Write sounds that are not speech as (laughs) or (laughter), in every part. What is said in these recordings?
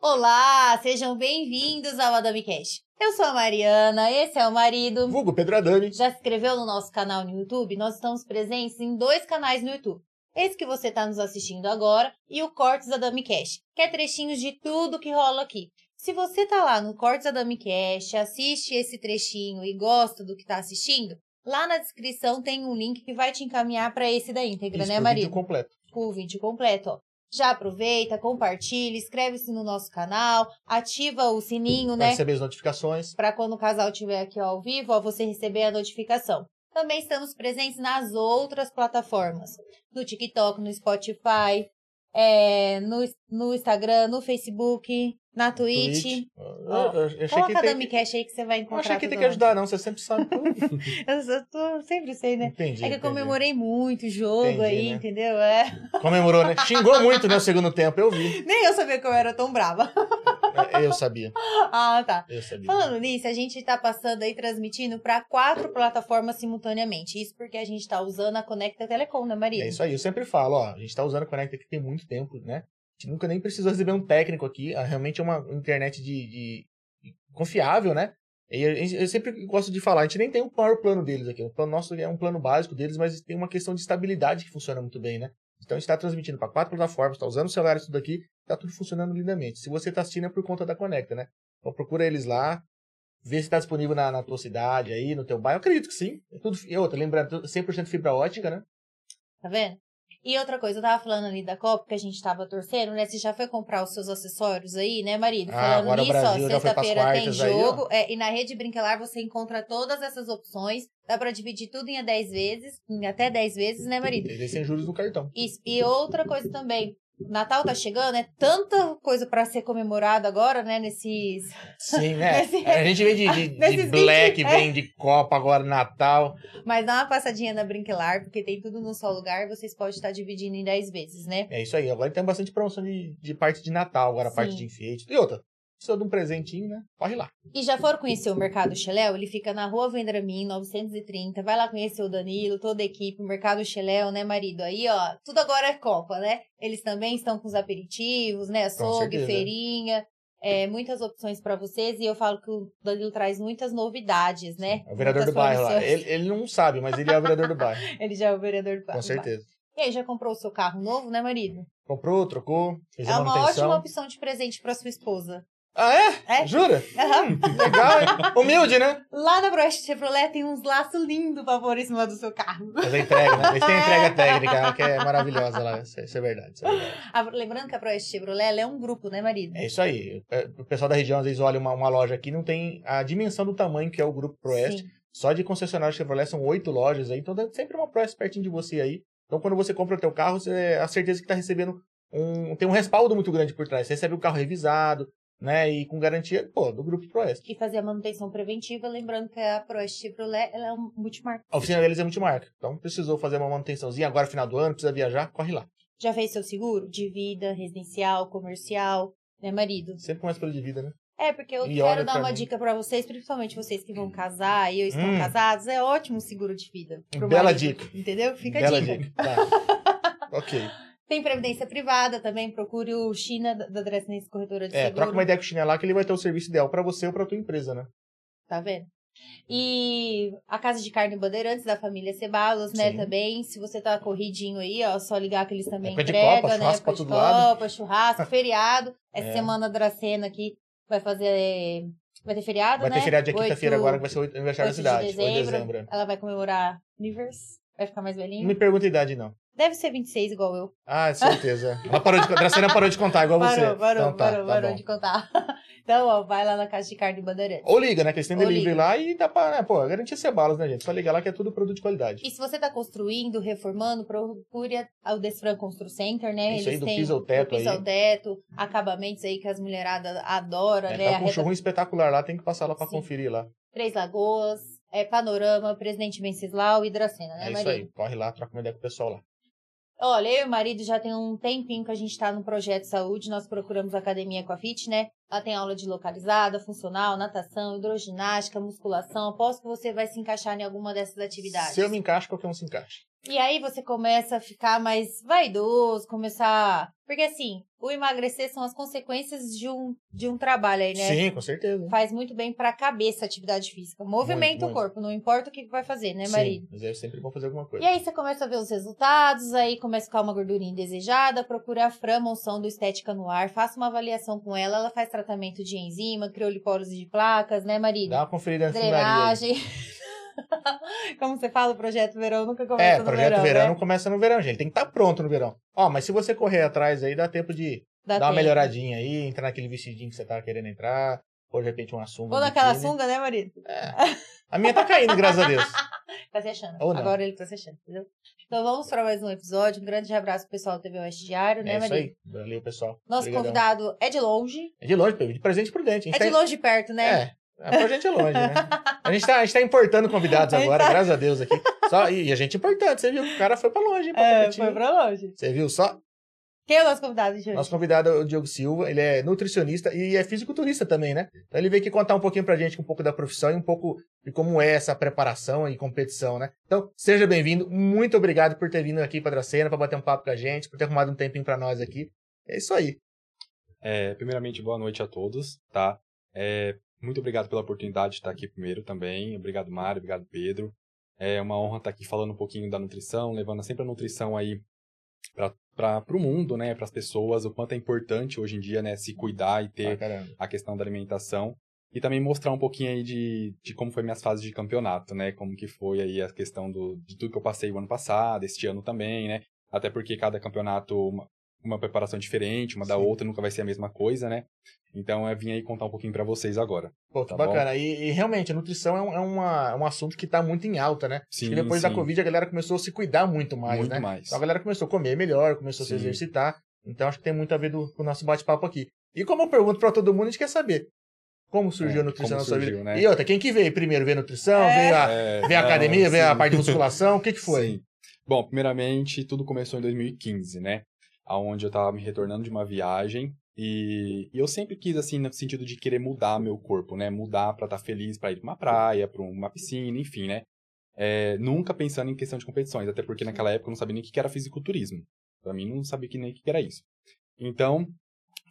Olá, sejam bem-vindos ao Adami Cash. Eu sou a Mariana, esse é o marido. Vulgo Pedro Adami. Já se inscreveu no nosso canal no YouTube? Nós estamos presentes em dois canais no YouTube. Esse que você está nos assistindo agora e o Cortes Adami Cash, que é trechinhos de tudo que rola aqui. Se você tá lá no Cortes Adami Cash, assiste esse trechinho e gosta do que está assistindo, lá na descrição tem um link que vai te encaminhar para esse da íntegra, Isso, né, pro marido? vídeo completo. o vídeo completo, ó. Já aproveita, compartilha, inscreve-se no nosso canal, ativa o sininho, Pra né? receber as notificações. Para quando o casal estiver aqui ao vivo, ó, você receber a notificação. Também estamos presentes nas outras plataformas, no TikTok, no Spotify, é, no, no Instagram, no Facebook, na Twitch. Twitch. Eu- eu achei Coloca a tem- Cash aí que você vai Não encontrar. achei que tem que ajudar, não. Você sempre sabe. (laughs) Eu, eu tô, sempre sei, né? Entendi. É que eu entendi. comemorei muito o jogo Entendi, aí, né? entendeu? É. (laughs) Comemorou, né? Xingou muito, né? O segundo tempo. Eu vi. (laughs) Nem eu sabia que eu era tão brava. É, Eu sabia. ah, tá. Eu sabia. Falando nisso, a gente está passando aí, transmitindo para quatro plataformas simultaneamente. Isso porque a gente está usando a Conecta Telecom, né, Maria? É isso aí. Eu sempre falo, ó. A gente tá usando a Conecta aqui tem muito tempo, né? Gente nunca nem precisou receber um técnico aqui. Ah, Realmente é uma internet de, de- de confiável, né? E eu, eu sempre gosto de falar, a gente nem tem o maior plano deles aqui. O plano nosso é um plano básico deles, mas tem uma questão de estabilidade que funciona muito bem, né? Então a gente está transmitindo para quatro plataformas, está usando o celular isso tudo aqui, tá tudo funcionando lindamente. Se você está assistindo é por conta da Conecta, né? Então procura eles lá, vê se está disponível na, na tua cidade aí, no teu bairro. Eu acredito que sim. É tudo, e outra, lembrando, tudo 100% fibra ótica, né? Tá vendo? E outra coisa, eu tava falando ali da Copa, que a gente tava torcendo, né? Você já foi comprar os seus acessórios aí, né, marido? Ah, Falando agora nisso, ó, Brasil foi pras sexta-feira tem quartas aí, ó. jogo. é, e na Rede Brinquelar você encontra todas essas opções. Dá pra dividir tudo em 10 vezes, em até 10 vezes, né, marido? Eles sem juros no cartão. Isso. E outra coisa também. Natal tá chegando, é tanta coisa pra ser comemorada agora, né? Nesses. Sim, (laughs) né? Nesse- A gente vem de, de, de Black, 20, vem de Copa agora, Natal. (laughs) Mas dá uma passadinha na Brinquelar, porque tem tudo num só lugar, vocês podem estar dividindo em 10 vezes, né? É isso aí. Agora tem bastante promoção de, de parte de Natal, agora a parte Sim. de enfeite. E outra, precisa de um presentinho, né? Corre lá. E já foram conhecer o Mercado Cheléu? Ele fica na rua Vendramin, 930. Vai lá conhecer o Danilo, toda a equipe, o Mercado Cheléu, né, marido? Aí, ó, tudo agora é Copa, né? Eles também estão com os aperitivos, né? Açougue, feirinha. É, muitas opções pra vocês. E eu falo que o Danilo traz muitas novidades, né? É o vereador Muitas do bairro lá. Ele, ele não sabe, mas ele é o vereador do (laughs) bairro. Ele já é o vereador do Com bairro. certeza. E aí, já comprou o seu carro novo, né, marido? Comprou, trocou, fez É a uma manutenção. ótima opção de presente pra sua esposa. Ah, é? É. Jura? Aham. Hum, legal, hein? Humilde, né? Lá na Proeste Chevrolet tem uns laços lindos pra pôr em cima do seu carro. Mas a entrega, né? Eles têm a entrega técnica, que é maravilhosa lá. Isso é isso é verdade, isso é verdade. A- lembrando que a Proeste Chevrolet ela é um grupo, né, marido? É isso aí. É, O pessoal da região às vezes olha uma, uma loja aqui e não tem a dimensão do tamanho que é o Grupo Proeste. Sim. Só de concessionário Chevrolet são oito lojas aí, então dá sempre uma Proeste pertinho de você aí. Então quando você compra o teu carro, você a certeza que está recebendo um... Tem um respaldo muito grande por trás. Você recebe o carro revisado, né? E com garantia, pô, do Grupo Proeste. E fazer a manutenção preventiva, lembrando que a Proeste Chevrolet ela é um multimarca. A oficina deles é multimarca. Então precisou fazer uma manutençãozinha agora, final do ano, precisa viajar, corre lá. Já fez seu seguro? De vida, residencial, comercial, né, marido? Sempre começa pelo de vida, né? É, porque eu E quero dar uma mim. dica pra vocês, principalmente vocês que vão casar e eu estão Hum. casados, é ótimo o seguro de vida. Bela marido, dica. Entendeu? Fica a Bela dica. dica. Tá. (laughs) ok. Tem previdência privada também, procure o China da Dresdense Corretora de É, Seguro. troca uma ideia com o China lá que ele vai ter o serviço ideal pra você ou pra tua empresa, né? Tá vendo? E a Casa de Carne Bandeirantes da família Cebalos, né, Sim. também. Se você tá corridinho aí, ó, só ligar que eles também Época de entregam, Copa, né? churrasco Época de todo lado. Copa, churrasco, (laughs) feriado. Essa É. semana da Dracena aqui vai fazer... Vai ter feriado, Vai né? ter feriado de quinta-feira agora, que vai ser o aniversário da 8 de cidade. 8 de dezembro. dezembro. Ela vai comemorar Universe. Vai ficar mais Não velhinho. me pergunta a idade, não. Deve ser 26, igual eu. Ah, certeza. (laughs) Ela parou de, Dracena parou de contar, igual você. Parou, parou, então, tá, parou, tá parou bom. de contar. (laughs) Então, ó, vai lá na Casa de Carne Bandeirantes. Ou liga, né? Que eles têm Ou delivery lá e dá pra, né, pô, garantir cebalas, né, gente? Só ligar lá que é tudo produto de qualidade. E se você tá construindo, reformando, procure a- o Desfran Constru Center, né? Isso aí, Eles do têm piso ao teto do piso aí. ao teto, acabamentos aí que as mulheradas adoram, É, né? tá A com um reta- showroom espetacular lá, tem que passar lá pra Sim. conferir lá. Três Lagoas, é, Panorama, Presidente Venceslau e Dracena, né, é isso Maria? aí. Corre lá, troca uma ideia com o pessoal lá. Olha, eu e o marido já tem um tempinho que a gente tá no projeto saúde, nós procuramos a academia com a Fit, né? Ela tem aula de localizada, funcional, natação, hidroginástica, musculação. Aposto que você vai se encaixar em alguma dessas atividades. Se eu me encaixo, qualquer um se encaixa. E aí você começa a ficar mais vaidoso, começar. Porque assim, o emagrecer são as consequências de um, de um trabalho aí, né? Sim, com certeza. Faz muito bem pra cabeça a atividade física. Movimenta o corpo, não importa o que vai fazer, né, marido? Sim, mas é sempre bom fazer alguma coisa. E aí você começa a ver os resultados, aí começa a ficar uma gordurinha indesejada, procura a Fran Monção do Estética no Ar, faça uma avaliação com ela, ela faz tratamento de enzima, criolipólise de placas, né, marido? Dá uma conferida na. Drenagem. (laughs) (laughs) Como você fala, o projeto verão nunca começa É, no projeto verão, verão né? não começa no verão, gente. Tem que estar pronto no verão. Ó, mas se você correr atrás aí, dá tempo de Dá dar uma tempo. melhoradinha aí, entrar naquele vestidinho que você tá querendo entrar, ou de repente uma sunga. Ou um naquela biquíni. sunga, né, marido? A minha tá caindo, graças a Deus. (laughs) Tá se achando. Agora ele tá se achando, entendeu? Então vamos para mais um episódio. Um grande abraço pro pessoal do TV Oeste Diário, né, É isso marido? aí. Valeu, pessoal. Nosso Obrigadão. convidado é de longe. É de longe, de presente prudente. É de tá- longe de perto, né? É. é, Pra gente é longe, né? A gente, tá, a gente tá importando convidados (laughs) agora, tá- graças a Deus aqui. Só, e a gente é importante, você viu? O cara foi pra longe, pra É, foi pra longe. Você viu só? Quem é o nosso convidado de hoje? Nosso convidado é o Diogo Silva, ele é nutricionista e é fisiculturista também, né? Então ele veio aqui contar um pouquinho pra gente um pouco da profissão e um pouco de como é essa preparação e competição, né? Então, seja bem-vindo. Muito obrigado por ter vindo aqui pra Dracena, pra bater um papo com a gente, por ter arrumado um tempinho pra nós aqui. É isso aí. É, primeiramente, boa noite a todos, tá? É, muito obrigado pela oportunidade de estar aqui primeiro também. Obrigado, Mário. Obrigado, Pedro. É uma honra estar aqui falando um pouquinho da nutrição, levando sempre a nutrição aí para o mundo, né? Para as pessoas, o quanto é importante hoje em dia, né? Se cuidar e Ah, ter caramba. a questão da alimentação. E também mostrar um pouquinho aí de, de como foi minhas fases de campeonato, né? Como que foi aí a questão do, de tudo que eu passei o ano passado, este ano também, né? Até porque cada campeonato, uma, uma preparação diferente, uma da Sim. outra, nunca vai ser a mesma coisa, né? Então eu vim aí contar um pouquinho pra vocês agora. Pô, que Tá bacana. E, e realmente, a nutrição é um, é uma- é um assunto que tá muito em alta, né? Sim, Acho que depois da sim. Covid a galera começou a se cuidar muito mais, Muito né? mais. Então a galera começou a comer melhor, começou a se Sim. exercitar. Então acho que tem muito a ver do, com o nosso bate-papo aqui. E como eu pergunto pra todo mundo, a gente quer saber como surgiu É, a nutrição na sua vida. né? E outra, quem que veio primeiro? Veio a nutrição? É. Veio a, É, veio a não, academia? Veio a sim. parte de musculação? O que que foi? Sim. Bom, primeiramente, tudo começou em 2015, né? Onde eu tava me retornando de uma viagem e, e eu sempre quis, assim, no sentido de querer mudar meu corpo, né? Mudar pra estar feliz, pra ir pra uma praia, pra uma piscina, enfim, né? É, nunca pensando em questão de competições, até porque naquela época eu não sabia nem o que era fisiculturismo. Pra mim, não sabia nem o que era isso. Então,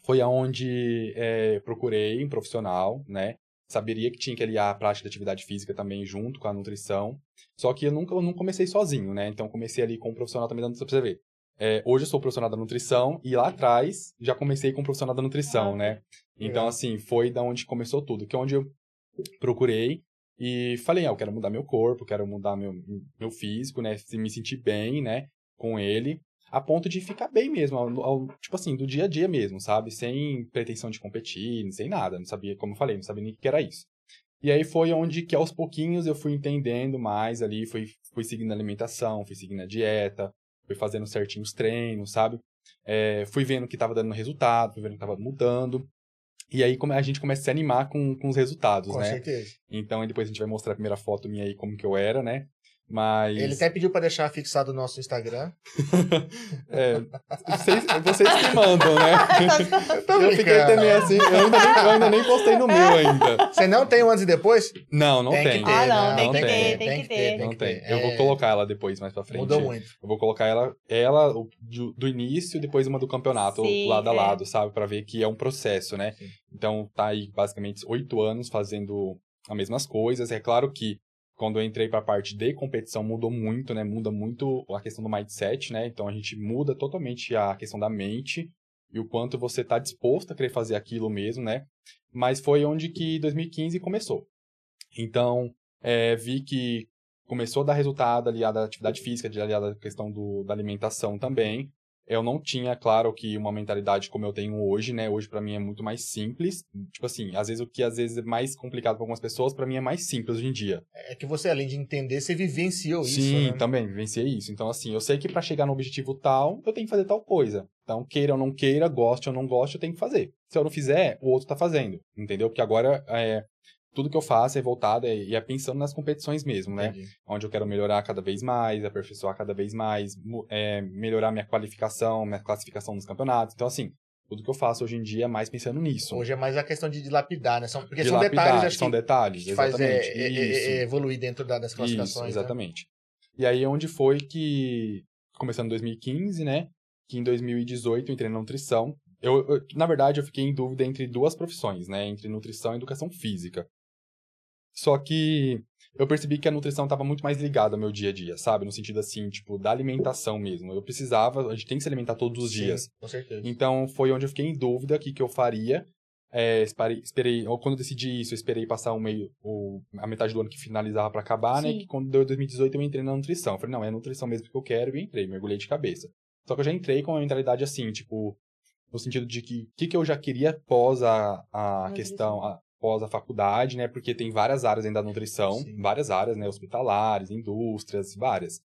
foi aonde é, procurei um profissional, né? Saberia que tinha que aliar a prática de atividade física também junto com a nutrição. Só que eu nunca eu não comecei sozinho, né? Então comecei ali com um profissional também da nutrição pra você ver. É, hoje eu sou profissional da nutrição e lá atrás já comecei com profissional da nutrição, Ah, né? Então, legal. assim, foi da onde começou tudo, que é onde eu procurei e falei, ah, eu quero mudar meu corpo, quero mudar meu, meu físico, né? Se Me sentir bem, né? Com ele, a ponto de ficar bem mesmo, ao- ao- tipo assim, do dia a dia mesmo, sabe? Sem pretensão de competir, sem nada, não sabia, como eu falei, não sabia nem o que era isso. E aí foi onde que aos pouquinhos eu fui entendendo mais ali, fui, fui seguindo a alimentação, fui seguindo a dieta, fui fazendo certinho os treinos, sabe? É, fui vendo que estava dando resultado, fui vendo que estava mudando. E aí a gente começa a se animar com, com os resultados, Com né? certeza. Então aí depois a gente vai mostrar a primeira foto minha aí como que eu era, né? Mas. Ele até pediu pra deixar fixado no nosso Instagram. (laughs) É, vocês, vocês que mandam, né? Tô (laughs) Eu fiquei também assim, eu ainda, nem, eu ainda nem postei no meu ainda. Você não tem o antes e depois? Não, não Tem tem. que ter, Ah, não, né? tem Não que tem. ter, tem que ter. Não que tem. Eu vou É, colocar ela depois, mais pra frente. Mudou muito. Eu vou colocar ela, ela o- do, do início, depois uma do campeonato, Sim, lado a é. lado, sabe? Pra ver que é um processo, né? Sim. Então, tá aí basicamente oito anos fazendo as mesmas coisas. É claro que quando eu entrei pra parte de competição mudou muito, né? Muda muito a questão do mindset, né? Então, a gente muda totalmente a questão da mente e o quanto você tá disposto a querer fazer aquilo mesmo, né? Mas foi onde que 2015 começou. Então, é, vi que começou a dar resultado aliado à atividade física, aliado à questão do, da alimentação também. Eu não tinha, claro, que uma mentalidade como eu tenho hoje, né? Hoje pra mim é muito mais simples. Tipo assim, às vezes o que às vezes é mais complicado pra algumas pessoas, pra mim é mais simples hoje em dia. É que você, além de entender, você vivenciou isso, Sim, né? também, vivenciei isso. Então, assim, eu sei que pra chegar no objetivo tal, eu tenho que fazer tal coisa. Então, queira ou não queira, goste ou não goste, eu tenho que fazer. Se eu não fizer, o outro tá fazendo, entendeu? Porque agora, é, tudo que eu faço é voltado é- e é pensando nas competições mesmo, né? Entendi. onde eu quero melhorar cada vez mais, aperfeiçoar cada vez mais, é, melhorar minha qualificação, minha classificação nos campeonatos. Então, assim, Tudo que eu faço hoje em dia é mais pensando nisso. Hoje é mais a questão de dilapidar, né? São, porque De são lapidar, detalhes, acho são que, detalhes, que faz é, exatamente. é, é, é, evoluir dentro da- das classificações. Isso, né? exatamente. E aí onde foi que, começando em 2015, né, que em 2018 eu entrei na nutrição. Eu, eu- na verdade, eu fiquei em dúvida entre duas profissões, né, entre nutrição e educação física. Só que eu percebi que a nutrição estava muito mais ligada ao meu dia a dia, sabe? No sentido assim, tipo, da alimentação mesmo. Eu precisava, a gente tem que se alimentar todos os Sim, dias. com certeza. Então foi onde eu fiquei em dúvida o que, que eu faria. É, esperei, esperei, ou quando eu decidi isso, eu esperei passar o meio, o, a metade do ano que finalizava pra acabar, né? Sim. Que quando deu 2018 eu entrei na nutrição. Eu falei, não, é a nutrição mesmo que eu quero e entrei, mergulhei de cabeça. Só que eu já entrei com uma mentalidade assim, tipo, no sentido de que o que, que eu já queria após a, a questão, a- após a faculdade, né? Porque tem várias áreas dentro da nutrição, Sim. várias áreas, né? Hospitalares, indústrias, várias.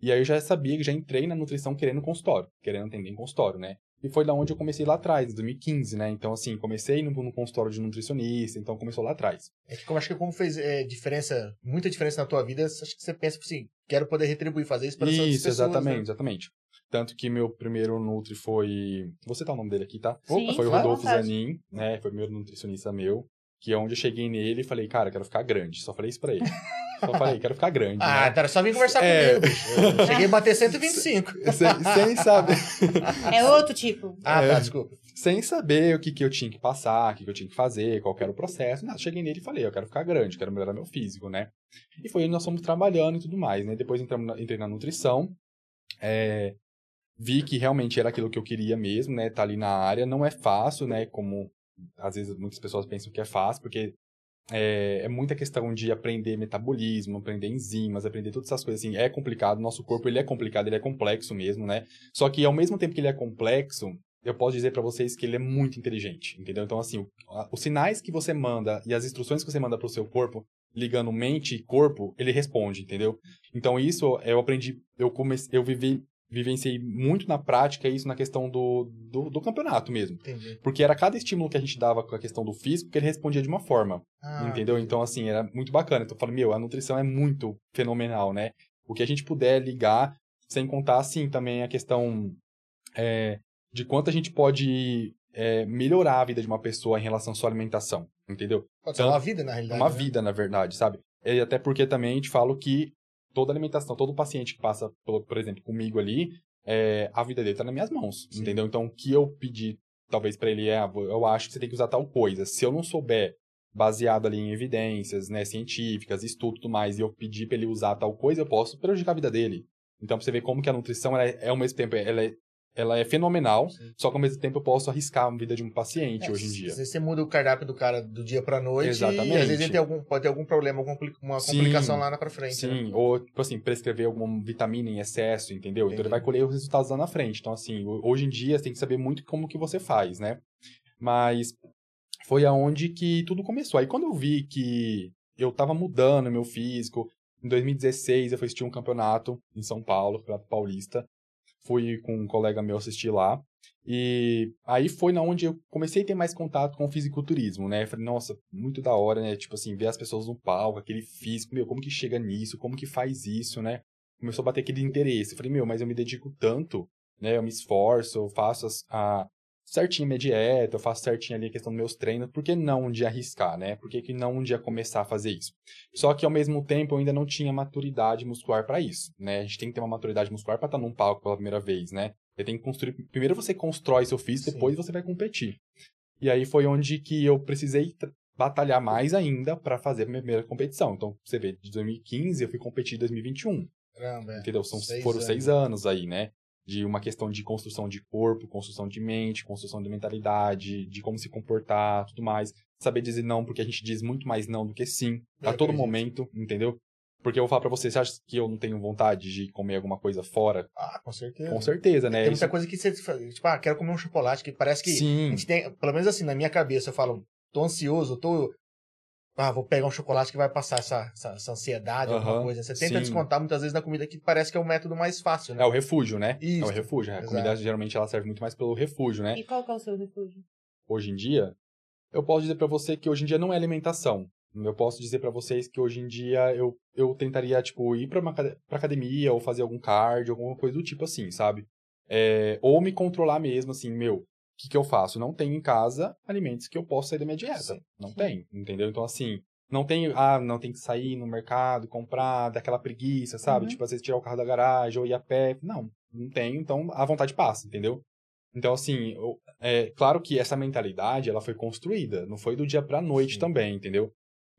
E aí eu já sabia que já entrei na nutrição querendo consultório, querendo atender em consultório, né? E foi da onde eu comecei lá atrás, em 2015, né? Então, assim, comecei no, no consultório de nutricionista, então começou lá atrás. É que como acho que como fez é, diferença, muita diferença na tua vida, acho que você pensa assim, quero poder retribuir, fazer isso para essas Isso, pessoas. exatamente, né? exatamente. Tanto que meu primeiro Nutri foi. Vou citar o nome dele aqui, tá? Sim, foi o Rodolfo. Zanin, né? Foi o primeiro nutricionista meu. Que é onde eu cheguei nele e falei, cara, quero ficar grande. Só falei isso pra ele. Só falei, quero ficar grande. (laughs) Ah, né? tá, era só vir conversar É. comigo. Eu (laughs) cheguei a bater 125. (laughs) sem, sem saber. É outro tipo. Ah, É. tá, desculpa. sem saber o que, que eu tinha que passar, o que, que eu tinha que fazer, qual que era o processo. Nada, cheguei nele e falei, eu quero ficar grande, quero melhorar meu físico, né? E foi onde nós fomos trabalhando e tudo mais, né? Depois entramos na- entrei na nutrição, é, vi que realmente era aquilo que eu queria mesmo, né? Tá ali na área, não é fácil, né? Como às vezes muitas pessoas pensam que é fácil, porque é, é muita questão de aprender metabolismo, aprender enzimas, aprender todas essas coisas assim. É complicado, nosso corpo ele é complicado, ele é complexo mesmo, né? Só que ao mesmo tempo que ele é complexo, eu posso dizer pra vocês que ele é muito inteligente, entendeu? Então assim, o- os sinais que você manda e as instruções que você manda pro seu corpo, ligando mente e corpo, ele responde, entendeu? Então isso eu aprendi, eu comecei, eu vivi, vivenciei muito na prática isso na questão do, do, do campeonato mesmo. Entendi. Porque era cada estímulo que a gente dava com a questão do físico que ele respondia de uma forma. Ah, Entendeu? Então, assim, era muito bacana. Então, eu falo, meu, a nutrição é muito fenomenal, né? O que a gente puder ligar, sem contar, assim, também a questão é, de quanto a gente pode é, melhorar a vida de uma pessoa em relação à sua alimentação, entendeu? Pode ser uma vida, na realidade. Uma né? vida, na verdade, sabe? E até porque também a gente fala que toda alimentação, todo paciente que passa, por, por exemplo, comigo ali, é, a vida dele tá nas minhas mãos, Sim. entendeu? Então, o que eu pedi, talvez pra ele é, ah, eu acho que você tem que usar tal coisa. Se eu não souber, baseado ali em evidências, né, científicas, estudo e tudo mais, e eu pedir pra ele usar tal coisa, eu posso prejudicar a vida dele. Então, pra você ver como que a nutrição, ela é, é ao mesmo tempo, ela é, ela é fenomenal, Sim. só que ao mesmo tempo eu posso arriscar a vida de um paciente É, hoje em dia. se Você muda o cardápio do cara do dia pra noite e às Exatamente. vezes ele tem algum, pode ter algum problema, algum compli- uma Sim. complicação lá na pra frente. né? Sim, ou, tipo assim, prescrever alguma vitamina em excesso, entendeu? Então Entendi. ele vai colher os resultados lá na frente. Então, assim, ho- hoje em dia você tem que saber muito como que você faz, né? Mas foi aonde que tudo começou. Aí quando eu vi que eu tava mudando meu físico, em 2016 eu fui assistir um campeonato em São Paulo, Campeonato Paulista. Fui com um colega meu assistir lá. E aí foi na onde eu comecei a ter mais contato com o fisiculturismo, né? Falei, nossa, muito da hora, né? Tipo assim, ver as pessoas no palco, aquele físico, meu, como que chega nisso? Como que faz isso, né? Começou a bater aquele interesse. Falei, meu, mas eu me dedico tanto, né? Eu me esforço, eu faço as, a certinho minha dieta, eu faço certinho ali a questão dos meus treinos. Por que não um dia arriscar, né? Por que, que não um dia começar a fazer isso? Só que ao mesmo tempo eu ainda não tinha maturidade muscular para isso, né? A gente tem que ter uma maturidade muscular para estar num palco pela primeira vez, né? Você tem que construir. Primeiro você constrói seu físico, Sim. depois você vai competir. E aí foi onde que eu precisei batalhar mais ainda para fazer a minha primeira competição. Então, você vê, de 2015 eu fui competir em 2021. Caramba, é. Entendeu? São, Seis foram anos. seis anos aí, né? De uma questão de construção de corpo, construção de mente, construção de mentalidade, de como se comportar, tudo mais. Saber dizer não, porque a gente diz muito mais não do que sim, a todo momento, entendeu? Porque eu vou falar pra você, você acha que eu não tenho vontade de comer alguma coisa fora? Ah, com certeza. Com certeza, né? Tem Isso- muita coisa que você tipo, ah, quero comer um chocolate, que parece que a Sim, gente tem, pelo menos assim, na minha cabeça, eu falo, tô ansioso, tô, ah, vou pegar um chocolate que vai passar essa, essa, essa ansiedade, alguma Aham, coisa. Você tenta sim. descontar muitas vezes na comida que parece que é o método mais fácil, né? é o refúgio, né? Isso, é o refúgio. A exato. comida geralmente ela serve muito mais pelo refúgio, né? E qual que é o seu refúgio? hoje em dia, eu posso dizer pra você que hoje em dia não é alimentação. Eu posso dizer pra vocês que hoje em dia eu, eu tentaria, tipo, ir pra, uma, pra academia ou fazer algum cardio, alguma coisa do tipo assim, sabe? É, ou me controlar mesmo, assim, meu, que, que eu faço? Não tenho em casa alimentos que eu possa sair da minha dieta. Sim. Não tem, entendeu? Então, assim, não tem, ah, não tem que sair no mercado, comprar, daquela preguiça, sabe? Uhum. Tipo, às vezes tirar o carro da garagem ou ir a pé. Não, não tenho, então a vontade passa, entendeu? Então, assim, eu- é claro que essa mentalidade, ela foi construída, não foi do dia pra noite Sim. também, entendeu?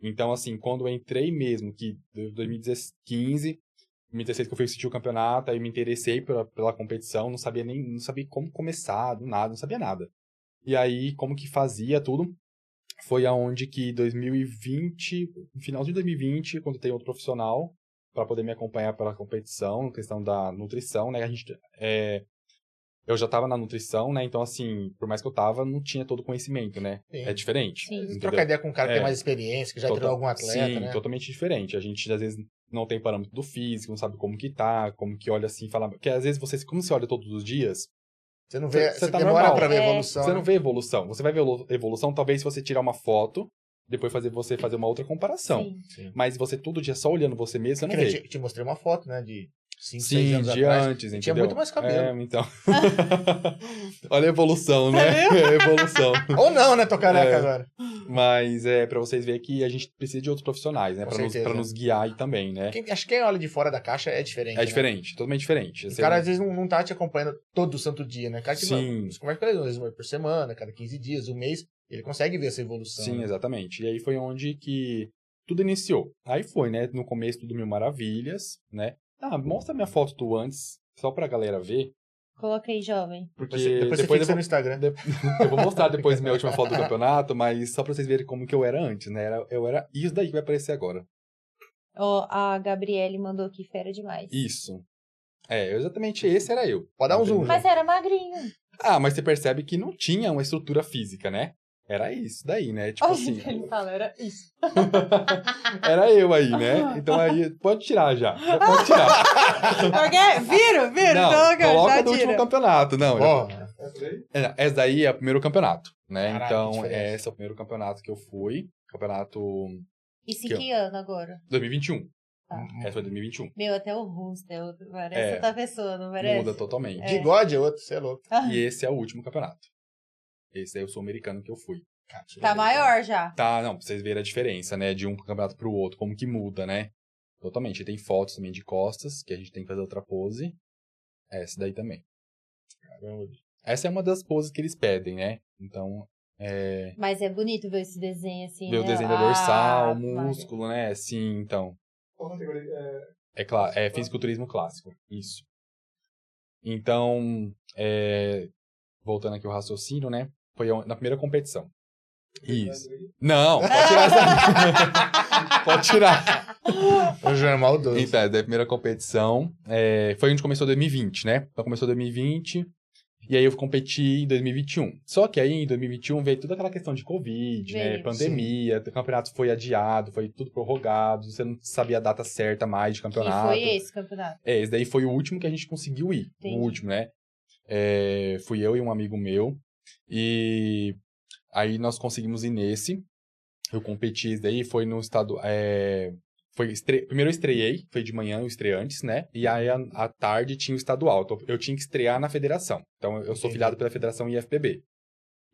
Então, assim, quando eu entrei mesmo, que em 2015, 2016 que eu fui assistir o campeonato, aí me interessei pela, pela competição, não sabia nem, não sabia como começar, do nada, não sabia nada. E aí, como que fazia tudo, foi aonde que 2020, no final de 2020, quando tem outro profissional para poder me acompanhar pela competição, questão da nutrição, né? A gente é, eu já tava na nutrição, né? Então assim, por mais que eu tava, não tinha todo o conhecimento, né? Sim. É diferente. Sim. entendeu? Trocar ideia com um cara que É. tem mais experiência, que já Total- treinou algum atleta, Sim, né? totalmente diferente. A gente às vezes não tem parâmetro do físico, não sabe como que tá, como que olha assim, fala, porque às vezes você, como você olha todos os dias, Você não vê, Você- você, você tá demora normal. pra ver É. evolução. você né? não vê evolução. Você vai ver evolu- evolução talvez se você tirar uma foto, depois fazer você fazer uma outra comparação. Sim. Sim. Mas você todo dia só olhando você mesmo, você não vê. eu te, te mostrei uma foto, né? De 5, 6 Sim, anos de atrás. antes, entendeu? tinha muito mais cabelo. É, então. (laughs) Olha a evolução, né? (laughs) É a evolução. Ou não, né? Tô careca É. agora. Mas é pra vocês verem que a gente precisa de outros profissionais, né? Pra nos, pra nos guiar aí também, né? Quem- acho que quem olha de fora da caixa é diferente. É né? diferente, totalmente diferente. O Você- cara às vezes não, não tá te acompanhando todo santo dia, né? Cara, tipo, Sim. você conversa com ele, às vezes uma por semana, cada 15 dias, um mês, ele consegue ver essa evolução. Sim, né? exatamente. E aí foi onde que tudo iniciou. Aí foi, né? No começo do Mil Maravilhas, né? Ah, mostra minha foto tu antes, só pra galera ver. Coloca aí, jovem. Porque Depois, você- depois você depois fixa eu no Instagram. vou, (laughs) eu vou mostrar depois minha última foto do campeonato, mas só pra vocês verem como que eu era antes, né? Era, eu era isso daí que vai aparecer agora. Ó, a Gabriele mandou aqui fera demais. Isso. É, exatamente esse era eu. Pode dar um zoom, Mas era magrinho. Ah, mas você percebe que não tinha uma estrutura física, né? Era isso daí, né? (laughs) Tipo Olha assim, o que ele fala, era isso. (laughs) era eu aí, né? Então aí, pode tirar já. Já pode tirar. (laughs) Porque, viro, viro, Não, então coloca já do último tira. campeonato. Não, Ó, É, Essa daí é o primeiro campeonato, né? Caraca, que então, esse é o primeiro campeonato que eu fui. Campeonato Isso Aqui, ó. que ano agora? 2021. Tá. Essa foi 2021. Meu, até o rosto é outro. Parece É. outra pessoa, não parece? Muda totalmente. bigode é outro, você é louco. Ah, E esse é o último campeonato. Esse aí eu sou americano que eu fui. Cara, Tá aí, maior já. Tá, não, pra vocês verem a diferença, né? De um campeonato pro outro, como que muda, né? Totalmente. E tem fotos também de costas, que a gente tem que fazer outra pose. Essa daí também. Caramba. Essa é uma das poses que eles pedem, né? Então, é. Mas é bonito ver esse desenho assim. Ver o né? desenho da Ah, dorsal, Maria. músculo, né? Sim, então. Qual categoria? É... É, é fisiculturismo clássico, isso. Então, é, voltando aqui ao raciocínio, né? Foi na primeira competição. Isso. Não, pode tirar essa. (laughs) pode tirar. O João é maldoso. Então, é da primeira competição. é, foi onde começou 2020, né? Então começou 2020. E aí eu competi em 2021. Só que aí em 2021 veio toda aquela questão de Covid, né? Pandemia, o campeonato foi adiado, foi tudo prorrogado, você não sabia a data certa mais de campeonato. foi esse campeonato. É, esse daí foi o último que a gente conseguiu ir. Entendi. O último, né? É, fui eu e um amigo meu. E aí nós conseguimos ir nesse. Eu competi daí, foi no estado. é, foi estre... Primeiro eu estreiei, foi de manhã o estreantes, né? E aí à tarde tinha o estadual. Então eu tinha que estrear na federação. Então eu sou filiado pela federação IFBB.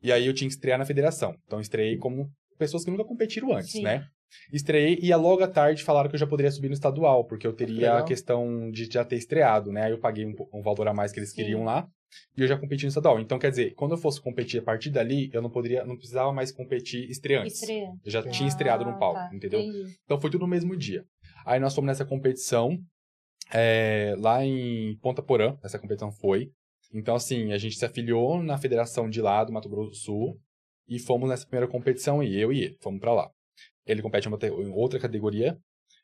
E aí eu tinha que estrear na federação. Então eu estreiei como pessoas que nunca competiram antes, Sim. né? Estreiei e logo à tarde falaram que eu já poderia subir no estadual, porque eu teria legal. a questão de já ter estreado, né? Aí eu paguei um, um valor a mais que eles Sim. queriam lá e eu já competi no estadual. Então, quer dizer, quando eu fosse competir a partir dali, eu não poderia, não precisava mais competir estreantes. Estreante. Eu já tinha estreado no palco, tá, entendeu? entendi. Então foi tudo no mesmo dia. Aí nós fomos nessa competição, é, lá em Ponta Porã, essa competição foi. Então, assim, a gente se afiliou na federação de lá do Mato Grosso do Sul e fomos nessa primeira competição, e eu e ele, fomos pra lá. Ele compete em outra- categoria.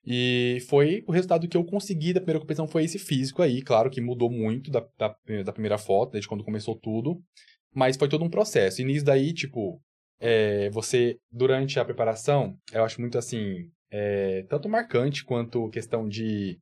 E foi o resultado que eu consegui da primeira competição foi esse físico aí. Claro que mudou muito da, da, da primeira foto, desde quando começou tudo. Mas foi todo um processo. E nisso daí, tipo, é, você, durante a preparação, eu acho muito assim, é, tanto marcante quanto questão de,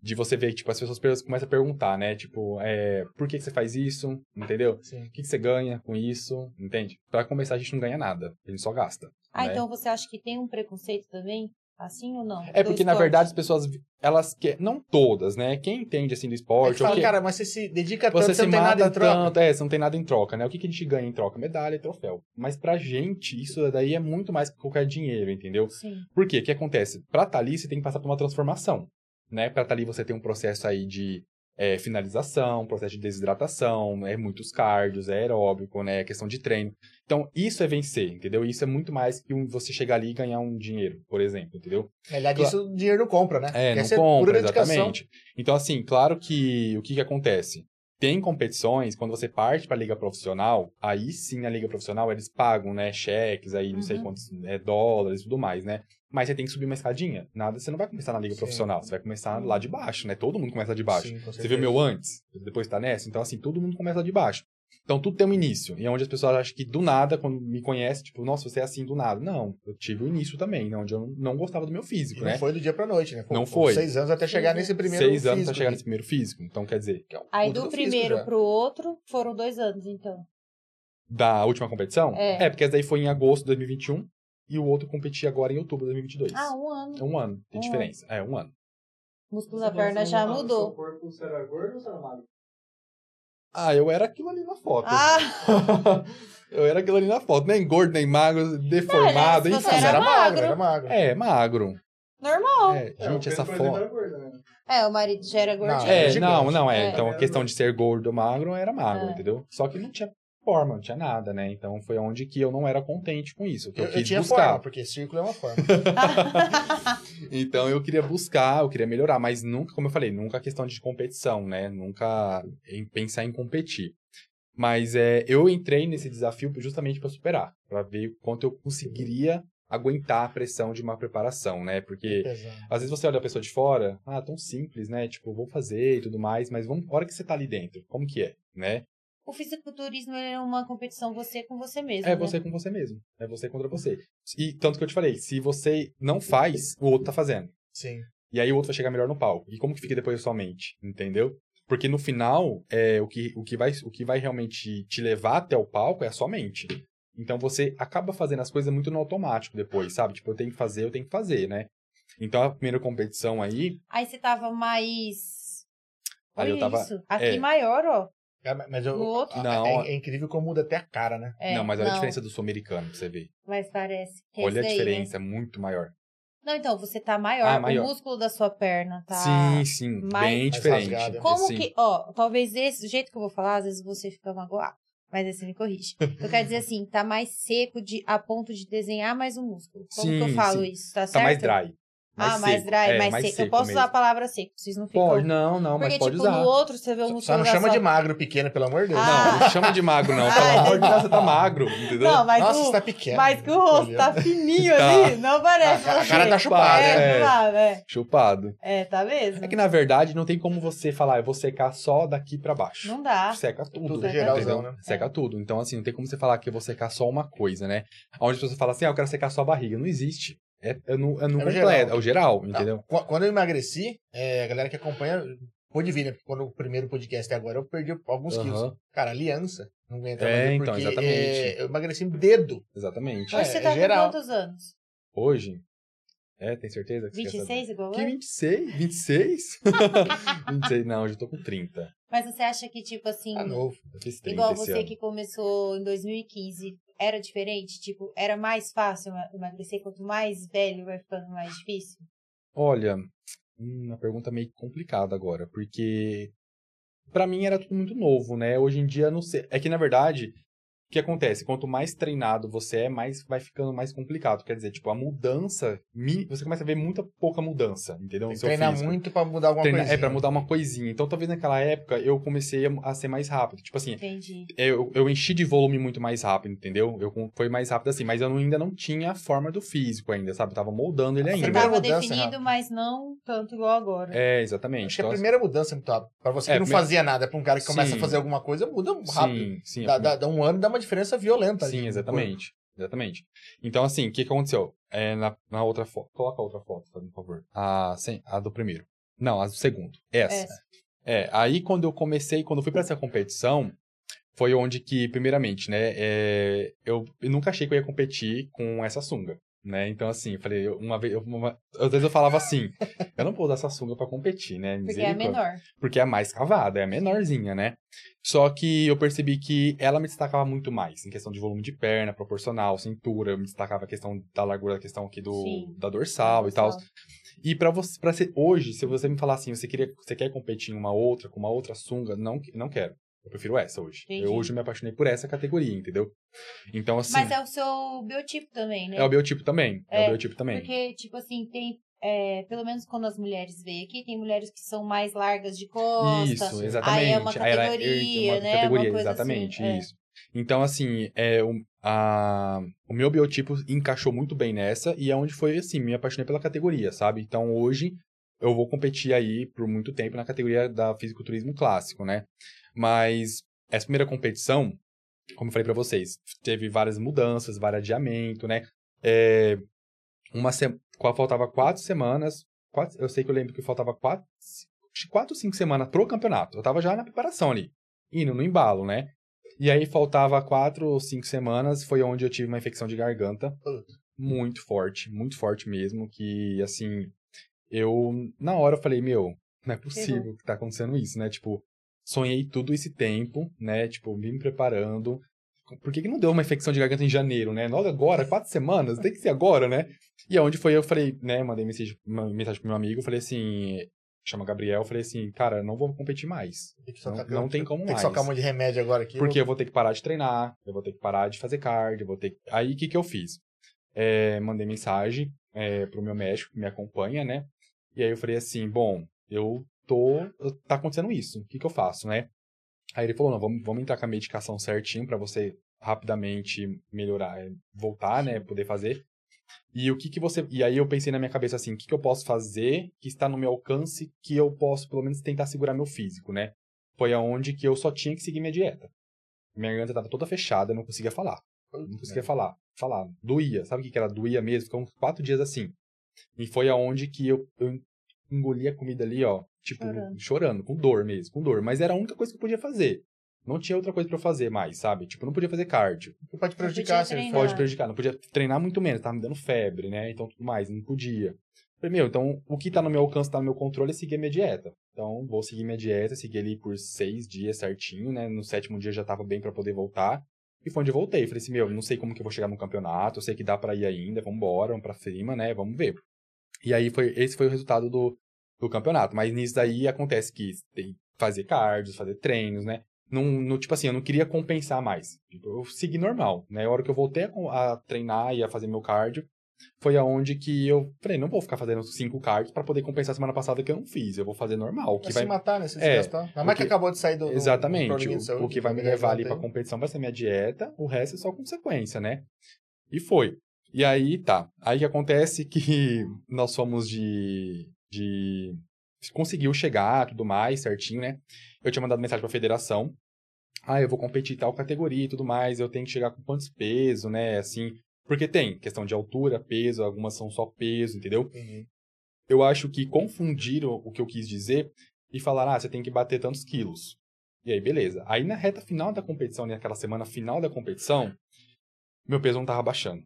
de você ver, tipo, as pessoas começam a perguntar, né? Tipo, é, por que, que você faz isso? Entendeu? Sim. O que, que você ganha com isso? Entende? Pra começar, a gente não ganha nada. A gente só gasta. Ah, né? então você acha que tem um preconceito também Assim ou não? É porque, na esporte? verdade, as pessoas, elas que não todas, né? Quem entende, assim, do esporte... ou fala, que- cara, mas você se dedica tanto, você você se não tem nada em troca. tanto, é, você não tem nada em troca, né? O que, que a gente ganha em troca? Medalha e troféu. Mas pra gente, isso daí é muito mais que qualquer dinheiro, entendeu? Sim. Por quê? O que acontece? Pra estar ali, você tem que passar por uma transformação, né? Pra estar ali, você tem um processo aí de é, finalização, processo de desidratação, é muitos cardios, é aeróbico, né? É questão de treino. Então, isso é vencer, entendeu? Isso é muito mais que um- você chegar ali e ganhar um dinheiro, por exemplo, entendeu? Na verdade, isso o dinheiro não compra, né? É, não Essa compra, pura dedicação. exatamente. Então, assim, claro que o que, que acontece? Tem competições, quando você parte para a liga profissional, aí sim a liga profissional eles pagam, né, cheques aí, não sei Uhum. quantos é, dólares e tudo mais, né? Mas você tem que subir uma escadinha. Nada, você não vai começar na liga Sim. profissional, você vai começar lá de baixo, né? Todo mundo começa de baixo. Sim, Você viu o meu antes, depois tá nessa, então assim, todo mundo começa de baixo. Então tudo tem um início, e é onde as pessoas acham que do nada, quando me conhecem, tipo, nossa, você é assim do nada. Não, eu tive o início também, né, onde eu não gostava do meu E físico, não né? foi do dia pra noite, né? Não foram foi. Seis anos até chegar Seis nesse primeiro Seis anos físico pra chegar aqui, nesse primeiro físico. Então, quer dizer, que é um Aí do físico primeiro já. pro outro foram dois anos, então. da última competição? É. porque essa daí foi em agosto de 2021 e o outro competi agora em outubro de 2022. Ah, um ano. É um ano de Um diferença. É, um ano. O músculo da perna já mudou. Seu corpo, era gordo ou era magro? Ah, eu era aquilo ali na foto. Ah, (laughs) eu era aquilo ali na foto. Nem gordo, nem magro, deformado, Olha, enfim. era era magro, magro. era magro. É, magro. normal. É, É, gente, Pedro, essa foto. era gordo, né? É, o marido já era gordinho. É, É, não, não, é. É. Então a questão de ser gordo ou magro era magro, É. entendeu? Só que não tinha forma, não tinha nada, né? Então foi onde que eu não era contente com isso. Que eu, Eu, eu quis tinha buscar. forma, porque círculo é uma forma. (laughs) Então eu queria buscar, eu queria melhorar, mas nunca, como eu falei, nunca questão de competição, né? Nunca em pensar em competir. Mas é, eu entrei nesse desafio justamente para superar, para ver quanto eu conseguiria aguentar a pressão de uma preparação, né? Porque Pesado. às vezes você olha a pessoa de fora, ah, tão simples, né? Tipo, vou fazer e tudo mais, mas vamos, a hora que você tá ali dentro, como que é, né? O fisiculturismo é uma competição você com você mesmo. É né? você com você mesmo, é você contra você. E tanto que eu te falei, se você não faz, o outro tá fazendo. Sim. E aí o outro vai chegar melhor no palco. E como que fica depois a sua mente? Entendeu? Porque no final, é, o, que, o, que vai, o que vai realmente te levar até o palco é a sua mente. Então você acaba fazendo as coisas muito no automático depois, sabe? Tipo, eu tenho que fazer, eu tenho que fazer, né? Então a primeira competição aí, Aí você tava mais. Aí eu Olha tava- Isso. Aqui é. maior, ó. É, mas eu, No outro. Não. é, é incrível como muda até a cara, né? É, não, mas olha a diferença do sul-americano pra você ver. Mas parece. que é olha a daí, né? diferença, é muito maior. Não, então, você tá maior. Ah, maior. O músculo da sua perna tá. Sim, sim, mais- bem mais diferente. rasgada. Como Sim. que. Ó, talvez esse, do jeito que eu vou falar, às vezes você fica magoado. Mas aí você me corrige. Eu quero dizer assim, tá mais seco de, a ponto de desenhar mais um músculo. Como que eu Sim, falo sim. isso? Tá certo? Tá mais dry. Ah, mais seco. dry, É, mais, seco. Eu posso usar a mesmo. palavra seco, vocês não ficam. Pode, não, não, Porque, mas pode tipo, usar. no outro você vê o Só- músculo Só não chama de magro pequeno, pelo amor de Deus. Ah. Não, não chama de magro, não. Pelo Ah, amor de Deus, você tá magro, entendeu? Não, mas, Nossa, o, você tá pequeno. mas que o rosto tá fininho Tá. ali, não parece. A- a cara você. tá chupada, É, é. chupado, é. Chupado. É, tá mesmo? É que na verdade não tem como você falar, eu vou secar só daqui pra baixo. Não dá. Seca tudo. Tudo Seca geralzão, né? Seca tudo. Então, assim, não tem como você falar que eu vou secar só uma coisa, né? Onde pessoas falam assim, ah, eu quero secar só a barriga. Não existe. É, é no, é no É o completo, geral. é o geral, entendeu? Qu- Quando eu emagreci, é, a galera que acompanha pôde vir, né? Porque quando o primeiro podcast é agora, eu perdi alguns quilos. Aham, Cara, aliança. Não aguenta É, então, porque, exatamente. é, eu emagreci um dedo. exatamente. É, Hoje você tá geral. com quantos anos? Hoje, é, tem certeza que você quer saber? 26 igual Que eu? 26? 26? 26, não, hoje eu tô com 30. Mas você acha que, tipo assim, Tá novo. Eu fiz 30 igual esse você ano. que começou em 2015, era diferente? Tipo, era mais fácil ema- emagrecer? Quanto mais velho vai ficando mais difícil? Olha, uma pergunta meio complicada agora, porque pra mim era tudo muito novo, né? Hoje em dia não sei. É que na verdade, o que acontece? Quanto mais treinado você é, mais vai ficando mais complicado. Quer dizer, tipo, a mudança, você começa a ver muita pouca mudança, entendeu? Tem treinar físico. muito pra mudar alguma Treina- coisa. é pra mudar uma coisinha. Então, talvez naquela época eu comecei a, a ser mais rápido. Tipo assim, Entendi. eu, eu enchi de volume muito mais rápido, entendeu? Eu foi mais rápido assim, mas eu não- ainda não tinha a forma do físico ainda, sabe? Eu tava moldando ele A Você ainda. tava mudança, definido, mas não tanto igual agora. É, exatamente. Acho que a Então, primeira mudança é muito rápida. Pra você que É, não primeira- fazia nada, pra um cara que começa Sim. a fazer alguma coisa, muda rápido. Sim, sim. a Dá, primeira- dá- dá um ano dá uma diferença violenta. Sim, no exatamente. Exatamente. Então, assim, o que, que aconteceu? É, na, na outra foto. Coloca a outra foto, por favor. A, sem, a do primeiro. Não, a do segundo. Essa. Essa. É, aí quando eu comecei, quando eu fui pra essa competição, foi onde que, primeiramente, né, é, eu, eu nunca achei que eu ia competir com essa sunga. Né? Então, assim, eu falei, eu- uma vez, eu- uma- às vezes eu falava assim, (laughs) eu não vou usar essa sunga pra competir, né? Porque é a menor. Porque é a mais cavada, é a menorzinha, né? Só que eu percebi que ela me destacava muito mais, em questão de volume de perna, proporcional, cintura, eu me destacava a questão da largura, a questão aqui do, Sim. da dorsal e tal. E pra você, para ser hoje, se você me falar assim, você queria, você quer competir em uma outra, com uma outra sunga, não, não quero. Eu prefiro essa hoje. Entendi. Eu hoje me apaixonei por essa categoria, entendeu? Então assim, Mas é o seu biotipo também, né? é o biotipo também, é, É, o biotipo também. Porque, tipo assim, tem. é, pelo menos quando as mulheres veem aqui, tem mulheres que são mais largas de costa. Isso, exatamente. Aí é uma Aí era- categoria, uma né? categoria, uma exatamente, assim, é. isso. Então, assim, é, o, a, o meu biotipo encaixou muito bem nessa e é onde foi, assim, me apaixonei pela categoria, sabe? Então, hoje, eu vou competir aí por muito tempo na categoria da fisiculturismo clássico, né? Mas essa primeira competição, como eu falei pra vocês, teve várias mudanças, vários adiamentos, né? É, uma se... faltava quatro semanas, quatro... eu sei que eu lembro que faltava quatro, quatro, cinco semanas pro campeonato. Eu tava já na preparação ali, indo no embalo, né? E aí faltava quatro ou cinco semanas, foi onde eu tive uma infecção de garganta muito forte, muito forte mesmo, que assim, eu na hora eu falei, meu, não é possível que tá acontecendo isso, né? Tipo, sonhei tudo esse tempo, né? Tipo, me preparando. Por que, que não deu uma infecção de garganta em janeiro, né? Logo agora, quatro semanas, tem que ser agora, né? E aonde foi, eu falei, né? Mandei mensagem, uma mensagem pro meu amigo, falei assim, chama Gabriel, eu falei assim, cara, não vou competir mais. Tem que Não, socar- não tem como Tem que mais. socar um monte de remédio agora aqui. Porque eu vou ter que parar de treinar, eu vou ter que parar de fazer cardio, eu vou ter que... Aí, o que que eu fiz? É, mandei mensagem é, pro meu médico, que me acompanha, né? E aí eu falei assim, bom, eu tô... Tá acontecendo isso, o que que eu faço, né? Aí ele falou, não, vamos, vamos entrar com a medicação certinho pra você rapidamente melhorar, é, voltar, né? Poder fazer. E o que que você... E aí eu pensei na minha cabeça assim, o que que eu posso fazer que está no meu alcance que eu posso, pelo menos, tentar segurar meu físico, né? Foi aonde que eu só tinha que seguir minha dieta. Minha garganta estava toda fechada, eu não conseguia falar. Não conseguia falar. Falar. Doía. Sabe o que que era? Doía mesmo. Ficou uns quatro dias assim. E foi aonde que eu, eu engoli a comida ali, ó. Tipo, Chorando. chorando. com dor mesmo, com dor. Mas era a única coisa que eu podia fazer. Não tinha outra coisa pra eu fazer mais, sabe? Tipo, não podia fazer cardio. Pode prejudicar for. Pode prejudicar. Não podia treinar muito menos. Tava me dando febre, né? Então, tudo mais. Não podia. Falei, meu, então, o que tá no meu alcance, tá no meu controle, é seguir a minha dieta. Então, vou seguir minha dieta, seguir ali por seis dias certinho, né? No sétimo dia já tava bem pra poder voltar. E foi onde eu voltei. Falei assim, meu, não sei como que eu vou chegar no campeonato, eu sei que dá pra ir ainda, vambora, vamos pra cima, né? Vamos ver. E aí, foi, esse foi o resultado do, do campeonato. Mas nisso daí acontece que tem que fazer cardio, fazer treinos, né? Não, não, tipo assim, eu não queria compensar mais. Tipo, eu segui normal, né? A hora que eu voltei a, a treinar e a fazer meu cardio, foi aonde que eu falei, não vou ficar fazendo cinco cards pra poder compensar a semana passada que eu não fiz. Eu vou fazer normal. Que Vai se matar, né? Se É, desgastar. Ainda mais que acabou de sair do. do- do Exatamente. de O, saúde, o que vai me levar ali pra competição vai ser minha dieta, o resto é só consequência, né? E foi. E aí, tá. Aí que acontece que (laughs) nós fomos de. de. conseguiu chegar, tudo mais, certinho, né? Eu tinha mandado mensagem pra federação. Ah, eu vou competir em tal categoria e tudo mais, eu tenho que chegar com quantos pesos, né? Assim. Porque tem questão de altura, peso, algumas são só peso, entendeu? Uhum. eu acho que confundiram o que eu quis dizer e falaram, ah, você tem que bater tantos quilos. E aí, beleza. Aí na reta final da competição, naquela semana final da competição, meu peso não tava baixando.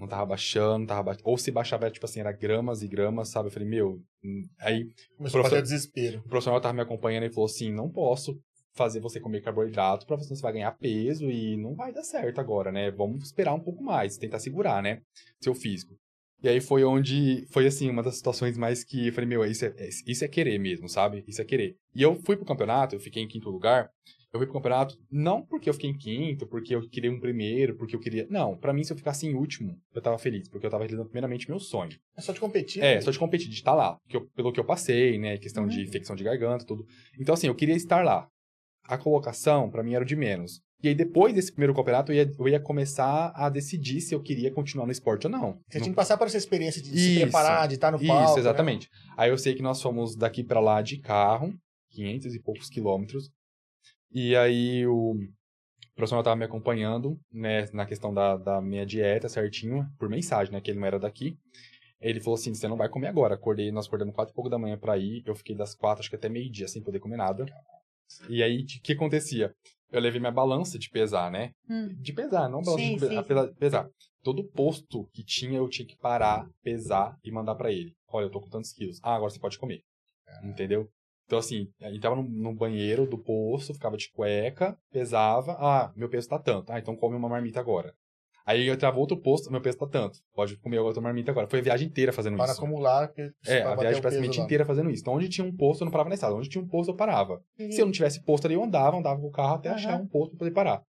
Não tava baixando, não tava baixando. Ou se baixava, tipo assim, era gramas e gramas, sabe? Eu falei, meu. hum. Aí Começou a fazer desespero. o profissional tava me acompanhando e falou assim: não posso fazer você comer carboidrato pra você, você vai ganhar peso e não vai dar certo agora, né? Vamos esperar um pouco mais, tentar segurar, né? Seu físico. E aí foi onde, foi assim, uma das situações mais que eu falei, meu, isso é, isso é querer mesmo, sabe? Isso é querer. E eu fui pro campeonato, eu fiquei em quinto lugar, eu fui pro campeonato não porque eu fiquei em quinto, porque eu queria um primeiro, porque eu queria... Não, pra mim se eu ficasse em último, eu tava feliz, porque eu tava realizando primeiramente meu sonho. É só de competir. É, né? só de competir, de estar lá. Que eu- pelo que eu passei, né? Questão de Uhum. infecção de garganta, tudo. Então, assim, eu queria estar lá. A colocação, pra mim, era o de menos. E aí, depois desse primeiro campeonato, eu ia, eu ia começar a decidir se eu queria continuar no esporte ou não. Você Não- tinha que passar por essa experiência de se Isso. preparar, de estar no Isso, palco. né? exatamente. Aí eu sei que nós fomos daqui pra lá de carro, 500 e poucos quilômetros. E aí o profissional tava me acompanhando, né, na questão da, da minha dieta certinho, por mensagem, né, que ele não era daqui. Ele falou assim, você não vai comer agora. Acordei, nós acordamos quatro e pouco da manhã pra ir, eu fiquei das quatro, acho que até meio-dia, sem poder comer nada. E aí, o que acontecia? eu levei minha balança de pesar, né? Hum. De pesar, não balança Sim, de pe- sim, pesar. Todo posto que tinha, eu tinha que parar, pesar e mandar pra ele. Olha, eu tô com tantos quilos. Ah, agora você pode comer. Entendeu? Então, assim, a gente tava no, no banheiro do posto, ficava de cueca, pesava. Ah, meu peso tá tanto. Ah, então come uma marmita agora. Aí eu entrava outro posto, meu peso tá tanto. Pode comer outra marmita agora. Foi a viagem inteira fazendo Para isso. acumular. porque- É, a viagem praticamente lá. inteira fazendo isso. Então, onde tinha um posto, eu não parava na estrada. Onde tinha um posto, eu parava. Se eu não tivesse posto ali, eu andava, andava com o carro até Aham. achar um posto pra poder parar.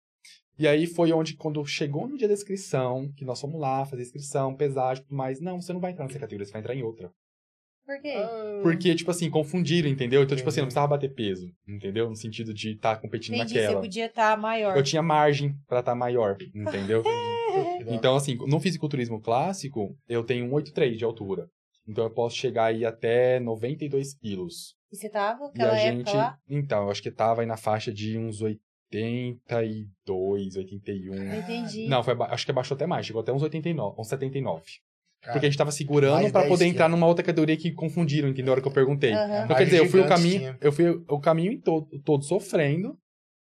E aí foi onde, quando chegou no dia da inscrição, que nós fomos lá fazer inscrição, pesagem e tudo mais. Não, você não vai entrar nessa categoria, você vai entrar em outra. Por quê? Ah, Porque, tipo assim, confundiram, entendeu? Então, tipo assim, eu não precisava bater peso, entendeu? No sentido de estar competindo Entendi, você naquela. podia estar maior. Eu tinha margem pra estar maior, entendeu? (laughs) então, assim, no fisiculturismo clássico, eu tenho 1,83 de altura. Então, eu posso chegar aí até 92 quilos. E você tava E naquela a época gente. lá? Então, eu acho que tava aí na faixa de uns 82, 81. Não entendi. Não, foi, acho que abaixou até mais, chegou até uns 89, uns 79. Cara, Porque a gente tava segurando 10 poder entrar numa outra categoria que confundiram, entendeu? Na hora que eu perguntei. Aham. Então, quer dizer, eu fui o caminho, tinha. eu fui o caminho todo, todo sofrendo,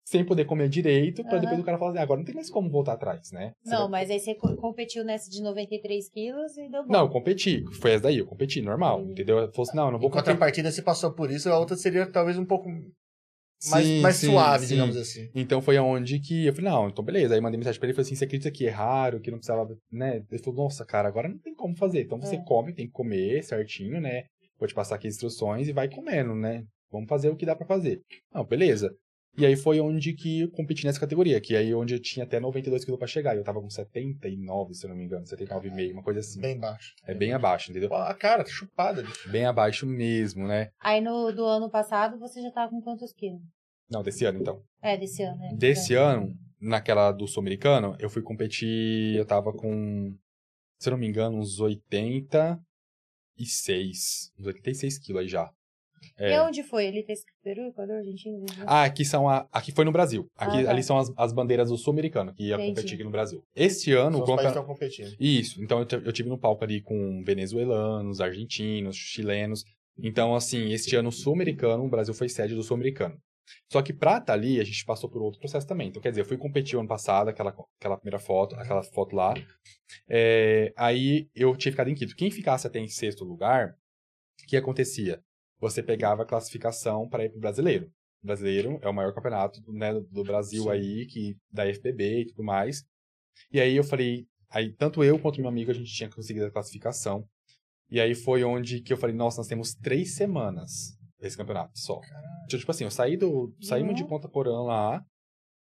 sem poder comer direito, pra Aham. depois o cara falar assim, "Ah, agora não tem mais como voltar atrás, né? Você Não, vai- mas aí você co- competiu nessa de 93 quilos e deu bom. Não, eu competi. Foi essa daí, eu competi, normal, Entendi. entendeu? Eu falei assim, não, eu não vou Em competir. contrapartida, você passou por isso, a outra seria talvez um pouco mais, Sim, mais sim, suave, sim. digamos assim. Então foi aonde que eu falei, não, então beleza. Aí mandei mensagem pra ele e falei assim: você acredita que é raro, que não precisava, né? Ele falou, nossa, cara, agora não tem como fazer. Então você É. come, tem que comer certinho, né? Vou te passar aqui as instruções e vai comendo, né? Vamos fazer o que dá pra fazer. Não, beleza. E aí foi onde que eu competi nessa categoria, que aí onde eu tinha até 92 quilos pra chegar. E eu tava com 79, se eu não me engano, 79,5, uma coisa assim. Bem baixo. É bem abaixo, entendeu? A cara, tá chupada. bicho. Bem abaixo mesmo, né? Aí no do ano passado você já tava com quantos quilos? Não, desse ano então. É, desse ano, né? Desse É. ano, naquela do sul-americano, eu fui competir, eu tava com, se eu não me engano, uns 86, uns 86 quilos aí já. E É. onde foi? Ele fez Peru, Equador, Argentina? Ah, aqui são a, aqui foi no Brasil. Aqui, Ah, tá. ali são as, as bandeiras do sul-americano que ia Entendi. competir aqui no Brasil. Este ano, São campeonato estão competindo. isso, então eu, eu tive no palco ali com venezuelanos, argentinos, chilenos. Então, assim, este ano sul-americano, o Brasil foi sede do sul-americano. Só que pra estar ali, a gente passou por outro processo também. Então, quer dizer, eu fui competir ano passado, aquela, aquela primeira foto, aquela foto lá. É, aí eu tinha ficado em quinto. Quem ficasse até em sexto lugar, o que acontecia? Você pegava a classificação para ir pro brasileiro. O brasileiro é o maior campeonato né, do Brasil Sim. aí, que da FBB e tudo mais. E aí eu falei, aí tanto eu quanto meu amigo a gente tinha conseguido a classificação. E aí foi onde que eu falei, nossa, nós temos três semanas esse campeonato só. Então, tipo assim, eu saí do. Saímos de Uhum. Ponta Porã lá.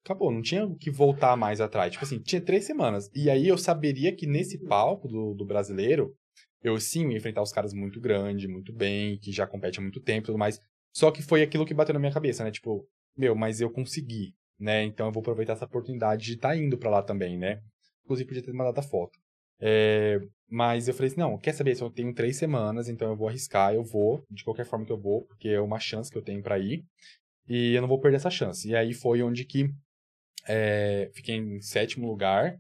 Acabou, não tinha o que voltar mais atrás. Tipo assim, tinha três semanas. E aí eu saberia que nesse palco do, do brasileiro, eu sim enfrentar os caras muito grande, muito bem, que já compete há muito tempo e tudo mais. Só que foi aquilo que bateu na minha cabeça, né? Tipo, meu, mas eu consegui, né? Então eu vou aproveitar essa oportunidade de estar indo pra lá também, né? Inclusive podia ter mandado a foto. É, mas eu falei assim, não, quer saber? Eu tenho três semanas, então eu vou arriscar, eu vou, de qualquer forma que eu vou, porque é uma chance que eu tenho pra ir. E eu não vou perder essa chance. E aí foi onde que é, fiquei em sétimo lugar.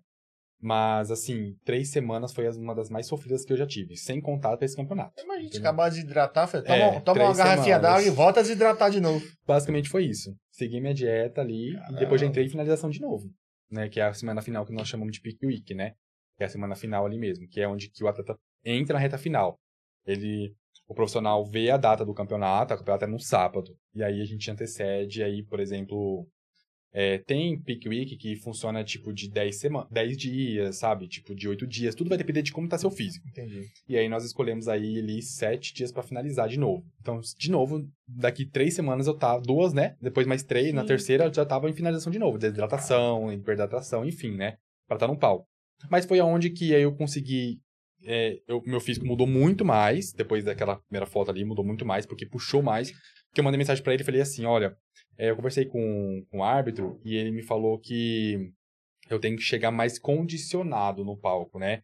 Mas, assim, três semanas foi uma das mais sofridas que eu já tive, sem contar pra esse campeonato. Imagina, a gente Entendeu? acabar de falei, toma, É, toma uma garrafinha d'água e volta a desidratar de novo. Basicamente foi isso. Segui minha dieta ali Caramba. e depois já entrei em finalização de novo. Né, que é a semana final que nós chamamos de Peak Week, né? Que é a semana final ali mesmo, que é onde que o atleta entra na reta final. Ele, o profissional vê a data do campeonato, o campeonato é no sábado. E aí a gente antecede aí, por exemplo, é, tem Peak Week que funciona tipo de 10, sema 10 dias, sabe? Tipo de 8 dias. Tudo vai depender de como tá seu físico. Entendi. E aí nós escolhemos aí ali sete dias pra finalizar de novo. Então, de novo, daqui três semanas eu tava, duas, né? Depois mais três, na Sim. terceira eu já tava em finalização de novo, desidratação, hiperhidratação, enfim, né? Pra estar no palco. Mas foi aonde que aí eu consegui. é, eu- meu físico mudou muito mais, depois daquela primeira foto ali, mudou muito mais, porque puxou mais. Que eu mandei mensagem pra ele e falei assim: olha, eu conversei com, com o árbitro e ele me falou que eu tenho que chegar mais condicionado no palco, né?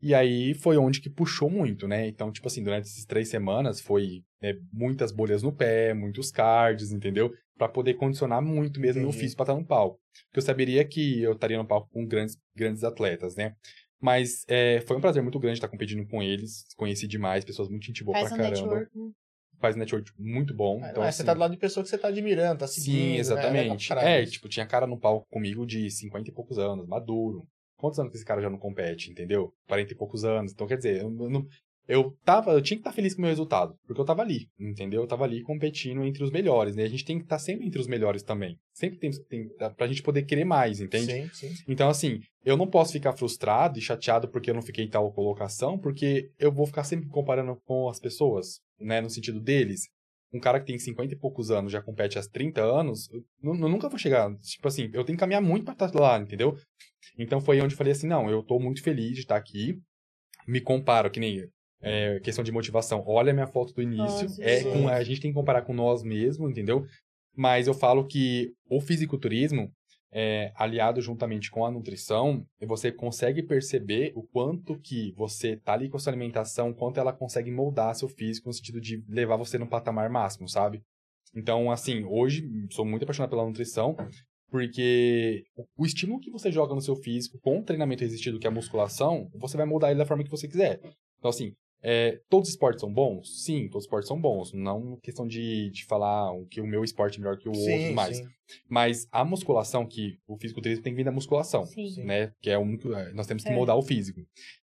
E aí foi onde que puxou muito, né? Então, tipo assim, durante essas três semanas foi né, muitas bolhas no pé, muitos cards, entendeu? Pra poder condicionar muito mesmo Entendi. físico pra estar no palco. Porque eu saberia que eu estaria no palco com grandes, grandes atletas, né? Mas é, foi um prazer muito grande estar competindo com eles. Conheci demais, pessoas muito gente boa Faz pra um caramba. network. Né? faz network muito bom. Ah, então, é, assim, Você tá do lado de pessoa que você tá admirando, tá seguindo. Sim, né? exatamente. pra É, caralho. tipo, tinha cara no palco comigo de 50 e poucos anos, maduro. Quantos anos que esse cara já não compete, entendeu? 40 e poucos anos. Então, quer dizer, eu, eu não- eu tava, eu tinha que estar feliz com o meu resultado, porque eu tava ali, entendeu? Eu tava ali competindo entre os melhores, né? A gente tem que estar sempre entre os melhores também. Sempre tem, tem pra gente poder querer mais, entende? Sim, sim. Então, assim, eu não posso ficar frustrado e chateado porque eu não fiquei em tal colocação, porque eu vou ficar sempre comparando com as pessoas, né? No sentido deles. Um cara que tem 50 e poucos anos já compete há 30 anos, eu, nu- eu nunca vou chegar. Tipo assim, eu tenho que caminhar muito pra estar lá, entendeu? Então foi onde eu falei assim: não, eu tô muito feliz de estar aqui. Me comparo, que nem é, questão de motivação. Olha a minha foto do início. É com, a gente tem que comparar com nós mesmos, entendeu? Mas eu falo que o fisiculturismo, é, aliado juntamente com a nutrição, você consegue perceber o quanto que você tá ali com a sua alimentação, quanto ela consegue moldar seu físico no sentido de levar você no patamar máximo, sabe? Então, assim, hoje sou muito apaixonado pela nutrição, porque o- estímulo que você joga no seu físico com o treinamento resistido, que é a musculação, você vai moldar ele da forma que você quiser. Então, assim, é, todos os esportes são bons? Sim, todos os esportes são bons. Não questão de, de falar que o meu esporte é melhor que o outro Sim, tudo mais. sim. Mas a musculação, que o fisiculturismo tem que vir da musculação, Sim. Sim. né? Que é o único. é, Nós temos que É. moldar o físico.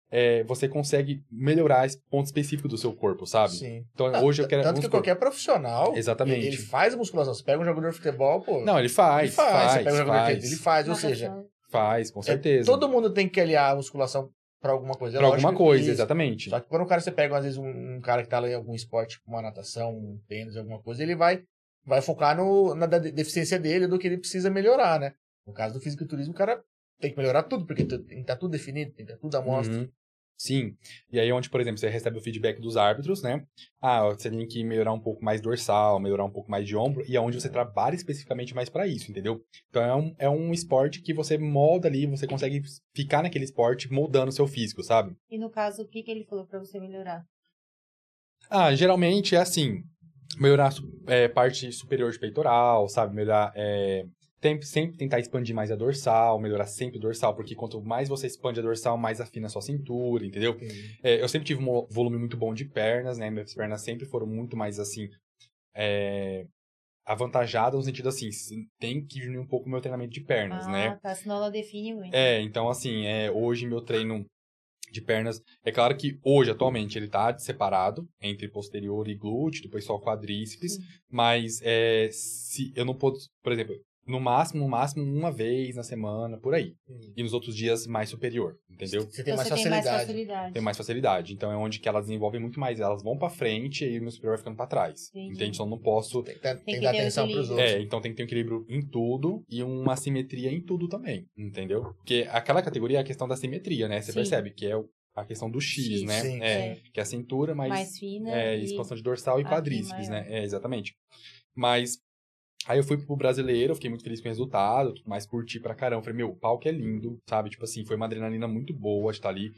É, você consegue melhorar esse ponto específico do seu corpo, sabe? Sim. Então Ah, hoje eu quero. Tanto que qualquer profissional, Exatamente. ele, ele faz a musculação. Você pega um jogador de futebol, pô. Não, ele faz, ele faz. faz, Você pega um jogador de faz, tênis, ele faz. Ou seja, faz, com é, certeza. todo mundo tem que aliar a musculação pra alguma coisa. É lógico alguma coisa, isso. exatamente. Só que quando o cara você pega, às vezes, um, um cara que tá lá em algum esporte, como uma natação, um tênis, alguma coisa, ele vai, vai focar no, na deficiência dele, do que ele precisa melhorar, né? No caso do fisiculturismo, o cara tem que melhorar tudo, porque tem que estar tudo definido, tem que estar tudo à mostra. Uhum. Sim. E aí, onde, por exemplo, você recebe o feedback dos árbitros, né? Ah, você tem que melhorar um pouco mais dorsal, melhorar um pouco mais de ombro, e é onde você trabalha especificamente mais pra isso, entendeu? Então é um, é um esporte que você molda ali, você consegue ficar naquele esporte moldando o seu físico, sabe? E no caso, o que, que ele falou pra você melhorar? Ah, geralmente é assim, melhorar é, parte superior de peitoral, sabe? Melhorar, é, tem- sempre tentar expandir mais a dorsal, melhorar sempre o dorsal, porque quanto mais você expande a dorsal, mais afina a sua cintura, entendeu? É, eu sempre tive um volume muito bom de pernas, né? Minhas pernas sempre foram muito mais assim. É, avantajadas no sentido assim, tem que diminuir um pouco o meu treinamento de pernas, ah, né? tá. Senão ela define muito. É, então assim, é, hoje meu treino de pernas, é claro que hoje, atualmente, ele tá separado entre posterior e glúteo, depois só quadríceps, Sim. mas é, se eu não posso, por exemplo, no máximo, no máximo uma vez na semana, por aí. E nos outros dias mais superior, entendeu? Você tem Então mais você tem mais facilidade. facilidade. Tem mais facilidade. Então é onde que elas desenvolvem muito mais. Elas vão pra frente e o meu superior vai ficando pra trás. Entendi. Entende? Então não posso. Tem que, dar- tem que que dar atenção pros outros. É, então tem que ter um equilíbrio em tudo e uma simetria em tudo também. Entendeu? Porque aquela categoria é a questão da simetria, né? Você Sim. percebe que é o- a questão do X, X, né? sim, é, sim. Que é a cintura, mas. mais fina. É, e- expansão de dorsal e quadríceps, maior. né? É, exatamente. Mas aí eu fui pro brasileiro, fiquei muito feliz com o resultado, tudo mais curti pra caramba. Falei, meu, o palco é lindo, sabe? Tipo assim, foi uma adrenalina muito boa de estar ali.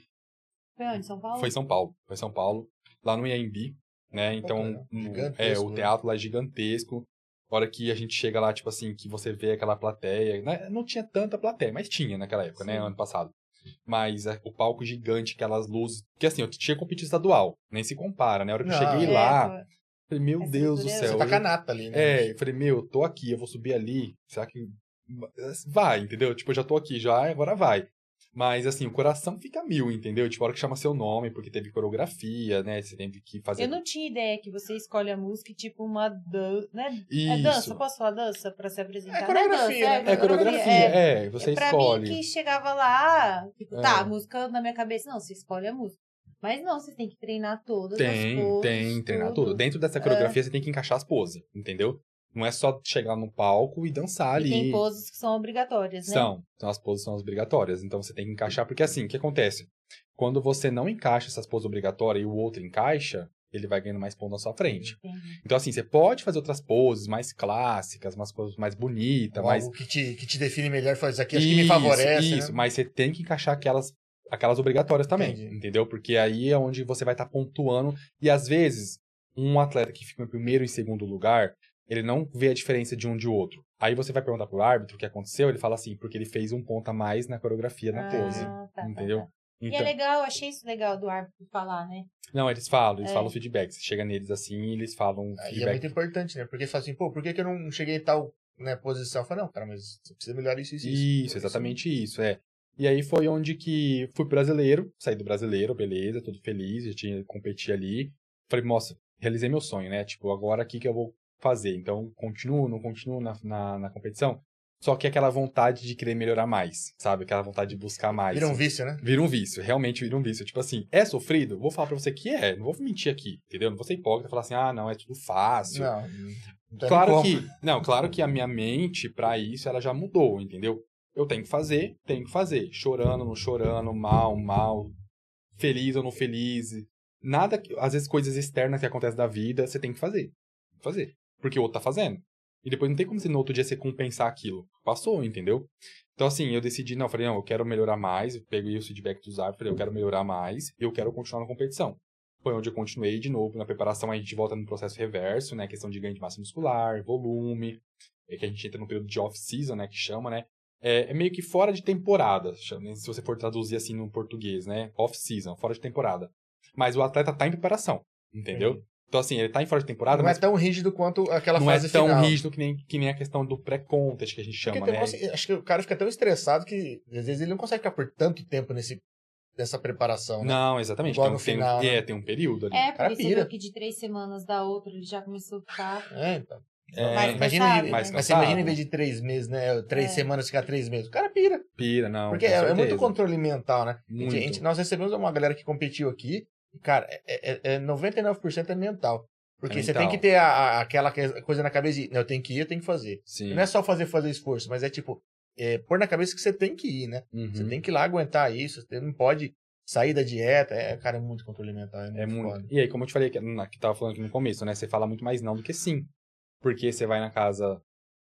Foi onde? São Paulo? Foi em São Paulo, foi São Paulo, lá no IMB, né? Então, gigantesco, é, o né? teatro lá é gigantesco. A hora que a gente chega lá, tipo assim, que você vê aquela plateia, né? não tinha tanta plateia, mas tinha naquela época, né? Sim. Ano passado. Mas é, o palco gigante, aquelas luzes. Porque assim, eu tinha competido estadual, nem se compara, né? A hora que eu Não, cheguei É, lá. Falei, meu Essa Deus do é- céu. Você tá eu- com a nata ali, né? é, eu falei, meu, eu tô aqui, eu vou subir ali. Será que. Vai, entendeu? Tipo, eu já tô aqui já, agora vai. Mas assim, o coração fica mil, entendeu? Tipo, a hora que chama seu nome, porque teve coreografia, né? Você teve que fazer. Eu não tinha ideia que você escolhe a música e tipo uma dança, né? Isso. É dança, posso falar dança pra se apresentar? É coreografia, Não é dança, né? É coreografia, é. é, você pra escolhe. mim que chegava lá, tipo, É. tá, a música na minha cabeça, não, você escolhe a música. Mas não, você tem que treinar todas Tem, as poses. tem, treinar tudo. Dentro dessa coreografia você tem que encaixar as poses, entendeu? Não é só chegar no palco e dançar E ali. tem poses que são obrigatórias, né? São, são as poses são obrigatórias. Então você tem que encaixar, porque assim, o que acontece? Quando você não encaixa essas poses obrigatórias e o outro encaixa, ele vai ganhando mais ponto na sua frente. Entendi. Então, assim, você pode fazer outras poses mais clássicas, umas coisas mais bonitas, mais. Algo que te, que te define melhor, isso aqui acho que me favorece. Isso, né? mas você tem que encaixar aquelas, aquelas obrigatórias também, Entendi. entendeu? Porque aí é onde você vai estar pontuando. E às vezes, um atleta que fica em primeiro e segundo lugar, ele não vê a diferença de um de outro. Aí você vai perguntar pro árbitro o que aconteceu, ele fala assim, porque ele fez um ponto a mais na coreografia, na pose. Ah, tá, tá, entendeu? tá. E é Então, legal, achei isso legal do árbitro falar, né? não, eles falam, eles É. falam feedback. Você chega neles assim e eles falam Aí é feedback. muito importante, né? Porque fala assim, pô, por que, que eu não cheguei em tal né, posição? Eu falo, não, cara, mas você precisa melhorar isso, isso, isso. Isso, exatamente isso, é. E aí foi onde que fui brasileiro, saí do brasileiro, beleza, tudo feliz, já tinha competi ali. Falei, nossa, realizei meu sonho, né? Tipo, agora o que eu vou fazer? Então, continuo, não continuo na, na, na competição? Só que aquela vontade de querer melhorar mais, sabe? Aquela vontade de buscar mais. Vira um vício, né? Vira um vício, realmente vira um vício. Tipo assim, é sofrido? Vou falar pra você que é, não vou mentir aqui, entendeu? Não vou ser hipócrita e falar assim, ah, não, é tudo fácil. Não. Claro que, não, claro que a minha mente pra isso ela já mudou, entendeu? Eu tenho que fazer, tenho que fazer, chorando, não chorando, mal, mal, feliz ou não feliz. Nada, às vezes coisas externas que acontecem da vida, você tem que fazer. Fazer, porque o outro tá fazendo. E depois não tem como você no outro dia você compensar aquilo. Passou, entendeu? Então assim, eu decidi, não, eu falei, não, eu quero melhorar mais, eu peguei o feedback dos árbitros, falei, eu quero melhorar mais, e eu quero continuar na competição. Foi onde eu continuei de novo na preparação, a gente volta no processo reverso, né? Questão de ganho de massa muscular, volume, é que a gente entra no período de off-season, né? Que chama, né? É, é meio que fora de temporada, se você for traduzir assim no português, né? Off-season, fora de temporada. Mas o atleta tá em preparação, entendeu? Entendi. Então, assim, ele tá em fora de temporada, Não é mas tão rígido quanto aquela não fase é tão final. rígido que nem, que nem a questão do pré-contest que a gente chama, tem- né? acho que o cara fica tão estressado que às vezes ele não consegue ficar por tanto tempo nesse, nessa preparação, né? Não, exatamente. Igual Tem, um- no tem, um- final, né? é, tem um período ali. É, cara porque você pira. viu que de três semanas da outra ele já começou a ficar. É, então. É, imagina, né? mas você imagina em vez de três meses, né? Três É. semanas ficar três meses. O cara pira. Pira, não. Porque é, é muito controle mental, né? Muito. a gente- nós recebemos uma galera que competiu aqui. E, cara, é, é, é 99% é mental. Porque É você mental. tem que ter a- a- aquela que- coisa na cabeça de, não, eu tenho que ir, eu tenho que fazer. Sim. Não é só fazer, fazer esforço, mas é tipo, é, pôr na cabeça que você tem que ir, né? Uhum. Você tem que ir lá aguentar isso, você não pode sair da dieta. É, cara, é muito controle mental. É muito, É muito. E aí, como eu te falei, que, que tava falando aqui no começo, né? Você fala muito mais não do que sim. Porque você vai na casa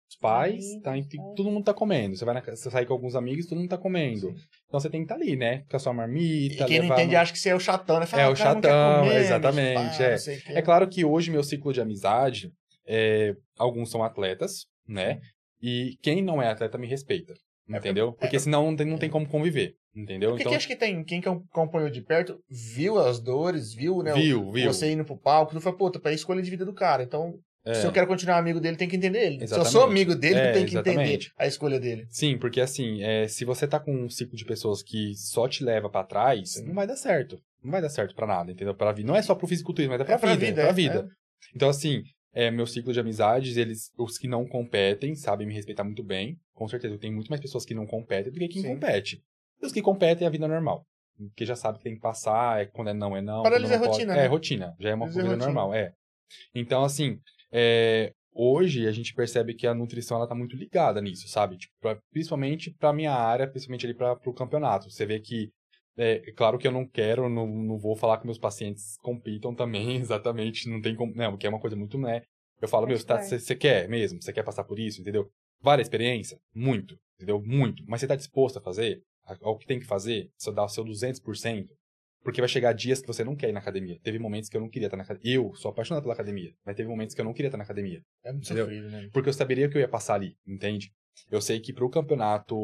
dos pais, Amigos, tá, é. todo mundo tá comendo. Você vai na, você sai com alguns amigos, todo mundo tá comendo. Sim. Então você tem que estar ali, né? Com a sua E marmita. quem não entende no- acha que você é o chatão, né? Fala, É, "Ah, o quer chatão, comer, exatamente, pá, é. não sei o quê." É claro que hoje meu ciclo de amizade, é, alguns são atletas, né? E quem não é atleta me respeita. É, Entendeu? Porque senão não tem, não tem como conviver. Entendeu? Porque Então, que acho que tem, quem que acompanhou de perto, viu as dores, viu, né? o- viu, viu. Você indo pro palco, não foi, puta, pra escolha de vida do cara. Então, É. se eu quero continuar amigo dele, tem que entender ele. Se eu Exatamente. sou amigo dele, É, tenho que entender exatamente. a escolha dele. Sim, porque assim, é, se você tá com um ciclo de pessoas que só te leva pra trás, Sim. não vai dar certo. Não vai dar certo pra nada, entendeu? Pra vida. Não é só pro fisiculturismo, mas é pra, É pra vida, vida, é pra é, vida. Então, assim, é, meu ciclo de amizades, eles, os que não competem, sabem me respeitar muito bem. Com certeza, eu tenho muito mais pessoas que não competem do que quem Sim. compete. E os que competem é a vida normal. Porque já sabe que tem que passar, é quando é não, é não. Para eles não é rotina, É, né? rotina. Já é uma é coisa rotina. normal, é. Então, assim, é, hoje a gente percebe que a nutrição ela tá muito ligada nisso, sabe? Tipo, pra- principalmente pra minha área, principalmente ali para pro campeonato. Você vê que é, é claro que eu não quero, não, não vou falar que meus pacientes compitam também, (laughs) exatamente, não tem como, não, porque é uma coisa muito, né? Eu falo, meu, você tá- você você quer mesmo? Você quer passar por isso, entendeu? Vale a experiência? Muito, entendeu? Muito. Mas você tá disposto a fazer? Ao que tem que fazer? Você dá o seu 200%? Porque vai chegar dias que você não quer ir na academia. Teve momentos que eu não queria estar na academia. Eu sou apaixonado pela academia, mas teve momentos que eu não queria estar na academia. É muito sofrido, né? Porque eu saberia que eu ia passar ali, entende? Eu sei que pro campeonato.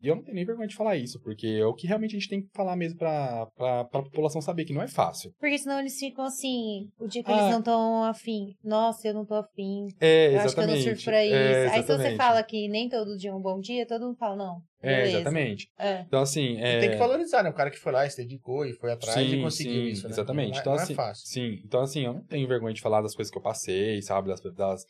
E eu não tenho nem vergonha de falar isso, porque é o que realmente a gente tem que falar mesmo pra, pra, pra população saber que não é fácil. Porque senão eles ficam assim, o dia que Ah. eles não estão afim. Nossa, eu não tô afim. É, Eu acho que eu não exatamente. surfo pra isso. É, Aí se você exatamente. fala que nem todo dia é um bom dia, todo mundo fala, não. É, Beleza. exatamente. É. Então, assim. É... Tem que valorizar, né? O cara que foi lá, se dedicou e foi atrás e Sim, conseguiu sim, isso, né? Exatamente. Não é, então, não é assim, fácil. Sim, então assim, eu não tenho vergonha de falar das coisas que eu passei, sabe? Das, das,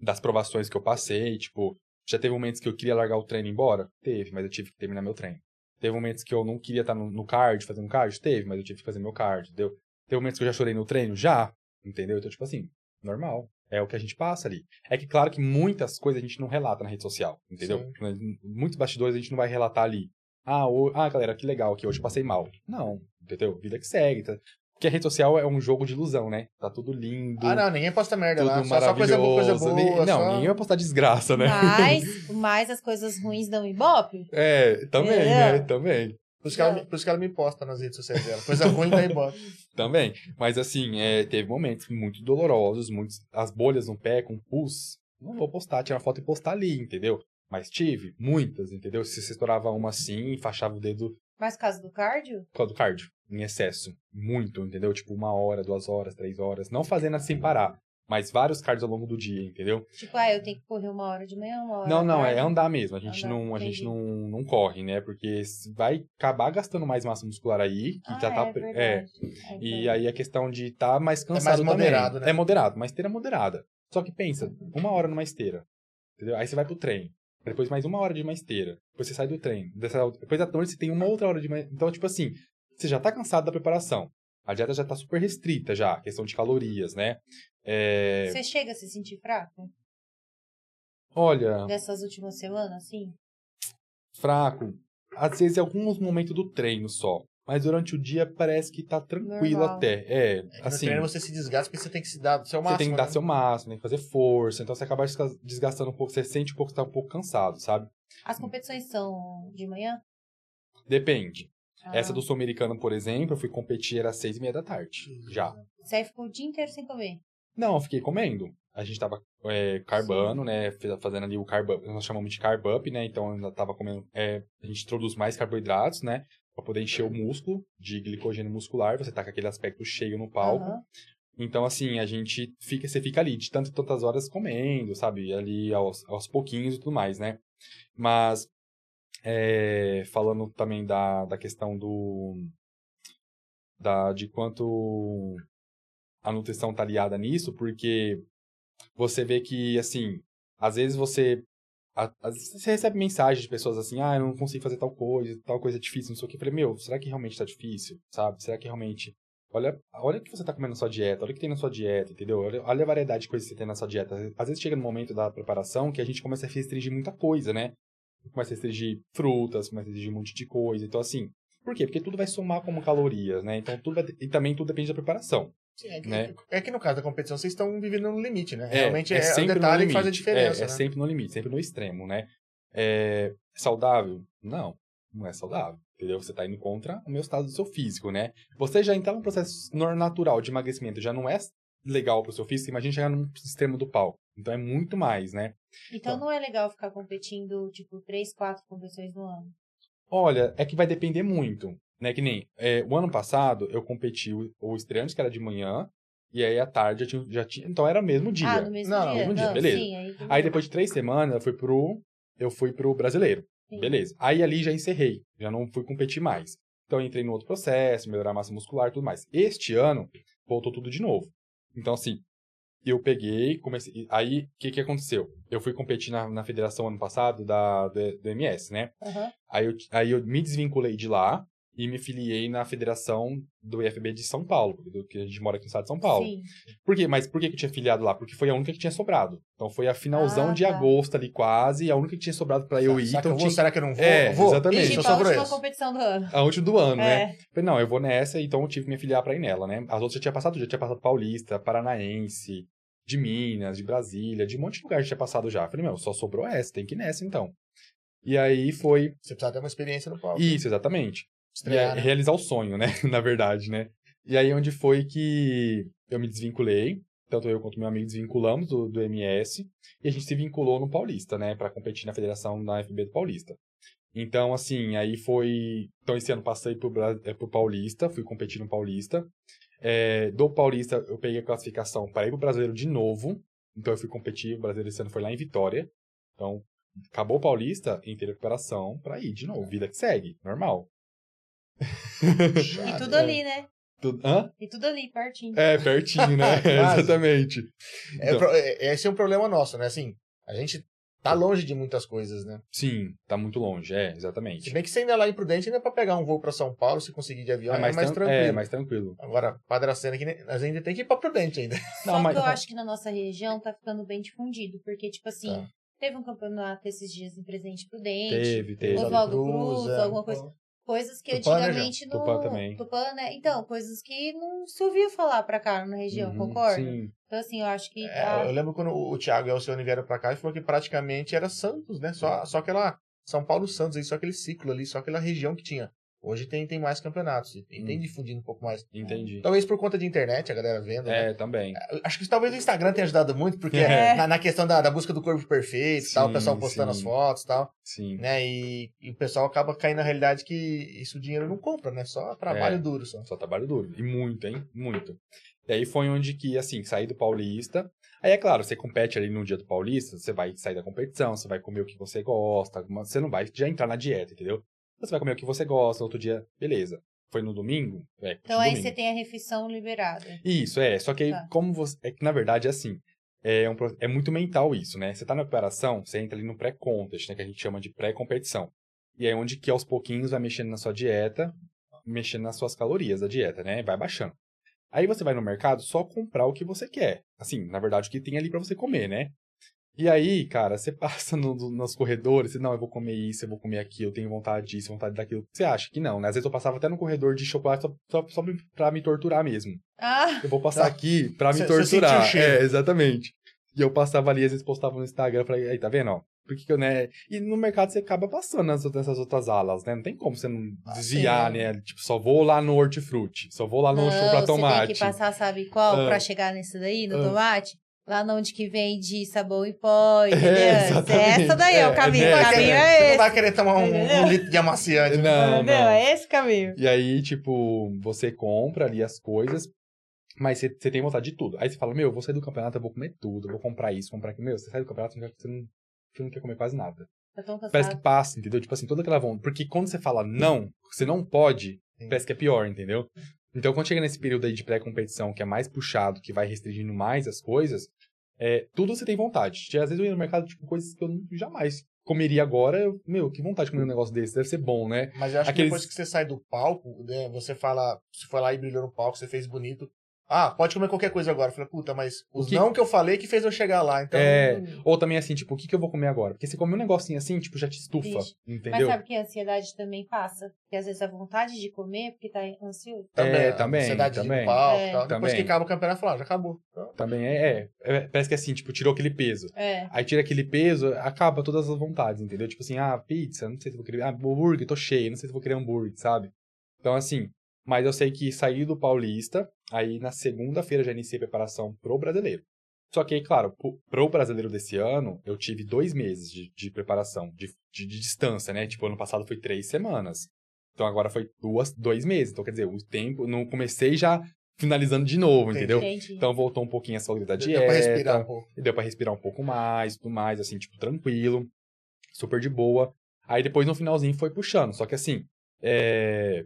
das provações que eu passei. Tipo, já teve momentos que eu queria largar o treino e ir embora? Teve, mas eu tive que terminar meu treino. Teve momentos que eu não queria estar no, no card, fazendo card? Teve, mas eu tive que fazer meu card, entendeu? Teve momentos que eu já chorei no treino? Já, entendeu? Então, tipo assim, normal. É o que a gente passa ali. É que, claro que muitas coisas a gente não relata na rede social, entendeu? Muitos bastidores a gente não vai relatar ali. Ah, o... ah, galera, que legal que hoje eu passei mal. Não, entendeu? Vida que segue. Tá? Porque a rede social é um jogo de ilusão, né? Tá tudo lindo. Ah, não, ninguém posta merda tudo lá. Só, só coisa boa, coisa maravilhoso. boa. Nem- Não, só... ninguém vai postar desgraça, né? Mas, (laughs) mas as coisas ruins dão ibope. É, também, É. né? Também. Por isso, que ela, me- por isso que ela me posta nas redes sociais dela. Coisa ruim da embora. (laughs) Também. Mas assim, é, teve momentos muito dolorosos, muitos, as bolhas no pé com pus. Não vou postar, tirar foto e postar ali, entendeu? Mas tive muitas, entendeu? Se você estourava uma assim, enfaixava o dedo Mas caso do cardio? Por causa do cardio, em excesso. Muito, entendeu? Tipo, uma hora, duas horas, três horas. Não fazendo assim parar. Mas vários cardios ao longo do dia, entendeu? Tipo, ah, eu tenho que correr uma hora de manhã, uma hora Não, não, é andar mesmo. A gente, Andar, não, a gente não, não corre, né? Porque se- vai acabar gastando mais massa muscular aí, que Ah, já tá. é, verdade. É, E aí a questão de estar mais cansado moderado, também. né? É moderado, uma esteira moderada. Só que pensa, uma hora numa esteira. Entendeu? Aí você vai pro trem. Depois mais uma hora de uma esteira. Depois você sai do trem. Depois da noite você tem uma outra hora de uma... Então, tipo assim, você já tá cansado da preparação. A dieta já tá super restrita já, questão de calorias, né? É, Você chega a se sentir fraco Olha, dessas últimas semanas, assim? fraco. Às vezes em alguns momentos do treino só. Mas durante o dia parece que tá tranquilo Normal. até. É, É no assim... treino você se desgasta porque você tem que se dar o seu Você máximo. tem que dar né? seu máximo, tem que fazer força, então você acaba desga- desgastando um pouco, você sente um pouco que tá um pouco cansado, sabe? As competições são de manhã? Depende. Ah. Essa do Sul-Americano, por exemplo, eu fui competir era às seis e meia da tarde, já. Você aí ficou o dia inteiro sem comer. Não, eu fiquei comendo. A gente tava é, carbando, né, fe- fazendo ali o carb up, nós chamamos de carb up, né, então eu ainda tava comendo, é, a gente introduz mais carboidratos, né, pra poder encher o músculo de glicogênio muscular, você tá com aquele aspecto cheio no palco. Aham. Então, assim, a gente fica, você fica ali de tantas e tantas horas comendo, sabe? Ali aos, aos pouquinhos e tudo mais, né? Mas, é, falando também da, da questão do. Da, de quanto a nutrição tá aliada nisso, porque você vê que, assim, às vezes você. Às vezes você recebe mensagens de pessoas assim, ah, eu não consigo fazer tal coisa, tal coisa é difícil, não sei o que. Eu falei, meu, será que realmente tá difícil? Sabe? Será que realmente Olha, olha o que você tá comendo na sua dieta, olha o que tem na sua dieta, entendeu? Olha, olha a variedade de coisas que você tem na sua dieta. Às vezes chega no momento da preparação que a gente começa a restringir muita coisa, né? Começa a restringir frutas, começa a restringir um monte de coisa. Então, assim, por quê? Porque tudo vai somar como calorias, né? Então, tudo vai, e também tudo depende da preparação. Sim, é, que, né? é que no caso da competição vocês estão vivendo no limite, né? É, Realmente é, é o detalhe que faz a diferença, É, é né? sempre no limite, sempre no extremo, né? É saudável? Não, não é saudável. Entendeu? Você tá indo contra o meu estado do seu físico, né? Você já entrar num processo natural de emagrecimento, já não é legal pro seu físico, imagina chegar no extremo do pau. Então é muito mais, né? Então Tá. não é legal ficar competindo, tipo, três, quatro competições no ano. Olha, é que vai depender muito, né? Que nem é, o ano passado eu competi o, o estreante, que era de manhã, e aí à tarde já tinha, já tinha. Então era mesmo dia. Ah, no mesmo Não, dia? mesmo dia, Não, beleza. Sim, aí, Aí depois de três semanas eu fui pro. Eu fui pro brasileiro. Sim. Beleza. Aí ali já encerrei. Já não fui competir mais. Então eu entrei no outro processo, melhorar a massa muscular e tudo mais. Este ano, voltou tudo de novo. Então, assim, eu peguei, comecei. Aí, o que, que aconteceu? Eu fui competir na, na federação ano passado da, do, do MS, né? Aham. Aí eu, aí eu me desvinculei de lá e me filiei na federação do IFB de São Paulo, do que a gente mora aqui no estado de São Paulo. Sim. Por quê? Mas por que que eu tinha filiado lá? Porque foi a única que tinha sobrado. Então foi a finalzão Ah, de tá. agosto ali quase, a única que tinha sobrado pra eu ir. Será que Então eu vou? tinha Será que eu não vou? É, Eu vou. exatamente. Ixi, só a última esse. competição do ano. a última do ano, né? É. Falei, não, eu vou nessa, então eu tive que me filiar pra ir nela, né? As outras já tinha passado, já tinha passado Paulista, Paranaense, de Minas, de Brasília, de um monte de lugar já tinha passado já. Falei, meu, só sobrou essa, tem que ir nessa então. E aí foi Você precisa ter uma experiência no palco. isso, exatamente. Estrear, é né? realizar o sonho, né? (laughs) Na verdade, né? E aí onde foi que eu me desvinculei, tanto eu quanto meu amigo desvinculamos do, do MS, e a gente se vinculou no Paulista, né? Pra competir na federação da FB do Paulista. Então, assim, aí foi... Então, esse ano passei pro, Bra- eh, pro Paulista, fui competir no Paulista. É, do Paulista, eu peguei a classificação para ir pro Brasileiro de novo. Então, eu fui competir, o Brasileiro esse ano foi lá em Vitória. Então, acabou o Paulista, entrei recuperação pra ir de novo. Vida que segue, normal. E (laughs) tudo ali, né? Tudo... Hã? E tudo ali, pertinho. É, pertinho, né? (laughs) Quase. (laughs) Exatamente. É, Então- pro- é- esse é um problema nosso, né? Assim, a gente tá longe de muitas coisas, né? Sim, tá muito longe, é, Se exatamente. bem que você ainda é lá em Prudente, ainda é pra pegar um voo pra São Paulo, se conseguir de avião, é mais, tran- tranquilo. É, mais tranquilo. Agora, Padracena né, nós ainda tem que ir pra Prudente ainda. (laughs) Só mas- que eu acho que na nossa região tá ficando bem difundido. Porque, tipo assim, Tá. teve um campeonato esses dias em Presente Prudente. Teve, teve. Oswaldo Cruz, Cruz, é. alguma coisa. Coisas que Tupã, né, antigamente não. Tupã também. Tupã, né? Então, coisas que não se ouvia falar pra cá na região, Uhum, concorda? Sim. Então, assim, eu acho que. É, eu lembro quando o Thiago e o Alcione vieram pra cá e falou que praticamente era Santos, né? Só, só aquela São Paulo Santos, aí, só aquele ciclo ali, só aquela região que tinha Hoje tem, tem mais campeonatos. E tem, Hum. tem difundindo um pouco mais. Entendi. Talvez por conta de internet, a galera vendo, né? É, também. Eu Acho que talvez o Instagram tenha ajudado muito, porque É. na, na questão da, da busca do corpo perfeito, e tal, o Sim, pessoal postando sim. as fotos e tal, Sim. né? E, e o pessoal acaba caindo na realidade que isso o dinheiro não compra, né? Só trabalho É. duro só. Só trabalho duro. E muito, hein? Muito. E aí foi onde que, assim, saí do Paulista. Aí, é claro, você compete ali no dia do Paulista, você vai sair da competição, você vai comer o que você gosta, mas você não vai já entrar na dieta, entendeu? Você vai comer o que você gosta, outro dia, beleza. Foi no domingo? É, Então aí domingo. você tem a refeição liberada. Isso, é. Só que aí, Tá. como você. É que, na verdade, é assim. É, um é muito mental isso, né? Você tá na preparação, você entra ali no pré-contest, né? Que a gente chama de pré-competição. E é onde que aos pouquinhos vai mexendo na sua dieta, mexendo nas suas calorias da dieta, né? Vai baixando. Aí você vai no mercado só comprar o que você quer. Assim, na verdade, o que tem ali pra você comer, né? E aí, cara, você passa no- no- nos corredores, você, não, eu vou comer isso, eu vou comer aquilo, eu tenho vontade disso, vontade daquilo. Você acha que não, né? Às vezes eu passava até no corredor de chocolate só, só, só pra me torturar mesmo. Ah, Eu vou passar Tá. aqui pra me sentiu torturar. o cheiro. É, exatamente. E eu passava ali, às vezes postava no Instagram, falei, aí, tá vendo, ó? Por que que eu, né? E no mercado você acaba passando nessas outras alas, né? Não tem como você não Ah, desviar, sim. né? Tipo, só vou lá no hortifruti, só vou lá no show pra não, tomate. você tem que passar, sabe qual, Ah. pra chegar nesse daí, no Ah. tomate? Lá onde que vende sabão em pó, (laughs) entendeu? exatamente. Essa daí é, o É, caminho. é o nessa, caminho né? Você é não esse. vai querer tomar um, um litro de amaciante. né? Não, Entendeu? não. É esse caminho. E aí, tipo, você compra ali as coisas, mas você, você tem vontade de tudo. Aí você fala, meu, eu vou sair do campeonato, eu vou comer tudo, eu vou comprar isso, comprar aquilo. Meu, você sai do campeonato, você não, você não, você não quer comer quase nada. Tá tão Parece que passa, entendeu? Tipo assim, toda aquela vontade. Porque quando você fala não, você não pode, Sim. parece que é pior, entendeu? Então, quando chega nesse período aí de pré-competição, que é mais puxado, que vai restringindo mais as coisas, é, tudo você tem vontade. Às vezes eu ia no mercado, tipo, coisas que eu jamais comeria agora. Eu, meu, que vontade de comer um negócio desse, deve ser bom, né? Mas eu acho Aqueles- que depois que você sai do palco, né, você fala, você foi lá e brilhou no palco, você fez bonito. Ah, pode comer qualquer coisa agora. Eu falei, puta, mas os O que- não que eu falei que fez eu chegar lá. Então, É, Ou também assim, tipo, o que, que eu vou comer agora? Porque você come um negocinho assim, tipo, já te estufa, Vixe. Mas entendeu? sabe que a ansiedade também passa? Porque às vezes a vontade de comer é porque tá ansioso. também, É, a também, ansiedade de também. palco, É. tal. Depois que acaba o campeonato, fala, ah, já acabou. Também é, é, é, Parece que assim, tipo, tirou aquele peso. É. Aí tira aquele peso, acaba todas as vontades, entendeu? Tipo assim, ah, pizza, não sei se vou querer. Ah, hambúrguer, tô cheio, não sei se vou querer hambúrguer, sabe? Então, assim, mas eu sei que saí do Paulista, aí na segunda-feira já iniciei a preparação pro brasileiro. Só que aí, claro, pro, brasileiro desse ano, eu tive dois meses de, de preparação, de, de, de distância, né? Tipo, ano passado foi três semanas. Então agora foi duas, dois meses. Então, quer dizer, o tempo, não comecei já finalizando de novo, Entendi. entendeu? Entendi. Então voltou um pouquinho a saúde da deu dieta. pra respirar um pouco. E deu pra respirar um pouco mais, tudo mais, assim, tipo, tranquilo, super de boa. Aí depois no finalzinho foi puxando. Só que assim, é...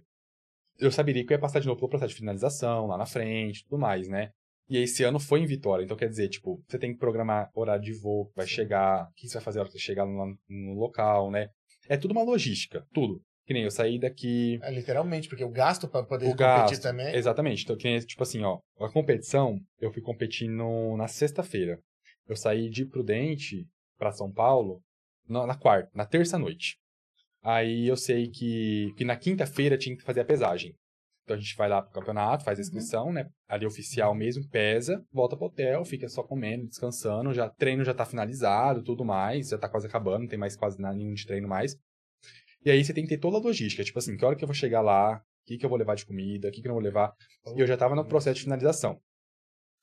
eu saberia que eu ia passar de novo pelo processo de finalização lá na frente, tudo mais, né? E esse ano foi em Vitória. Então quer dizer, tipo, você tem que programar horário de voo, que vai chegar, o que você vai fazer a hora que você chegar no, no local, né? É tudo uma logística, tudo. Que nem eu saí daqui. É, literalmente, porque o gasto pra poder O competir gasto, também. Exatamente. Então, que nem, tipo assim, ó, a competição, eu fui competir no, na sexta-feira. Eu saí de Prudente pra São Paulo na, na quarta, na terça-noite. Aí eu sei que, que na quinta-feira tinha que fazer a pesagem. Então a gente vai lá pro campeonato, faz a inscrição, né? Ali oficial mesmo, pesa, volta pro hotel, fica só comendo, descansando, já treino já tá finalizado, tudo mais, já tá quase acabando, não tem mais quase nada, nenhum de treino mais. E aí você tem que ter toda a logística, tipo assim, que hora que eu vou chegar lá, o que, que eu vou levar de comida, o que, que eu não vou levar. E eu já tava no processo de finalização.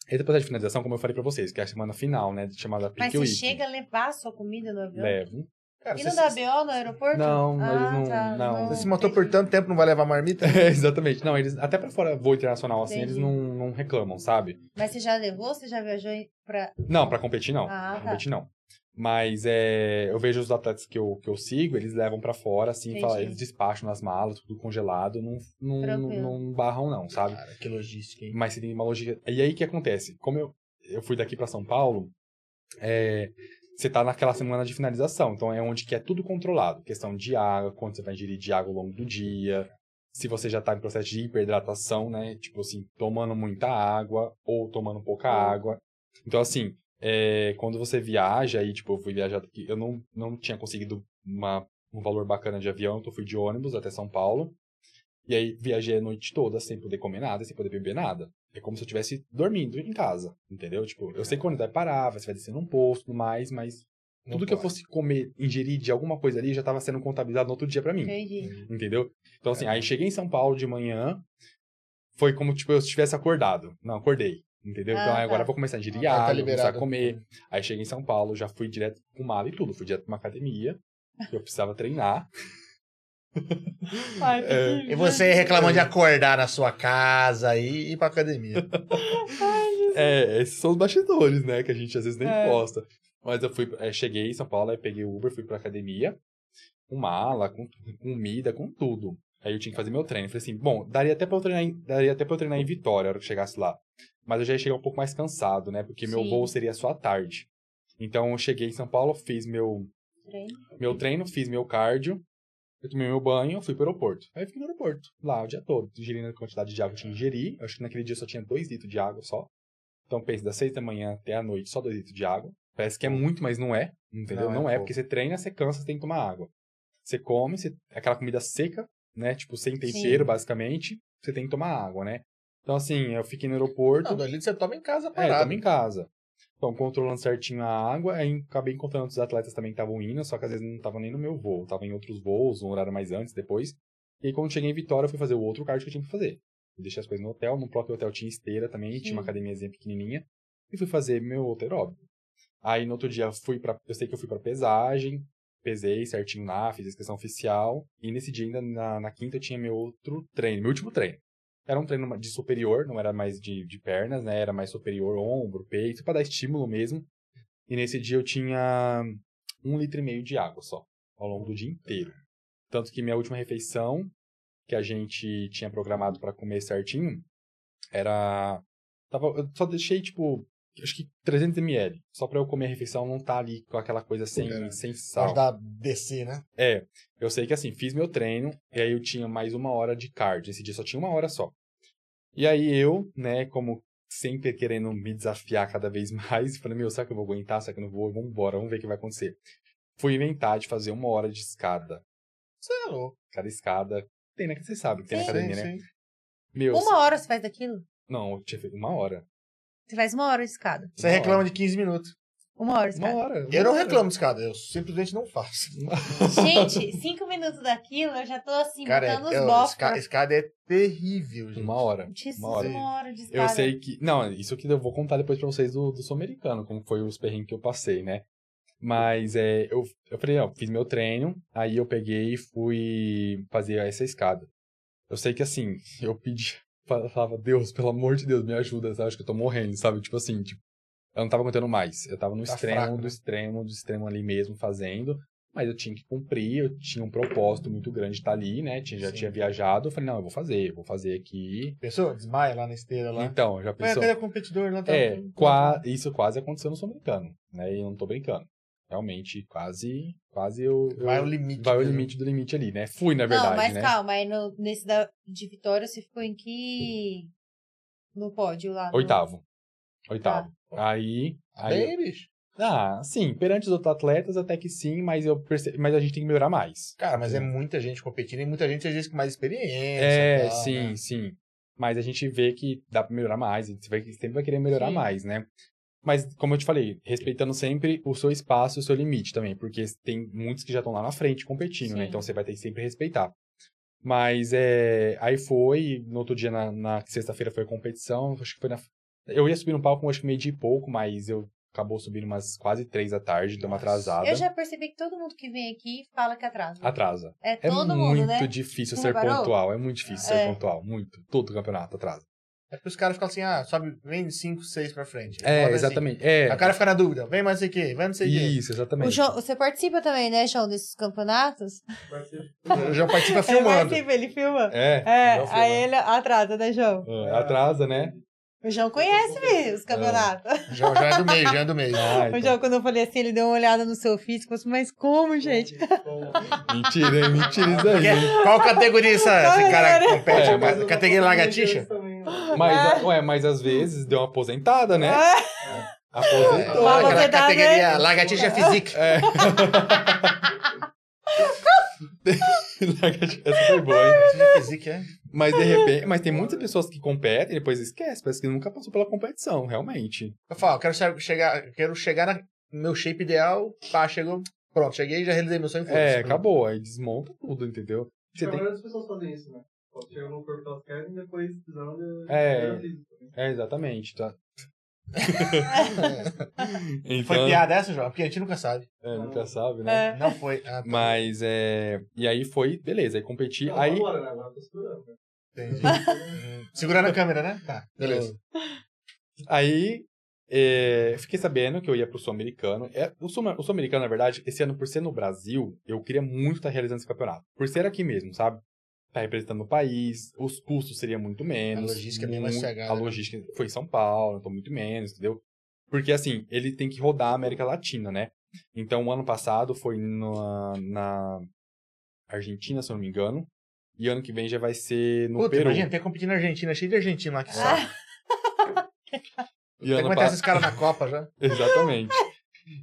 Esse processo de finalização, como eu falei pra vocês, que é a semana final, né? Chamada Mas Peak você Week. chega a levar a sua comida no avião? Levo. Cara, E não dá BO no aeroporto? Não, ah, eles não- tá, não. você se matou por tanto tempo, não vai levar marmita? (laughs) É, exatamente. Não, eles, até pra fora voo internacional, assim, Entendi. eles não, não reclamam, sabe? Mas você já levou? Você já viajou pra... Não, pra competir não. Ah, pra tá. competir não. Mas é, eu vejo os atletas que eu, que eu sigo, eles levam pra fora, assim, fala, eles despacham nas malas, tudo congelado, não, não, não, não barram não, sabe? Cara, que logística, hein? Mas você tem uma logística. E aí o que acontece? Como eu, eu fui daqui pra São Paulo, é, você tá naquela semana de finalização. Então é onde que é tudo controlado. Questão de água, quanto você vai ingerir de água ao longo do dia. Se você já tá em processo de hiperidratação, né? Tipo assim, tomando muita água ou tomando pouca água. Então, assim, é, quando você viaja, aí, tipo, eu fui viajar daqui, eu não, não tinha conseguido uma, um valor bacana de avião, então fui de ônibus até São Paulo. E aí viajei a noite toda sem poder comer nada, sem poder beber nada. É como se eu estivesse dormindo em casa, entendeu? Tipo, eu sei quando vai parar, você vai descer num posto tudo mais, mas Não Tudo que eu pode. fosse comer, ingerir de alguma coisa ali, já tava sendo contabilizado no outro dia pra mim. Entendi. Entendeu? Então, assim, É. aí cheguei em São Paulo de manhã, foi como, tipo, eu tivesse acordado. Não, acordei. Entendeu? Ah, então, aí agora tá. eu vou começar a ingerir tá água, vou começar a comer. Aí cheguei em São Paulo, já fui direto com mala e tudo. Fui direto pra uma academia, que eu precisava treinar. Ai, É. E você reclamando de acordar na sua casa e ir pra academia. É, esses são os bastidores, né? Que a gente às vezes nem É. posta. Mas eu fui, é, cheguei em São Paulo, aí peguei o Uber, fui pra academia, com mala, com com comida, com tudo. Aí eu tinha que fazer meu treino. Falei assim, bom, daria até pra eu treinar em, daria até pra eu treinar em Vitória, a hora que chegasse lá. Mas eu já ia chegar um pouco mais cansado, né? Porque meu Sim. voo seria só à tarde. Então eu cheguei em São Paulo, fiz meu, treino. meu treino, fiz meu cardio, eu tomei meu banho, fui pro aeroporto. Aí eu fiquei no aeroporto, lá o dia todo, ingerindo a quantidade de água que eu tinha que ingerir. Eu acho que naquele dia só tinha 2 litros de água só. Então pensa, das 6 da manhã até a noite, só 2 litros de água. Parece que é muito, mas não é, entendeu? Não, Não, é é, porque você treina, você cansa, você tem que tomar água. Você come, você... aquela comida seca, né? Tipo, sem tempero, Sim. basicamente, você tem que tomar água, né? Então, assim, eu fiquei no aeroporto. Não, dois litros você toma em casa É, parado. tamo em casa. Então, controlando certinho a água, aí acabei encontrando outros atletas também que estavam indo, só que às vezes não estavam nem no meu voo, estavam em outros voos, um horário mais antes, depois. E aí, quando cheguei em Vitória, eu fui fazer o outro cardio que eu tinha que fazer. Eu deixei as coisas no hotel, no próprio hotel tinha esteira também, tinha uma Sim. academiazinha pequenininha, e fui fazer meu outro aeróbico. Aí, no outro dia, fui pra, eu sei que eu fui pra pesagem, pesei certinho lá, fiz a inscrição oficial, e nesse dia, ainda na, na quinta, eu tinha meu outro treino, meu último treino. Era um treino de superior, não era mais de, de pernas, né? Era mais superior, ombro, peito, pra dar estímulo mesmo. E nesse dia eu tinha um litro e meio de água só, ao longo do dia inteiro. Tanto que minha última refeição, que a gente tinha programado pra comer certinho, era. Tava, eu só deixei, tipo, acho que 300 ml. Só pra eu comer a refeição não tá ali com aquela coisa sem, Cara, sem sal. Pode dar descer, né? É, eu sei que assim, fiz meu treino, e aí eu tinha mais uma hora de cardio. Esse dia só tinha uma hora só. E aí eu, né, como sempre querendo me desafiar cada vez (laughs) mais, falei, meu, será que eu vou aguentar? Será que eu não vou? Vamos embora, vamos ver o que vai acontecer. Fui inventar de fazer uma hora de escada. Você é louco. Cada escada. Tem, né? Que você sabe que tem na Sim. academia, Sim, né? sim. Meu, Uma hora você faz daquilo? não, eu tinha feito uma hora. Você faz uma hora de escada. Você Uma reclama de 15 minutos. Uma hora de Uma escada. hora. Eu uma não hora. reclamo de escada, eu simplesmente não faço. (laughs) Gente, cinco minutos daquilo, eu já tô assim, Cara, botando é, os bofos. esca- escada é terrível, gente. Uma hora. Jesus, Uma hora. uma hora de escada. Eu sei que. Não, isso que eu vou contar depois pra vocês do, do sul-americano, como foi os perrengues que eu passei, né? Mas é, eu, eu falei, ó, fiz meu treino, aí eu peguei e fui fazer essa escada. Eu sei que assim, eu pedi, falava, Deus, pelo amor de Deus, me ajuda, sabe? Acho que eu tô morrendo, sabe? Tipo assim, tipo, eu não tava aguentando mais. Eu tava no Tá extremo, fraco, do né? extremo, do extremo ali mesmo fazendo. Mas eu tinha que cumprir, eu tinha um propósito muito grande de estar ali, né? Tinha, já Sim. tinha viajado. Eu falei, não, eu vou fazer, vou fazer aqui. Pensou? Desmaia lá na esteira lá. Então, já pensou. cadê o competidor lá? Tá- É, tá- qua- isso quase aconteceu no Sul-Americano, né? E eu não tô brincando. Realmente, quase, quase eu... eu- Vai o limite. vai o limite do limite ali, né? Fui, na verdade, não, mas né? calma, aí no, nesse da, de Vitória você ficou em que. No pódio lá? no- Oitavo. Oitavo. Tá. Aí... aí Bem, bicho. Ah, sim, perante os outros atletas até que sim, mas, eu perce... mas a gente tem que melhorar mais. Cara, mas é muita gente competindo e muita gente às vezes com mais experiência. É, tal, sim, né? sim. Mas a gente vê que dá pra melhorar mais, a gente vai- sempre vai querer melhorar Sim. mais, né? Mas, como eu te falei, respeitando sempre o seu espaço e o seu limite também, porque tem muitos que já estão lá na frente competindo, né? Sim. Então você vai ter que sempre respeitar. Mas é. Aí foi, no outro dia, na, na sexta-feira foi a competição, acho que foi na. Eu ia subir no palco, acho que meio dia e pouco, mas eu acabou subindo umas quase três da tarde, deu uma atrasada. Eu já percebi que todo mundo que vem aqui fala que atrasa. Atrasa. É É todo muito mundo, né? difícil ser reparou? pontual, é muito difícil É. ser pontual, muito. Todo campeonato atrasa. É porque os caras ficam assim, ah, sobe, vem 5, 6 pra frente. É, Sobe assim. exatamente. É. A cara fica na dúvida, vem mais sei o quê, vai não sei o quê. Isso, exatamente. O João, você participa também, né, João, desses campeonatos? O João participa (laughs) Ele filmando. participa, ele filma. É, É, filma. aí ele atrasa, né, João? é, atrasa, né? O João conhece mesmo os campeonatos. João já é do meio, já é do meio. Ah, O então. João, quando eu falei assim, ele deu uma olhada no seu físico, falou assim, mas como, gente? (laughs) Mentira, hein? Mentira isso aí. Qual categoria essa, esse cara compete? É, mas- categoria lagartixa? (laughs) Mas, ué, mas às vezes deu uma aposentada, né? Ah, Aposentou. Uma Aquela aposentada, categoria né? lagartixa física. É. (laughs) Essa foi boa, hein? É. Mas de repente. Mas tem muitas pessoas que competem e depois esquece. Parece que nunca passou pela competição, realmente. Eu falo, eu quero che- chegar, quero chegar na, meu shape ideal, pá, chegou, pronto, cheguei e já realizei meu sonho. É, acabou. Aí desmonta tudo, entendeu? Você a tem... maioria das pessoas fazem isso, né? Quando chega no corpo que elas querem, depois precisam de É. né? É, exatamente, tá? (laughs) Foi Então, piada essa, João? Porque a gente nunca sabe. é, nunca sabe, né? É. Não foi. Ah, tá. Mas, é... E aí foi, beleza, aí competi. Não, aí... agora, né? Agora tá segurando, né? Entendi. (laughs) Segurando a câmera, né? Tá, beleza. Aí, é, fiquei sabendo que eu ia pro Sul-Americano. É, o Sul- o Sul-Americano, na verdade, esse ano, por ser no Brasil, eu queria muito estar realizando esse campeonato. Por ser aqui mesmo, sabe? Tá representando o país, os custos seriam muito menos. A logística é bem mais muito- chegada, A né? logística foi em São Paulo, então muito menos, entendeu? Porque, assim, ele tem que rodar a América Latina, né? Então, o ano passado foi na, na Argentina, se eu não me engano. E ano que vem já vai ser no Puta, Peru. imagina, tem competindo na Argentina, cheio de argentino lá que sabe. E Tem ano que pa- esses caras na Copa já. (laughs) Exatamente.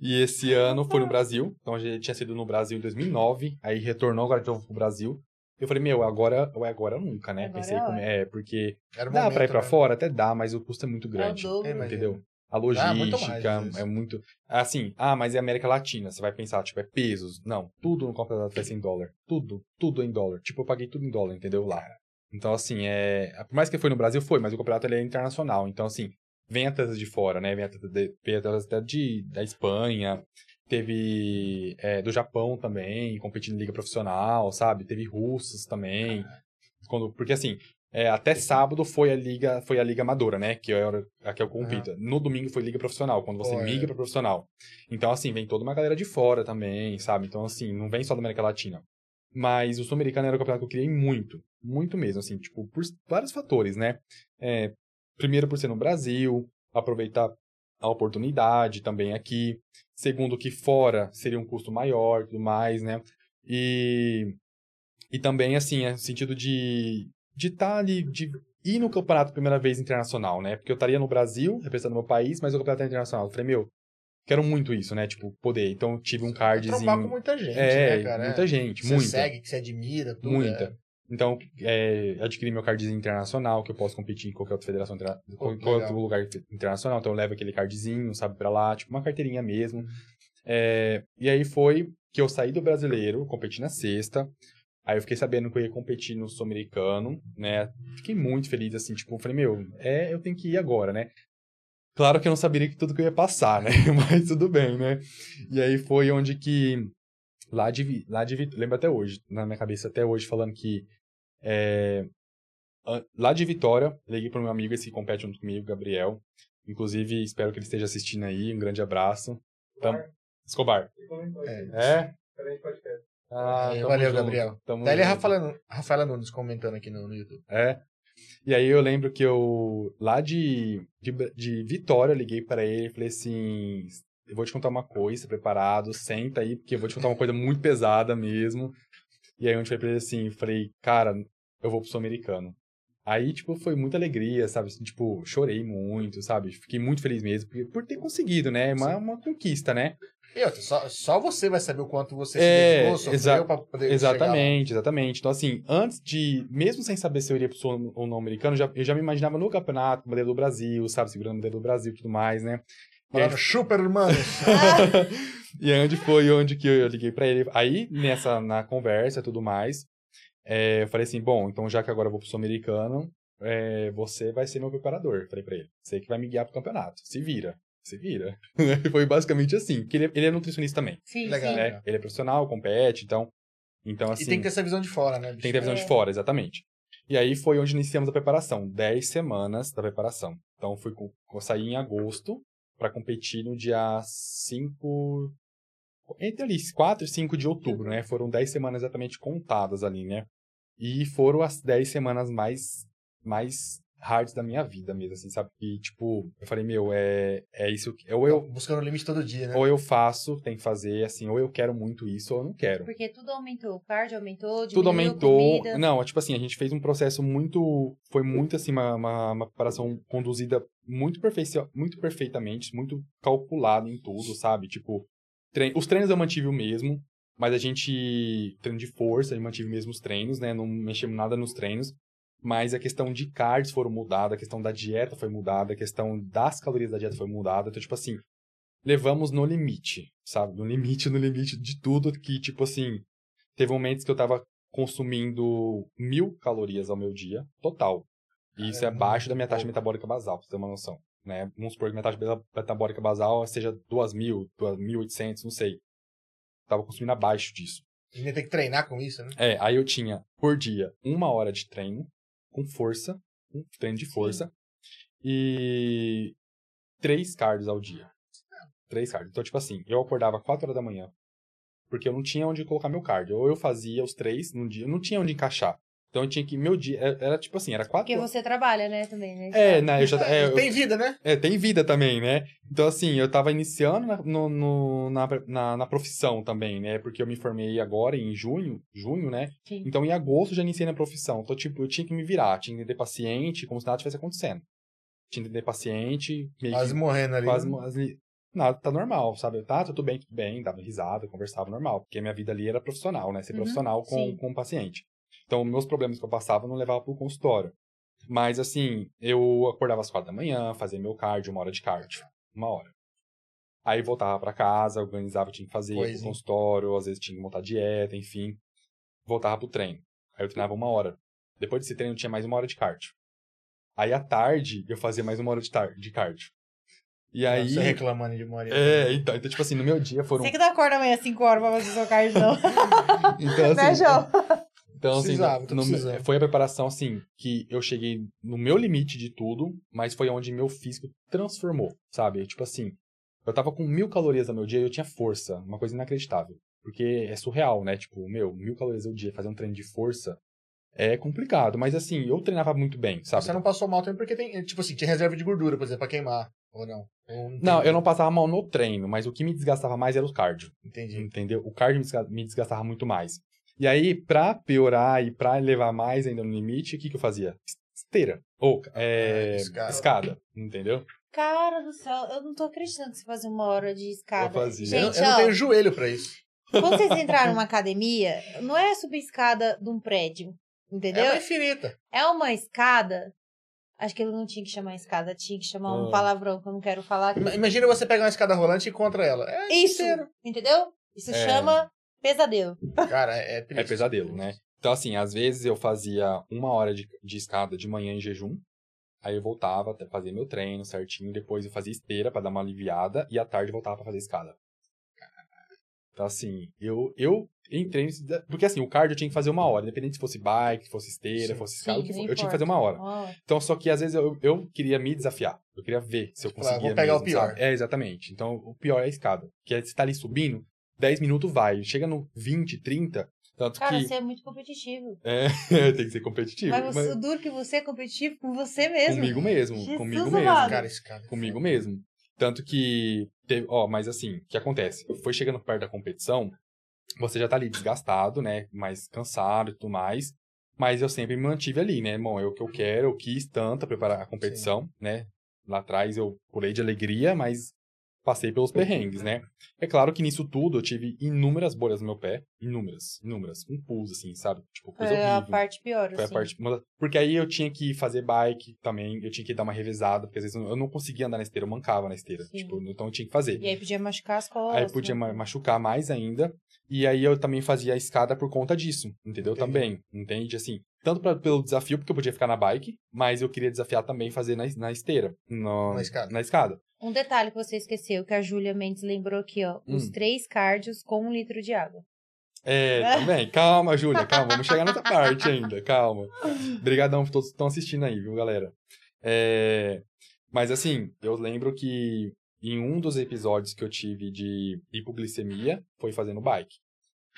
E esse ano foi no Brasil. Então a gente tinha sido no Brasil em 2009. Aí retornou agora de novo pro Brasil. Eu falei, meu, agora ou é agora ou nunca, né? Agora Pensei é como é, porque Era dá momento, pra ir pra né? fora? Até dá, mas o custo é muito É o grande. dobro. É, mas- entendeu? A Ah, muito mais, logística às vezes. é muito. Assim, ah, mas é América Latina. Você vai pensar, tipo, é pesos. Não, tudo no campeonato vai ser em dólar. Tudo, tudo em dólar. Tipo, eu paguei tudo em dólar, entendeu? Lá. Então, assim, é. Por mais que foi no Brasil, foi, mas o campeonato ele é internacional. Então, assim, vem atletas de fora, né? Vem atletas, de, vem atletas até de, da Espanha. Teve é, do Japão também, competindo em liga profissional, sabe? Teve russos também. Quando, porque assim, é, até sábado foi a liga, foi a liga amadora, né? Que era a que eu compito. No domingo foi liga profissional, quando você Pô, é. migra para profissional. Então assim, vem toda uma galera de fora também, sabe? Então assim, não vem só da América Latina. Mas o Sul-Americano era o campeonato que eu queria muito, muito mesmo, assim, tipo, por vários fatores, né? É, primeiro por ser no Brasil, aproveitar a oportunidade também aqui. Segundo que fora seria um custo maior, tudo mais, né? E e também, assim, é no sentido de de estar ali, de ir no campeonato primeira vez internacional, né? Porque eu estaria no Brasil, representando meu país, mas o campeonato é internacional. Eu falei, meu, quero muito isso, né? Tipo, poder. Então, eu tive um Trombar com cardzinho. muita gente, É, né, cara? muita gente, que você muita. segue, que você admira, tudo. Muita. Então, é, adquiri meu cardzinho internacional, que eu posso competir em qualquer outra federação, Pô, qualquer outro lugar internacional. Então, eu levo aquele cardzinho, sabe, pra lá, tipo uma carteirinha mesmo. É, e aí foi que eu saí do brasileiro, competi na sexta. Aí eu fiquei sabendo que eu ia competir no sul-americano, né? Fiquei muito feliz, assim, tipo, falei, meu, é, eu tenho que ir agora, né? Claro que eu não saberia que tudo que eu ia passar, (laughs) né? Mas tudo bem, né? E aí foi onde que lá de lá de Vitória, lembro até hoje, na minha cabeça até hoje falando que é, lá de Vitória, liguei para meu amigo esse que compete junto comigo, Gabriel. Inclusive, espero que ele esteja assistindo aí. Um grande abraço. Tam- Escobar. É. É? Ah, É, tamo valeu, junto, Gabriel. tamo Daí ele é. Rafaela, Rafaela Nunes comentando aqui no, no YouTube. É. E aí eu lembro que eu, lá de, de, de Vitória, eu liguei para ele e falei assim: eu vou te contar uma coisa, preparado, senta aí, porque eu vou te contar uma coisa muito pesada mesmo. E aí eu falei pra ele assim, falei, cara, eu vou pro Sul-Americano. Aí, tipo, foi muita alegria, sabe? Tipo, chorei muito, sabe? Fiquei muito feliz mesmo, porque, por ter conseguido, né? Uma, uma conquista, né? E outra, só, só você vai saber o quanto você É, se dedicou, exa- pra poder Exatamente, exatamente. Então, assim, antes de. Mesmo sem saber se eu iria pro sul ou não americano, já, eu já me imaginava no campeonato, bandeira do Brasil, sabe? Segurando a bandeira do Brasil e tudo mais, né? (laughs) E aí, Falando, super, irmãos. e aí onde foi onde que eu liguei pra ele. Aí, nessa, na conversa e tudo mais, é, eu falei assim, bom, então já que agora eu vou pro sul-americano, é, você vai ser meu preparador. Falei pra ele, você que vai me guiar pro campeonato. Se vira, se vira. E (laughs) foi basicamente assim, porque ele, ele é nutricionista também, Sim, Legal. né? Ele é profissional, compete, então... Então, assim... e tem que ter essa visão de fora, né? bicho? Tem que ter visão de fora, exatamente. E aí foi onde iniciamos a preparação. 10 semanas da preparação. Então fui com, eu saí em agosto para competir no dia 5. Entre ali, 4 e 5 de outubro, né? Foram 10 semanas exatamente contadas ali, né? E foram as 10 semanas mais, mais hards da minha vida mesmo, assim, sabe? E, tipo, eu falei, meu, é, é isso. que- Ou eu, Buscando o limite todo dia, né? ou eu faço, tem que fazer, assim, ou eu quero muito isso, ou eu não quero Porque tudo aumentou. O cardio aumentou, tudo diminuiu a aumentou. comida. Não, tipo assim, a gente fez um processo muito. Foi muito assim, uma, uma, uma preparação conduzida muito, perfeici- muito perfeitamente, muito calculado em tudo, sabe? Tipo, tre- os treinos eu mantive o mesmo, mas a gente. Treino de força, eu mantive mesmo os treinos, né? Não mexemos nada nos treinos. Mas a questão de cards foram mudada, a questão da dieta foi mudada, a questão das calorias da dieta foi mudada. Então, tipo assim, levamos no limite, sabe? No limite, no limite de tudo que, tipo assim, teve momentos que eu tava consumindo mil calorias ao meu dia, total. E isso é abaixo da minha taxa metabólica basal, pra você ter uma noção. Né? Vamos supor que minha taxa meta- metabólica basal seja 2.000, 2.800, não sei. Tava consumindo abaixo disso. Ainda tem que treinar com isso, né? É, aí eu tinha por dia uma hora de treino, com força, um treino de força, e três cards ao dia. Três cards. Então, tipo assim, eu acordava 4 horas da manhã, porque eu não tinha onde colocar meu card. Ou eu fazia os três num dia, eu não tinha onde encaixar. Então eu tinha que, meu dia, era, era tipo assim, era quatro Porque você trabalha, né, também, né? É, né, eu já, é, eu- Tem vida, né? é, tem vida também, né? Então, assim, eu tava iniciando na, no- no- na, na, na profissão também, né? Porque eu me formei agora em junho, junho, né? Sim. Então, em agosto, eu já iniciei na profissão. Então, tipo, eu tinha que me virar, tinha que entender paciente, como se nada tivesse acontecendo. Tinha que entender paciente, meio Quase que, morrendo ali. quase né? nada, tá normal, sabe? Tá, tudo bem, tudo bem, dava risada, conversava normal, porque a minha vida ali era profissional, né? Ser Uhum, profissional com, sim. com o paciente. Então, meus problemas que eu passava eu não levava pro consultório. Mas, assim, eu acordava às quatro da manhã, fazia meu cardio, uma hora de cardio. Uma hora. Aí voltava pra casa, organizava o que tinha que fazer, ia pro consultório, às vezes tinha que montar dieta, enfim. Voltava pro treino. Aí eu treinava uma hora. Depois desse treino, tinha mais uma hora de cardio. Aí, à tarde, eu fazia mais uma hora de, tar de cardio. E aí... Você reclamando de Maria. É, então, então, tipo assim, no meu dia foram... Você que não acorda amanhã às 5 horas pra fazer seu card, não. (laughs) Então, (laughs) né, assim, João? Então, assim, Precisava, tô no- precisando. foi a preparação, assim, que eu cheguei no meu limite de tudo, mas foi onde meu físico transformou, sabe? Tipo assim, eu tava com mil calorias no meu dia e eu tinha força, uma coisa inacreditável. Porque é surreal, né? Tipo, meu, mil calorias ao dia, fazer um treino de força é complicado. Mas, assim, eu treinava muito bem, sabe? Você não passou mal também porque tem, tipo assim, tinha reserva de gordura, por exemplo, pra queimar. Ou não? Não, tem- eu não passava mal no treino, mas o que me desgastava mais era o cardio. Entendi. Entendeu? O cardio me desgastava muito mais. E aí, pra piorar e pra levar mais ainda no limite, o que, que eu fazia? Esteira. Ou é, É, escada. escada. Entendeu? Cara do céu, eu não tô acreditando que você fazia uma hora de escada. Eu fazia. Eu, Gente, eu não ó, tenho joelho pra isso. quando vocês entraram numa academia, não é subir escada de um prédio, entendeu? É uma infinita. É uma escada. Acho que ele não tinha que chamar escada, tinha que chamar um Ah. palavrão que eu não quero falar aqui. Imagina você pegar uma escada rolante e encontra ela. É Isso, inteiro. entendeu? Isso É. chama pesadelo. Cara, é, é É pesadelo, né? Então, assim, às vezes eu fazia uma hora de, de escada de manhã em jejum. Aí eu voltava até fazer meu treino certinho. Depois eu fazia esteira pra dar uma aliviada. E à tarde eu voltava pra fazer escada. Então, assim, eu, eu entrei nesse. Porque, assim, o cardio eu tinha que fazer uma hora. Independente se fosse bike, fosse esteira, Sim. fosse escada, o que Sim, for, eu tinha que fazer uma hora. Então, só que às vezes eu, eu queria me desafiar. Eu queria ver se eu conseguia. vou pegar o mesmo, pior. sabe? É, exatamente. Então, o pior é a escada. Que é você tá ali subindo, 10 minutos vai. Chega no 20, 30. Tanto Cara, que. você é muito competitivo. (laughs) É, tem que ser competitivo. Mas, você, mas o duro que você é competitivo com você mesmo. comigo mesmo. Jesus comigo amado. mesmo. Cara, escada. Comigo mesmo. Tanto que. Teve, ó, mas assim, o que acontece? Foi chegando perto da competição, você já tá ali desgastado, né? Mais cansado e tudo mais. Mas eu sempre me mantive ali, né? Bom, é o que eu quero, eu quis tanto pra preparar a competição, né? Lá atrás eu pulei de alegria, mas passei pelos perrengues, né? É claro que nisso tudo eu tive inúmeras bolhas no meu pé. Inúmeras, inúmeras. Um pulso, assim, sabe? Tipo, coisa Foi a horrível. parte pior, Foi a assim. parte. uma- Porque aí eu tinha que fazer bike também, eu tinha que dar uma revezada, porque às vezes eu não conseguia andar na esteira, eu mancava na esteira. Sim. Tipo, então eu tinha que fazer. E aí podia machucar as costas. Aí podia né? ma- machucar mais ainda. E aí eu também fazia a escada por conta disso, entendeu? Entendi. Também, entende? Assim, tanto pra, pelo desafio, porque eu podia ficar na bike, mas eu queria desafiar também fazer na, na esteira. no- Na escada. Na escada. Um detalhe que você esqueceu, que a Júlia Mendes lembrou aqui, ó. Os Hum. três cardios com um litro de água. É, (laughs) também. Calma, Júlia, calma. Vamos chegar nessa parte ainda, calma. Obrigadão por todos que estão assistindo aí, viu, galera? É, Mas assim, eu lembro que em um dos episódios que eu tive de hipoglicemia foi fazendo bike.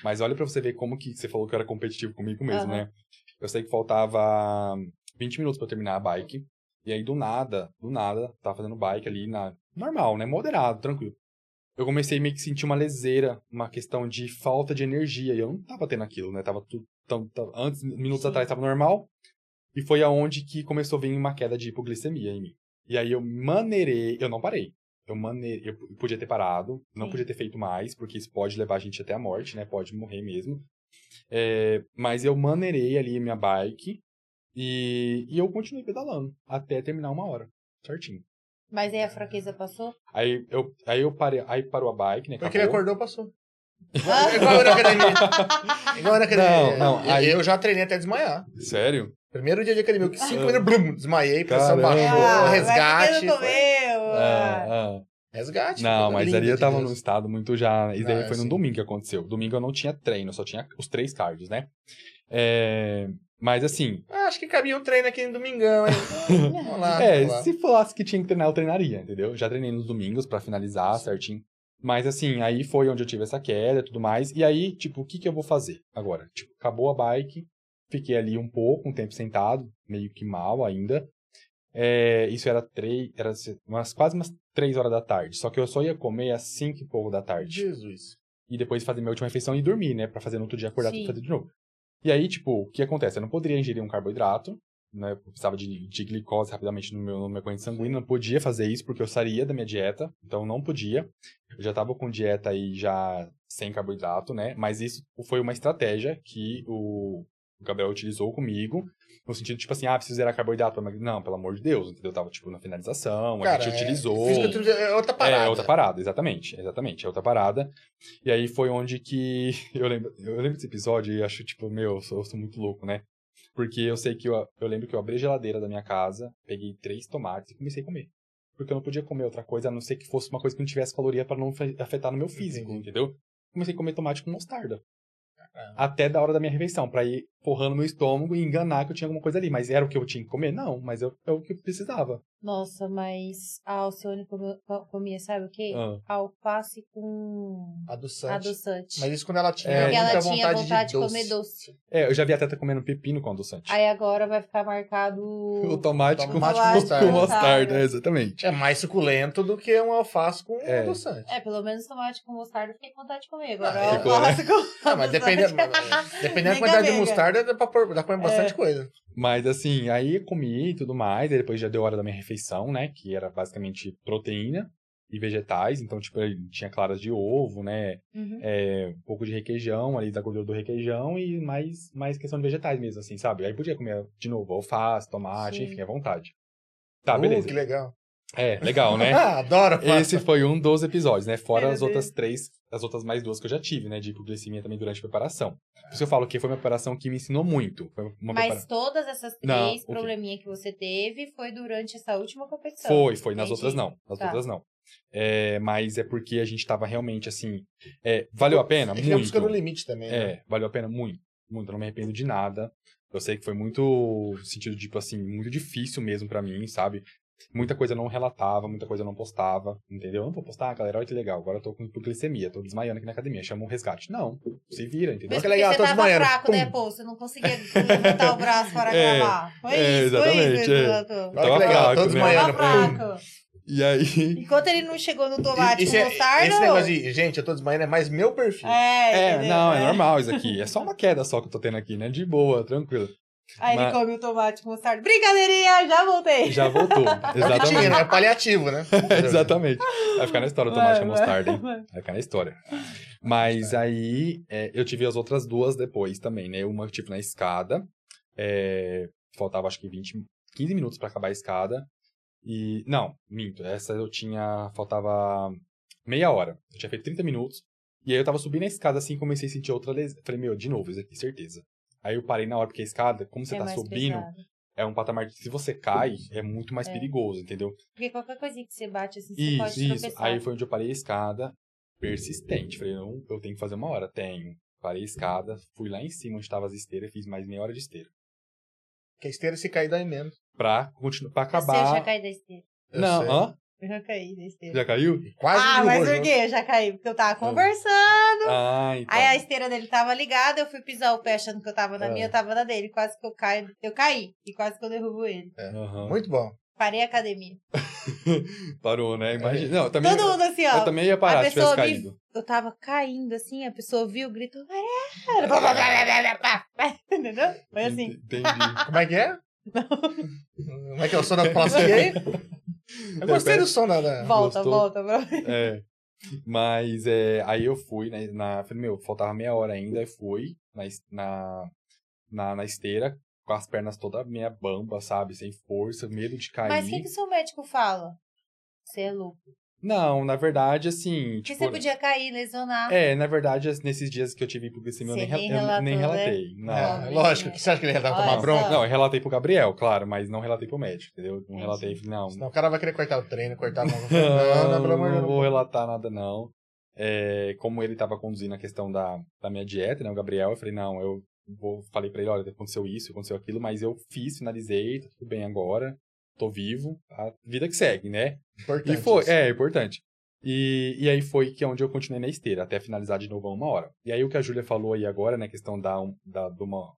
Mas olha pra você ver como que você falou que eu era competitivo comigo mesmo, Aham. né? Eu sei que faltava 20 minutos eu terminar a bike. E aí, do nada, do nada, tava fazendo bike ali na. Normal, né? Moderado, tranquilo. Eu comecei meio que sentir uma leseira, uma questão de falta de energia. E eu não tava tendo aquilo, né? Tava tudo. tão- tão- antes, minutos Sim. atrás, tava normal. E foi aonde que começou a vir uma queda de hipoglicemia em mim. E aí eu maneirei, eu não parei. Eu maneirei, eu podia ter parado, não Sim. podia ter feito mais, porque isso pode levar a gente até a morte, né? Pode morrer mesmo. É, mas eu maneirei ali minha bike e, e eu continuei pedalando até terminar uma hora, certinho. Mas aí a fraqueza passou? Aí eu, aí eu parei, aí parou a bike, né? Porque ele acabou. acordou, passou. Ah, Igual eu na academia. (laughs) Igual eu na academia. Não, não, Eu- aí- Eu já treinei até desmaiar. Sério? Primeiro dia de academia, que cinco Ah. minutos, blum, desmaiei, pressão baixou, ah, mas resgate. que não foi- comeu? Ah, ah. Resgate. Não, foi mas ali eu tava num estado muito já. Isso daí Ah, foi no sim. domingo que aconteceu. Domingo eu não tinha treino, eu só tinha os três cards, né? É, Mas assim, Ah, acho que cabia um treino aqui no domingão, hein? (laughs) Vamos lá, é, vamos lá. se falasse que tinha que treinar, eu treinaria, entendeu? Já treinei nos domingos pra finalizar certinho. Mas assim, aí foi onde eu tive essa queda e tudo mais. E aí, tipo, o que que eu vou fazer agora? Tipo, acabou a bike, fiquei ali um pouco, um tempo sentado, meio que mal ainda. É, isso era três, era umas, quase umas três horas da tarde. Só que eu só ia comer às cinco e pouco da tarde. Jesus. E depois fazer minha última refeição e dormir, né? Pra fazer no outro dia acordar Sim. pra fazer de novo. E aí, tipo, o que acontece? Eu não poderia ingerir um carboidrato, né? Eu precisava de, de glicose rapidamente no meu, no meu corrente sanguínea. Não podia fazer isso porque eu sairia da minha dieta. Então, não podia. Eu já tava com dieta aí já sem carboidrato, né? Mas isso foi uma estratégia que o o Gabriel utilizou comigo. No sentido, tipo assim, ah, preciso zerar carboidrato emagrecer. Não, pelo amor de Deus, entendeu? Eu tava, tipo, na finalização, a Cara, gente é- utilizou. É outra parada. É, outra parada, exatamente. Exatamente, é outra parada. E aí foi onde que. (laughs) Eu lembro, eu lembro desse episódio e acho, tipo, meu, eu sou, eu sou muito louco, né? Porque eu sei que eu, eu lembro que eu abri a geladeira da minha casa, peguei três tomates e comecei a comer. Porque eu não podia comer outra coisa, a não ser que fosse uma coisa que não tivesse caloria pra não fe- afetar no meu físico, entendeu? Comecei a comer tomate com mostarda. Caramba. Até da hora da minha refeição, pra ir forrando meu estômago e enganar que eu tinha alguma coisa ali. Mas era o que eu tinha que comer? Não, mas eu, é o que eu precisava. Nossa, mas a Alcione comeu- co- comia, sabe o quê? Ah. Alface com Adoçante. adoçante. Mas isso quando ela tinha É. Porque muita ela tinha vontade, vontade de, de, comer doce. É, eu já vi a Teta comendo pepino com adoçante. Aí agora vai ficar marcado. (laughs) O tomate, Tomate com, com mostarda. com mostarda, exatamente. É mais suculento do que um alface com É. adoçante. É, pelo menos tomate com mostarda eu fiquei com vontade de comer. Agora Ah, eu ficou, né? alface com (laughs) Ah, mas depende, adoçante. (laughs) dependendo da Mega, quantidade de mega. Mostarda, dá pra, pôr, dá pra comer bastante É. coisa. Mas assim, aí comi e tudo mais, aí depois já deu hora da minha refeição, né? Que era basicamente proteína e vegetais. Então, tipo, tinha claras de ovo, né? Uhum. É, um pouco de requeijão, ali da gordura do requeijão e mais, mais questão de vegetais mesmo, assim, sabe? Aí podia comer de novo alface, tomate, Sim. enfim, à vontade. Tá, Uh, beleza. que legal. É, legal, né? (laughs) Ah, adoro alface. Esse foi um dos episódios, né? Fora Meu as outras três, as outras mais duas que eu já tive, né? De hipoglicemia também durante a preparação. Por isso eu falo que foi uma preparação que me ensinou muito. Foi uma Mas prepara- todas essas Não, três o quê? probleminhas que você teve foi durante essa última competição. Foi, foi. Nas Entendi. outras não. Nas Tá. outras não. É, mas é porque a gente tava realmente assim. é, valeu a pena? É fica buscando o Muito. limite também, né? É, valeu a pena muito. Muito. Eu não me arrependo de nada. Eu sei que foi muito. Sentido, tipo assim, muito difícil mesmo pra mim, sabe? Muita coisa eu não relatava, muita coisa eu não postava, entendeu? Eu não vou postar, galera, olha que legal, agora eu tô com hipoglicemia, tô desmaiando aqui na academia, chama um resgate. Não, se vira, entendeu? Mas que legal, você tô tava desmaiando. fraco, né, pô? Você não conseguia botar o braço para (laughs) É, gravar. Foi é, isso, foi exatamente, isso, é. Eduardo. Olha Tava que legal, fraco, tô né? desmaiando. Tava fraco. E aí. Enquanto ele não chegou no tomate com é- mostarda... esse negócio de, gente, eu tô desmaiando, é mais meu perfil. É, É, entendeu? não, é normal isso aqui. É só uma queda só que eu tô tendo aqui, né? De boa, tranquilo. Aí Mas- ele come o tomate com mostarda. Brincadeirinha, já voltei. Já voltou. (laughs) É Exatamente. né? É paliativo, né? (laughs) Exatamente. Vai ficar na história o tomate com Vai, mostarda, hein? vai. Vai ficar na história. Mas aí, é, eu tive as outras duas depois também, né? Uma, tipo, na escada. é, faltava, acho que 20, 15 minutos pra acabar a escada. E, não, minto. Essa eu tinha, faltava meia hora. Eu tinha feito 30 minutos. E aí eu tava subindo a escada assim, comecei a sentir outra lesão. Falei, meu, de novo, isso aqui, certeza. Aí eu parei na hora, porque a escada, como você É tá subindo, pesado. é um patamar que se você cai, é muito mais É. perigoso, entendeu? Porque qualquer coisinha que você bate assim, você Isso, pode isso. tropeçar. Aí foi onde eu parei a escada, persistente. Falei, não, eu tenho que fazer uma hora. Tenho. Parei a escada, fui lá em cima onde estavam as esteiras, fiz mais meia hora de esteira. Que a esteira se cair dá menos. Pra, continuar, pra eu acabar. já caí da esteira. Eu não, sei. hã? Eu já caí da esteira. Já caiu? Quase ah, mas derrubou por quê? Eu já caí, porque eu tava conversando. Ah, então. Aí a esteira dele tava ligada, eu fui pisar o pé achando que eu tava na Ah. minha, eu tava na dele. Quase que eu caio. Eu caí. E quase que eu derrubo ele. Aham. Muito bom. Parei a academia. (laughs) Parou, né? Imagina. Não, eu também, Todo mundo assim, ó. eu também ia parar a se tivesse pessoa me- caído. Eu tava caindo assim, a pessoa viu, gritou. (laughs) (laughs) Entendeu? Foi assim. Entendi. Como é que é? Como é que é o som da plastia aí? Eu gostei do som da... da... Volta, Gostou? volta, volta. É. Mas é, aí eu fui, né? Na, falei, meu, faltava meia hora ainda, aí fui na, na, na, na esteira, com as pernas toda meia bamba, sabe? Sem força, medo de cair. Mas o que, que o seu médico fala? Você é louco. Não, na verdade, assim. Porque Tipo, você podia cair, lesionar. É, na verdade, nesses dias que eu tive hipoglicemia, eu Você nem, nem eu relatou, nem né? relatei. Não. É, Não, lógico, né? que você acha que ele Olha tomar só. bronca? Não, eu relatei pro Gabriel, claro, mas não relatei pro médico, entendeu? Não Entendi. relatei, não. Senão o cara vai querer cortar o treino, cortar a mão. (laughs) Não, Não, não, pelo amor de não Deus. vou relatar nada, não. É, como ele tava conduzindo a questão da, da minha dieta, né, o Gabriel, eu falei, não, eu vou, falei pra ele, olha, aconteceu isso, aconteceu aquilo, mas eu fiz, finalizei, tá tudo bem agora, tô vivo, a vida que segue, né? Importante E foi, isso. é, importante. E, e aí foi que é onde eu continuei na esteira, até finalizar de novo a uma hora. E aí o que a Júlia falou aí agora, né, questão da, da, do, uma,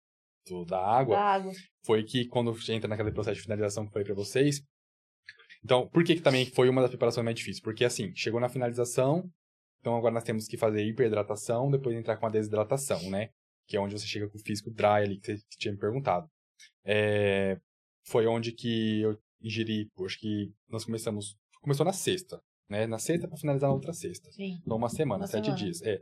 do- da água, Da água. foi que quando entra naquele processo de finalização que eu falei pra vocês. Então, por que, que também foi uma das preparações mais difíceis? Porque assim, chegou na finalização, então agora nós temos que fazer hiperidratação, depois entrar com a desidratação, né? Que é onde você chega com o físico dry ali que você tinha me perguntado. É, foi onde que eu ingeri, acho que nós começamos, começou na sexta, né? Na sexta pra finalizar na outra sexta. Sim. Então, uma semana, Uma sete semana. dias. É.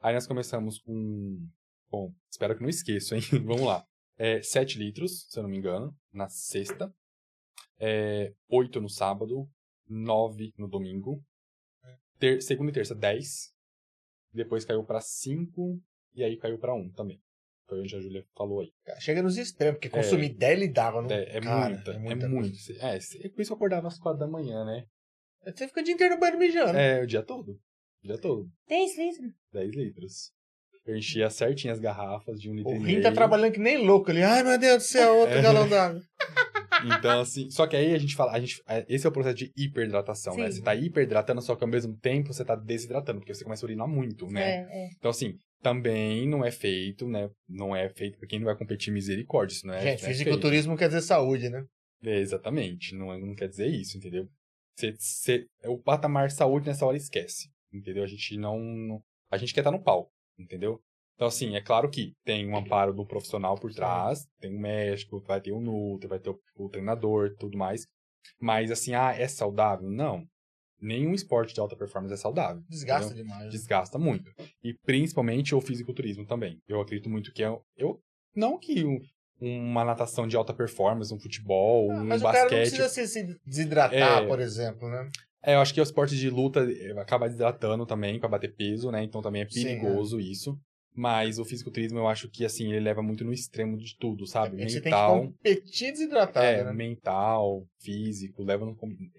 Aí nós começamos com. Bom, espero que não esqueça, hein? (laughs) Vamos lá. É, 7 litros, se eu não me engano, na sexta. É, 8 no sábado. 9 no domingo. Ter, segunda e terça, 10. Depois caiu pra 5. E aí caiu pra 1 também. Onde a Júlia falou aí. Chega nos extremos, porque consumir 10 litros d'água não... É, é cara, muita, é, muita muito. É, é por isso que eu acordava às 4 da manhã, né? Você fica o dia inteiro no banho mijando. É, o dia todo. O dia todo. 10 litros. 10 litros. Eu enchia certinho as garrafas de um litro O e Rim tá trabalhando que nem louco ali. Ai, meu Deus do céu, outro É. galão d'água. (laughs) Então, assim, só que aí a gente fala, a gente, é, esse é o processo de hiperidratação, né? Sim. Você tá hiperidratando, só que ao mesmo tempo você tá desidratando, porque você começa a urinar muito, né? É, é. Então, assim, também não é feito, né? Não é feito pra quem não vai competir misericórdia, isso não é, Gente, não é fisiculturismo quer dizer saúde, né? É, exatamente, não, é- não quer dizer isso, entendeu? Você, você, o patamar saúde nessa hora esquece, entendeu? A gente não, a gente quer estar no palco, entendeu? Então, assim, é claro que tem um amparo do profissional por trás, tem um médico, vai ter o Nutri, vai ter o, o treinador, tudo mais. Mas, assim, ah, é saudável? Não. Nenhum esporte de alta performance é saudável. Desgasta entendeu? demais. Desgasta muito. E principalmente o fisiculturismo também. Eu acredito muito que é. Eu, não que um- uma natação de alta performance, um futebol, Ah, um mas o cara não basquete. precisa se, desidratar, É. por exemplo, né? É, eu acho que o esporte de luta eh, acaba desidratando também pra bater peso, né? Então também é Sim, perigoso isso. Mas o fisiculturismo eu acho que assim, ele leva muito no extremo de tudo, sabe? É que Você tem Mental. que competir desidratado, É, né? mental, físico, leva no.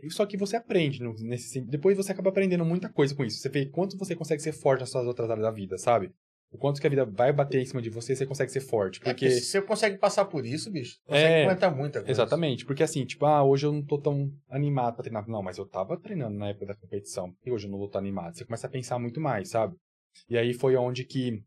Só que você aprende no- nesse Depois você acaba aprendendo muita coisa com isso. Você vê quanto você consegue ser forte nas suas outras áreas da vida, sabe? O quanto que a vida vai bater em cima de você, você consegue ser forte. É, Porque. se você consegue passar por isso, bicho, consegue É, aguentar muita coisa. Exatamente, porque assim, tipo, ah, hoje eu não tô tão animado pra treinar. Não, mas eu tava treinando na época da competição. E hoje eu não vou estar animado. Você começa a pensar muito mais, sabe? E aí foi onde que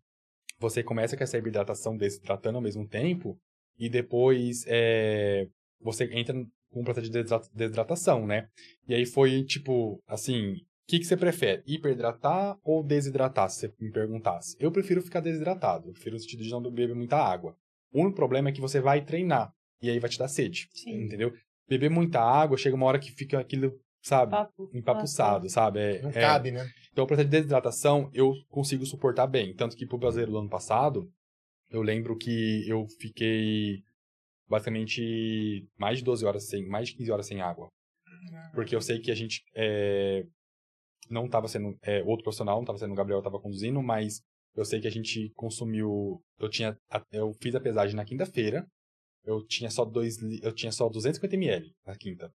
você começa com essa hidratação desidratando ao mesmo tempo. E depois é, você entra com um processo de desidra- desidratação, né? E aí foi tipo, assim, o que, que você prefere? Hiperidratar ou desidratar, se você me perguntasse? Eu prefiro ficar desidratado. Eu prefiro no sentido de não beber muita água. O único problema é que você vai treinar. E aí vai te dar sede. Sim. Entendeu? Beber muita água, chega uma hora que fica aquilo, sabe? Papo. Empapuçado, sabe? É, Não é- cabe, né? Então, o processo de desidratação eu consigo suportar bem. Tanto que pro brasileiro do ano passado, eu lembro que eu fiquei basicamente mais de 12 horas sem, mais de 15 horas sem água. Porque eu sei que a gente é, não estava sendo, é, outro profissional, não estava sendo o Gabriel, estava conduzindo, mas eu sei que a gente consumiu, eu tinha, eu fiz a pesagem na quinta-feira, eu tinha só dois, eu tinha só 250 ml na quinta.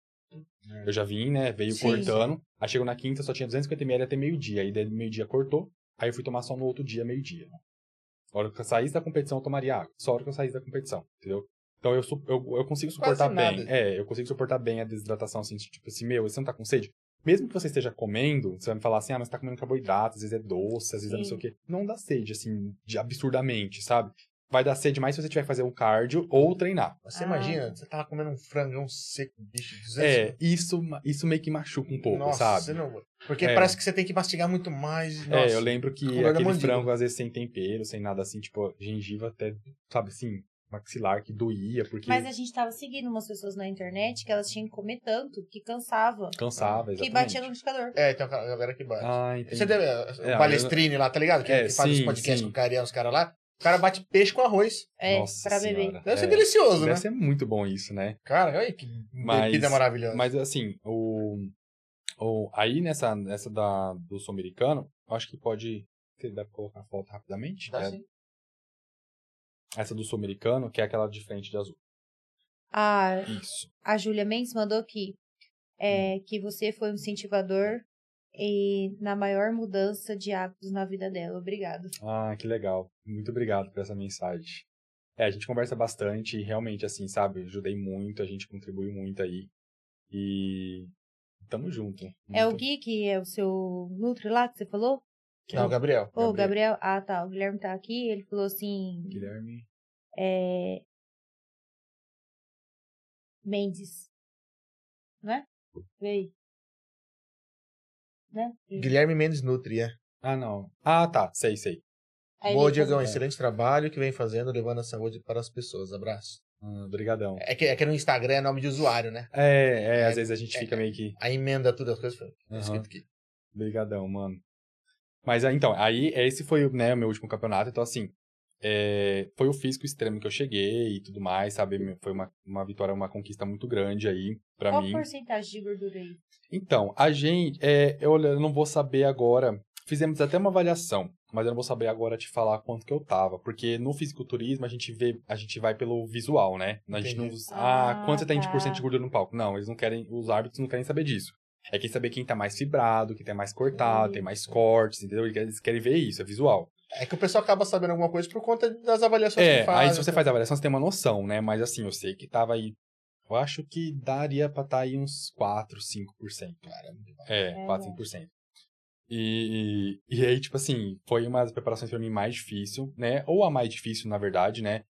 Eu já vim, né, veio Sim, cortando, aí chegou na quinta, só tinha 250 ml até meio-dia, aí meio-dia cortou, aí eu fui tomar só no outro dia, meio-dia. A hora que eu saísse da competição, eu tomaria água, só a hora que eu saísse da competição, entendeu? Então eu, eu, eu consigo suportar bem. É, eu consigo suportar bem a desidratação, assim, tipo assim, meu, você não tá com sede? Mesmo que você esteja comendo, você vai me falar assim, ah, mas você tá comendo carboidrato, às vezes é doce, às vezes é não sei o quê. Não dá sede, assim, de absurdamente, sabe? Vai dar sede mais se você tiver que fazer um cardio ou treinar. Você Ah. imagina, você tava comendo um frangão seco, bicho, 200 É, isso, isso meio que machuca um pouco, Nossa, sabe? você não... Porque É. parece que você tem que mastigar muito mais. Nossa. É, eu lembro que aquele frango, às vezes, sem tempero, sem nada assim, tipo, gengiva até, sabe assim, maxilar que doía, porque Mas a gente tava seguindo umas pessoas na internet que elas tinham que comer tanto que cansava. cansava, Que exatamente. batia no liquidificador. É, tem uma galera que bate. Ah, entendi. Você deve, É, o Palestrine lá, tá ligado? Que, É, que faz os sim, podcasts sim. com o Cariano, os caras lá. O cara bate peixe com arroz. É, Nossa pra beber. Senhora. Deve ser É, delicioso, Deve né? ser muito bom isso, né? Cara, olha que Mas- bebida maravilhosa. Mas assim, o... Ou, aí nessa, nessa da, do sul-americano, eu acho que pode. Você deve colocar a foto rapidamente? Tá É, sim. essa do sul-americano, que é aquela de frente de azul. A, Isso. a Júlia Mendes mandou aqui é, que você foi um incentivador e na maior mudança de hábitos na vida dela. Obrigada. Ah, que legal. Muito obrigado por essa mensagem. É, a gente conversa bastante e realmente, assim, sabe, ajudei muito, a gente contribui muito aí. E tamo junto. É o Muito- Gui, que é o seu Nutri lá que você falou? Não, Gabriel. Ô, Gabriel. Gabriel. Ah, tá. O Guilherme tá aqui. Ele falou assim. Guilherme. É... Mendes. Né? Vê aí. Né? Guilherme Mendes Nutri, é. Ah, não. Ah, tá. Sei, sei. Aí Boa, Diegão. falou- Excelente trabalho que vem fazendo, levando a saúde para as pessoas. Abraço. Ah, Obrigadão. É que, é que no Instagram é nome de usuário, né? É, é, às É, vezes a gente é, fica meio que. Aí emenda tudo as coisas. Tá Aham. escrito aqui. Obrigadão, mano. Mas ah, então, aí esse foi né, o meu último campeonato, então assim, é, foi o físico extremo que eu cheguei e tudo mais, sabe? Foi uma, uma vitória, uma conquista muito grande aí pra Qual mim. a porcentagem de gordura aí? Então, a gente, é, eu, eu não vou saber agora, fizemos até uma avaliação, mas eu não vou saber agora te falar quanto que eu tava, porque no fisiculturismo a gente vê, a gente vai pelo visual, né? A gente não, Entendi. ah, Ah, quanto você tem de tá. porcento de gordura no palco? Não, eles não querem, os árbitros não querem saber disso. É quem saber quem tá mais fibrado, quem tá mais cortado, tem mais cortes, entendeu? Eles querem ver isso, é visual. É que o pessoal acaba sabendo alguma coisa por conta das avaliações É, que faz. aí se você faz a avaliação, você tem uma noção, né? Mas assim, eu sei que tava aí. Eu acho que daria pra estar aí uns 4, 5%. Caramba. É, É. 4, 5%. E, e, e aí, tipo assim, foi uma das preparações pra mim mais difícil, né? Ou a mais difícil, na verdade, né?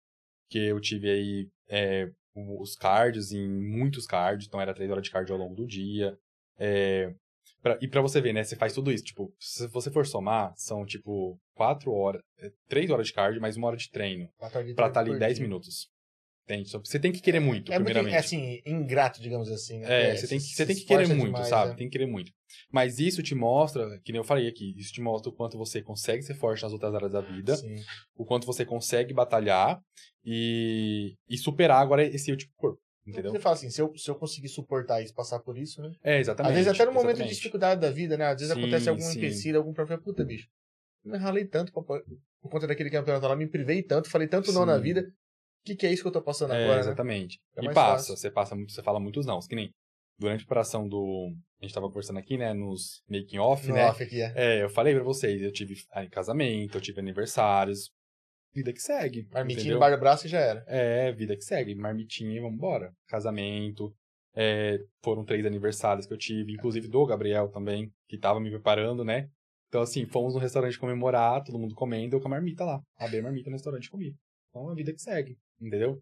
Que eu tive aí é, os cards, em muitos cards, então era 3 horas de cardio ao longo do dia. É, pra- e pra você ver, né? Você faz tudo isso, tipo, se você for somar, são tipo 4 horas, 3 horas de cardio, mais uma hora de treino. Quatro de treino estar ali por 10 dia. minutos. Só- Você tem que querer muito, É muito, primeiramente. é assim, ingrato, digamos assim. né? É, você tem que, se você tem que querer muito, demais, sabe? é. Tem que querer muito. Mas isso te mostra, que nem eu falei aqui, isso te mostra o quanto você consegue ser forte nas outras áreas da vida, Sim. o quanto você consegue batalhar e, e superar agora esse tipo de corpo. Entendeu? Você fala assim, se eu, se eu conseguir suportar isso, passar por isso, né? É, exatamente. Às vezes até no momento de exatamente. dificuldade da vida, né? Às vezes Sim, acontece algum sim. empecilho, algum problema. Puta, bicho, me ralei tanto por, por conta daquele campeonato lá, me privei tanto, falei tanto não Sim. na vida. O que, que é isso que eu tô passando É, agora, né? exatamente. É e passa, fácil. você passa muito, você fala muitos não. Que nem durante a preparação do. A gente tava conversando aqui, né? Nos making off, No né? off aqui, é. É, eu falei pra vocês, eu tive ah, casamento, eu tive aniversários. Vida que segue. Marmitinha entendeu? embaixo do braço e já era. É, vida que segue. Marmitinha e vambora. Casamento. é, foram três aniversários que eu tive, inclusive do Gabriel também, que tava me preparando, né? Então, assim, fomos no restaurante comemorar, todo mundo comendo, eu com a marmita lá. Abri a marmita no restaurante e comi. Então, é a vida que segue, entendeu?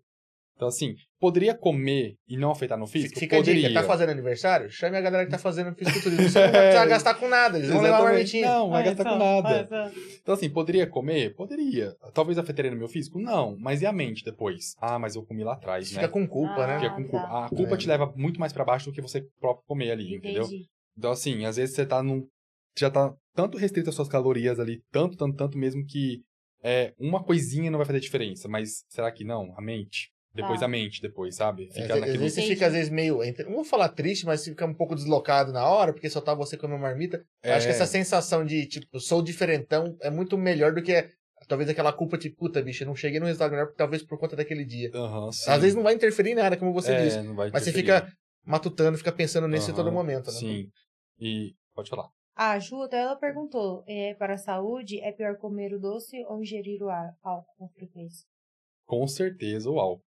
Então, assim, poderia comer e não afetar no físico? Fica a poderia. dica, tá fazendo aniversário? Chame a galera que tá fazendo fisiculturismo. Você (laughs) não vai precisar gastar com nada, eles vão levar a marmitinha. Não, não vai Olha gastar com nada. olha só. Então, assim, poderia comer? Poderia. Talvez afetaria no meu físico? Não. Mas e a mente depois? Ah, mas eu comi lá atrás, Fica né? com culpa, Ah, né? Fica com culpa. tá. A culpa É. te leva muito mais pra baixo do que você próprio comer ali, entendeu? Entendi. Então, assim, às vezes você tá num. Já tá tanto restrito às suas calorias ali, tanto, tanto, tanto mesmo que é, uma coisinha não vai fazer diferença. Mas será que não? A mente? Depois Tá. a mente, depois, sabe? É, Fica às naquele. vezes você fica, às vezes, meio. Não vou falar triste, mas você fica um pouco deslocado na hora, porque só tá você com uma marmita. Eu Acho que É. essa sensação de, tipo, sou diferentão é muito melhor do que talvez aquela culpa de puta, bicho, eu não cheguei no resultado melhor, talvez por conta daquele dia. Sim. Às vezes não vai interferir em nada, como você é, disse. não vai Mas você fica matutando, fica pensando nisso em todo momento, né? Sim. E. Pode falar. A Ju, até ela perguntou, é, para a saúde, é pior comer o doce ou ingerir o ar- álcool com frequência? Com certeza o álcool.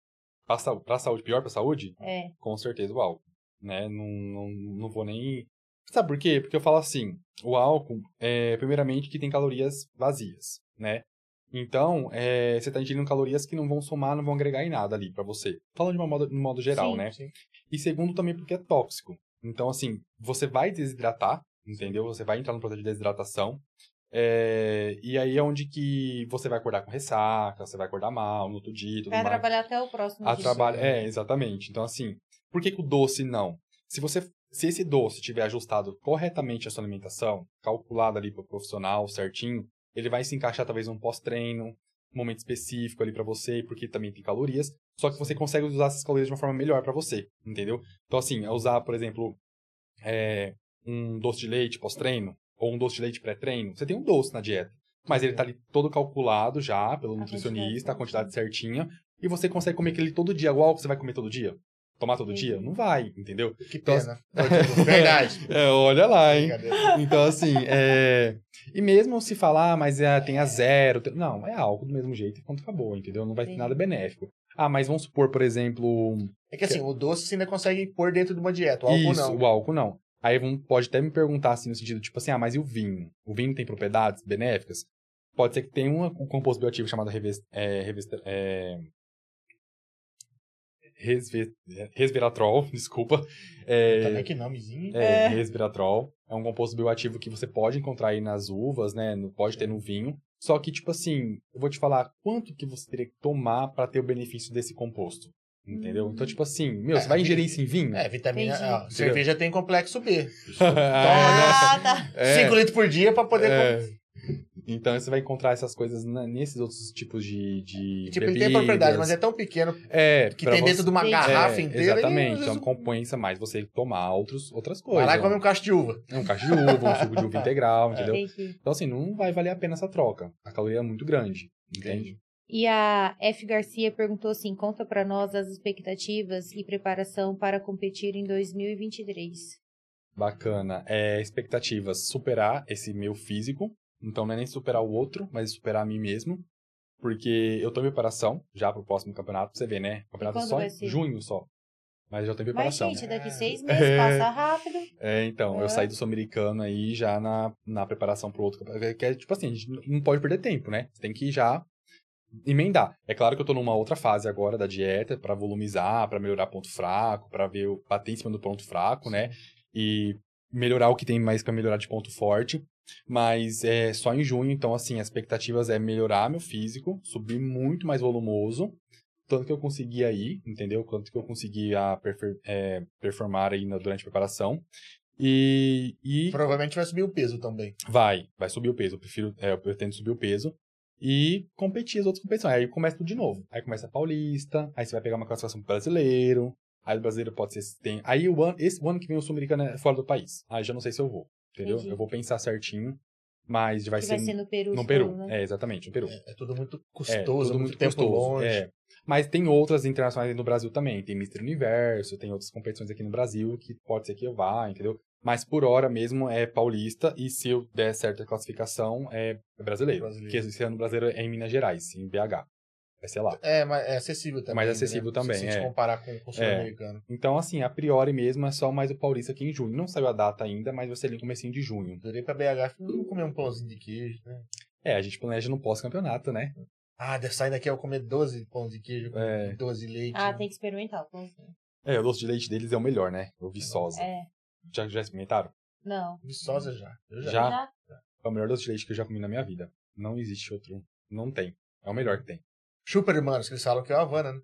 Sau- pra saúde, pior pra saúde? É, com certeza o álcool, né? Não, não, não vou nem... Sabe por quê? Porque eu falo assim, o álcool, é, primeiramente, que tem calorias vazias, né? Então, é, você tá ingerindo calorias que não vão somar, não vão agregar em nada ali pra você. Falando de uma modo, no modo geral, Sim. né? Sim. E segundo, também porque é tóxico. Então, assim, você vai desidratar, entendeu? Você vai entrar no processo de desidratação. é, e aí é onde que você vai acordar com ressaca, você vai acordar mal no outro dia tudo vai mais. trabalhar até o próximo A dia. trabalho, é, exatamente. Então, assim, por que, que o doce não? Se você, se esse doce tiver ajustado corretamente a sua alimentação, calculado ali para o profissional certinho, ele vai se encaixar talvez num pós-treino, um momento específico ali para você, porque também tem calorias. Só que você consegue usar essas calorias de uma forma melhor para você, entendeu? Então, assim, é usar, por exemplo, é, um doce de leite pós-treino, ou um doce de leite pré-treino, você tem um doce na dieta. Mas ele tá ali todo calculado já pelo A nutricionista, a quantidade quantidade certinha, e você consegue comer aquele todo dia, igual que você vai comer todo dia? Tomar todo Entendi. dia? Não vai, entendeu? Que Então, pena. (laughs) (laughs) Verdade. É, olha lá, hein? Então, assim, é... E mesmo se falar, mas é, tem a zero... tem- Não, é álcool do mesmo jeito e quando acabou, entendeu? Não vai ter Entendi. nada benéfico. Ah, mas vamos supor, por exemplo... É que assim, o doce você ainda consegue pôr dentro de uma dieta. O álcool isso, não. o álcool não. Aí vamos- pode até me perguntar, assim, no sentido, tipo assim, ah, mas e o vinho? O vinho tem propriedades benéficas? Pode ser que tenha um, um composto bioativo chamado reves, é, é, resve- resveratrol, (laughs) desculpa. É, Também que nomezinho. É, resveratrol. É um composto bioativo que você pode encontrar aí nas uvas, né? Pode ter no vinho. Só que, tipo assim, eu vou te falar quanto que você teria que tomar para ter o benefício desse composto. Entendeu? Hum. Então, tipo assim, meu, É, você vai ingerir isso em vinho? É, vitamina. Entendi. ó, cerveja tem complexo B. (laughs) Ah, tá. É. 5 litros por dia pra poder. É. Então você vai encontrar essas coisas na- nesses outros tipos de, de Tipo, ele tem bebidas. propriedade, mas é tão pequeno É, que tem você- dentro de uma Entendi. garrafa É, inteira. Exatamente. E, Então vezes, compensa mais você tomar outros, outras vai coisas. lá e come um cacho de uva. É um cacho de uva, um suco de uva (laughs) integral, entendeu? Entendi. Então, assim, não vai valer a pena essa troca. A caloria é muito grande, entende? E a F. Garcia perguntou assim: conta pra nós as expectativas e preparação para competir em 2023. Bacana. É, expectativas, superar esse meu físico. Então, não é nem superar o outro, mas superar a mim mesmo. Porque eu tô em preparação já pro próximo campeonato, pra você ver, né? Campeonato quando só em junho só. Mas já tô em Mas, preparação. gente, daqui É. seis meses É. passa rápido. É, então, É. eu saí do Sul-Americano aí já na, na preparação pro outro campeonato. Que é tipo assim, a gente não pode perder tempo, né? Você tem que já emendar. É claro que eu tô numa outra fase agora da dieta pra volumizar, pra melhorar ponto fraco, pra ver o bater em cima do ponto fraco, né? E melhorar o que tem mais pra melhorar de ponto forte. Mas é só em junho, então assim, as expectativas é melhorar meu físico, subir muito mais volumoso, tanto que eu consegui aí, entendeu? Quanto que eu consegui a é, performar aí na- durante a preparação. E, e Provavelmente vai subir o peso também. vai, vai subir o peso. Eu prefiro, é, eu pretendo subir o peso e competir as outras competições. Aí começa tudo de novo. Aí começa a Paulista, aí você vai pegar uma classificação pro brasileiro. Aí o brasileiro pode ser se tem. Aí o ano, esse o ano que vem o sul-americano é fora do país. Aí já não sei se eu vou. Entendeu? Entendi. Eu vou pensar certinho, mas vai ser vai ser no Peru. no Peru. for, né? É, exatamente, no Peru. É, é tudo muito É, custoso, tudo muito, tempo longe. É. Mas tem outras internacionais no Brasil também. Tem Mr. Universo, tem outras competições aqui no Brasil que pode ser que eu vá, entendeu? Mas por hora mesmo é paulista e se eu der certa classificação é brasileiro. Brasileiro. Porque esse ano brasileiro é em Minas Gerais, em BH. Vai ser lá. É, mas é acessível também. Mais acessível também, Se a gente é. comparar com, com o sul-americano. Então, assim, a priori mesmo é só mais o paulista aqui em junho. Não saiu a data ainda, mas vai ser ali no comecinho de junho. Durei pra BH, vamos comer um pãozinho de queijo, né? É, a gente planeja no pós-campeonato, né? Ah, deve sair daqui eu comer 12 pães de queijo, com É. 12 leite. Ah, tem que experimentar. o pãozinho. É, o doce de leite deles é o melhor, né? O Viçosa. É. Já, já experimentaram? Não. Viçosa já. Eu já. Já? É o melhor doce de leite que eu já comi na minha vida. Não existe outro. Não tem. É o melhor que tem. Super Hermanos, que eles falam que é a Havana, né?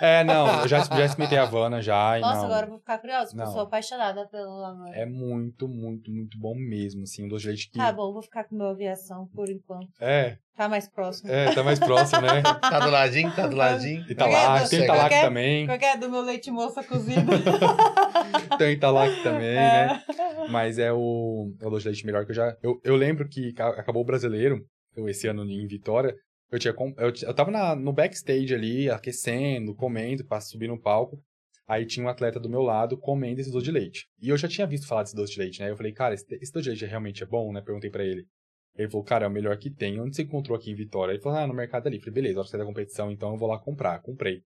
É, é não, eu já, já experimentei a Havana já. e Nossa, não, agora eu vou ficar curiosa, porque eu Não. sou apaixonada pelo agora. É muito, muito, muito bom mesmo, assim, um doce de leite que... Tá bom, vou ficar com meu aviação por enquanto. É, Tá mais próximo. é, tá mais próximo, né? (laughs) Tá do ladinho, tá do ladinho. Italac, tem Italac Qualquer- também, Qualquer do meu leite moça cozido. (laughs) tem Italac também, É. né? Mas é o, é o doce de leite melhor que eu já... Eu, eu lembro que ca- acabou o brasileiro, eu, esse ano em Vitória, eu tinha eu, eu tava na, no backstage ali, aquecendo, comendo, pra subir no palco. Aí tinha um atleta do meu lado comendo esse doce de leite. E eu já tinha visto falar desse doce de leite, né? Eu falei, cara, esse, esse doce de leite realmente é bom, né? Perguntei pra ele. Ele falou, cara, é o melhor que tem. Onde você encontrou aqui em Vitória? Ele falou, ah, no mercado ali. Falei, beleza, a hora que sair da competição, então eu vou lá comprar. Comprei.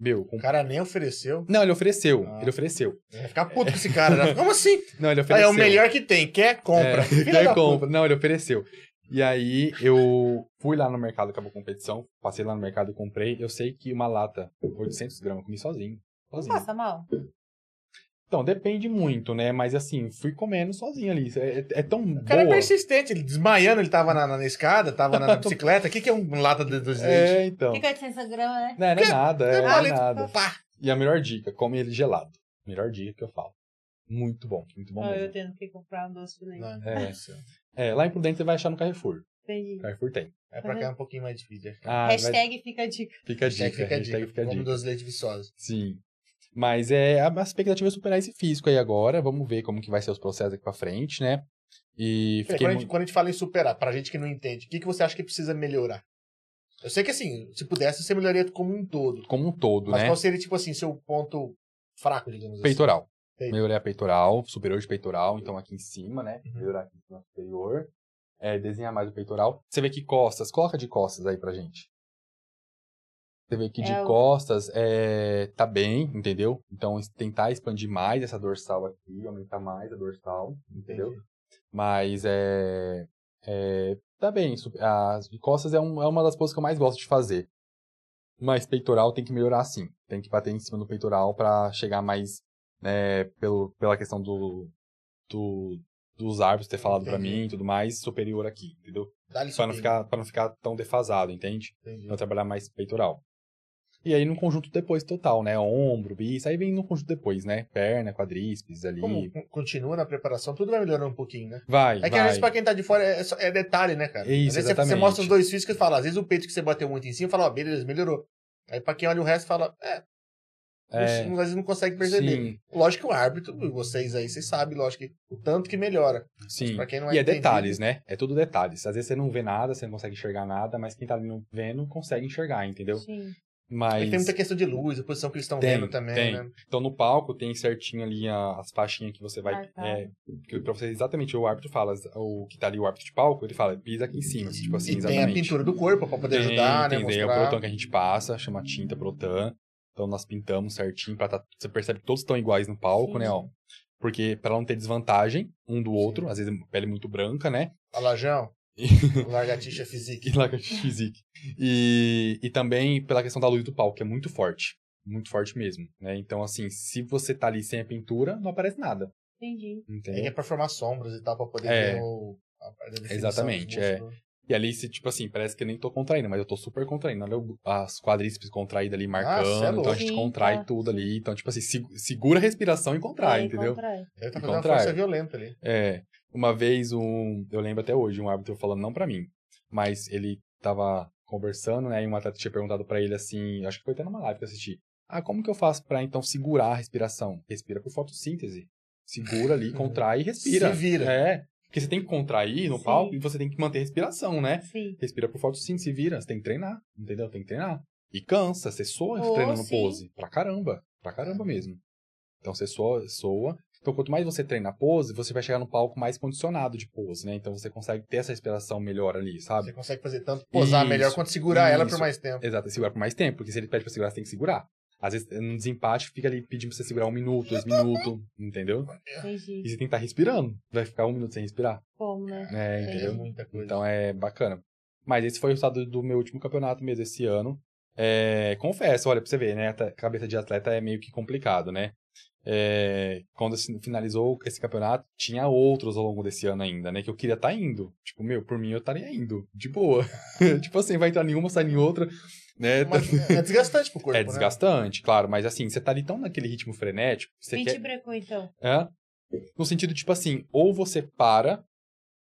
Meu, O cara nem ofereceu. Não, ele ofereceu. Ah. Ele ofereceu. Vai ficar puto com esse cara. né? (laughs) Como assim? Não, ele Ah, ofereceu. é o melhor que tem. Quer? Compra. É, quer compra. Não, ele ofereceu. E aí eu fui lá no mercado, acabou a competição, passei lá no mercado e comprei. Eu sei que uma lata, 800 gramas, eu comi sozinho. Não Sozinho. passa mal. Então, depende muito, né? Mas assim, fui comendo sozinho ali. É, é- é tão O cara é boa. persistente. Ele desmaiando, ele tava na, na escada, tava na, na (laughs) bicicleta. O que, que é um lata de doce de leite? É, então. Fica 800 gramas, né? Não, não é nada, é, É não uma é letra- nada. Pá. E a melhor dica, come ele gelado. Melhor dica que eu falo. Muito bom, muito bom Ah, eu mesmo. tendo que comprar um doce de leite. Não, É. É, lá em Prudente você vai achar no Carrefour. Entendi. Carrefour tem. É pra cá é um pouquinho mais difícil. Ah, vai- Hashtag fica a dica. fica a Hashtag dica. fica a hashtag dica. fica a Como dica. doce de leite viçosa. Sim. Mas é a expectativa é superar esse físico aí agora. Vamos ver como que vai ser os processos aqui pra frente, né? E Peraí, fiquei quando, a gente, quando a gente fala em superar, pra gente que não entende, o que, que você acha que precisa melhorar? Eu sei que assim, se pudesse, você melhoraria como um todo. como um todo, Mas né? qual seria, tipo assim, seu ponto fraco, digamos assim? Peitoral. Peito. Melhorar a peitoral, superior de peitoral, então aqui em cima, né? Uhum. Melhorar aqui em cima superior. É, desenhar mais o peitoral. Você vê que costas, coloca de costas aí pra gente. Você vê que de É o- costas é, tá bem, entendeu? Então tentar expandir mais essa dorsal aqui, aumentar mais a dorsal, entendeu? Entendi. Mas é, é. Tá bem. As de costas é, um- é uma das coisas que eu mais gosto de fazer. Mas peitoral tem que melhorar sim. Tem que bater em cima do peitoral pra chegar mais. Né, pelo, pela questão do, do. Dos árbitros ter falado pra Entendi. mim e tudo mais, superior aqui, entendeu? Pra não, ficar, pra não ficar tão defasado, entende? Entendi. Trabalhar mais peitoral. E aí no conjunto depois total, né? Ombro, bíceps, aí vem no conjunto depois, né? Perna, quadríceps ali. Como continua na preparação, tudo vai melhorando um pouquinho, né? Vai, É que vai. às vezes pra quem tá de fora é, só- é detalhe, né, cara? Isso, às vezes você- você exatamente. mostra os dois físicos e fala, às vezes o peito que você bateu muito em cima, fala, ó, beleza, melhorou. Aí pra quem olha o resto fala, é, É, vezes não consegue perceber. sim, Lógico que o árbitro, vocês aí, vocês sabem, lógico que o tanto que melhora. sim. Pra quem não é e é entendido- detalhes, né? É tudo detalhes. Às vezes você não vê nada, você não consegue enxergar nada, mas quem tá ali não vendo consegue enxergar, entendeu? Sim. Mas. Aí tem muita questão de luz, a posição que eles estão Tem, vendo também, tem. né? Então no palco tem certinho ali as faixinhas que você vai. Marcado. É, que pra você exatamente, o árbitro fala, o que tá ali, o árbitro de palco, ele fala, pisa aqui em cima. Tipo assim, e tem exatamente. a pintura do corpo pra poder Tem, ajudar, né? tem, daí é o proton que a gente passa, chama tinta protan. Então nós pintamos certinho pra tá, você percebe que todos estão iguais no palco, Sim. né, ó. Porque pra não ter desvantagem um do outro, Sim. às vezes pele muito branca, né? Alajão, largatixa physique. (laughs) E lagartixa physique. E, e também pela questão da luz do palco, que é muito forte. Muito forte mesmo, né? Então, assim, se você tá ali sem a pintura, não aparece nada, Entendi. É que é entendeu? pra formar sombras e tal, pra poder É. ver o... a Exatamente, dos é. E ali, se, tipo assim, parece que eu nem tô contraindo, mas eu tô super contraindo. Olha as quadríceps contraídas ali, marcando. cê é então a gente Sim, contrai tá, tudo ali. Então, tipo assim, seg- segura a respiração e contrai, É, entendeu? contrai. Ele tá E fazendo uma contrai. força violenta ali. É. Uma vez, um, eu lembro até hoje, um árbitro falando, não pra mim, mas ele tava conversando, né? E um atleta tinha perguntado pra ele assim, acho que foi até numa live que eu assisti. Ah, como que eu faço pra então segurar a respiração? Respira por fotossíntese. Segura ali, contrai e respira. Se vira. É. Porque você tem que contrair no Sim. palco e você tem que manter a respiração, né? Sim. Respira por fotossíntese, se vira. Você tem que treinar, entendeu? Tem que treinar. E cansa, você soa Oh, treinando sim. pose. Pra caramba. Pra caramba mesmo. Então você soa, soa. Então quanto mais você treina a pose, você vai chegar no palco mais condicionado de pose, né? Então você consegue ter essa respiração melhor ali, sabe? Você consegue fazer tanto posar Isso, melhor quanto segurar ela por isso. mais tempo. Exato, segurar por mais tempo, porque se ele pede pra segurar, você tem que segurar. Às vezes, num desempate, fica ali pedindo pra você segurar um minuto, dois minutos, entendeu? Entendi. E você tem que estar respirando. Vai ficar um minuto sem respirar. Como, né? É. É entendeu? muita coisa. Então é bacana. Mas esse foi o resultado do meu último campeonato mesmo esse ano. É, confesso, olha, pra você ver, né? A cabeça de atleta é meio que complicado, né? É, quando finalizou esse campeonato, tinha outros ao longo desse ano ainda, né? Que eu queria estar indo. Tipo, meu, por mim eu estaria indo. De boa. (laughs) tipo assim, vai entrar nenhuma, sai em outra. Né? Mas é desgastante pro corpo, É né? desgastante, claro, mas assim, você tá ali tão naquele ritmo frenético, você Quem quer. te brecou, então? É? No sentido, tipo assim, ou você para,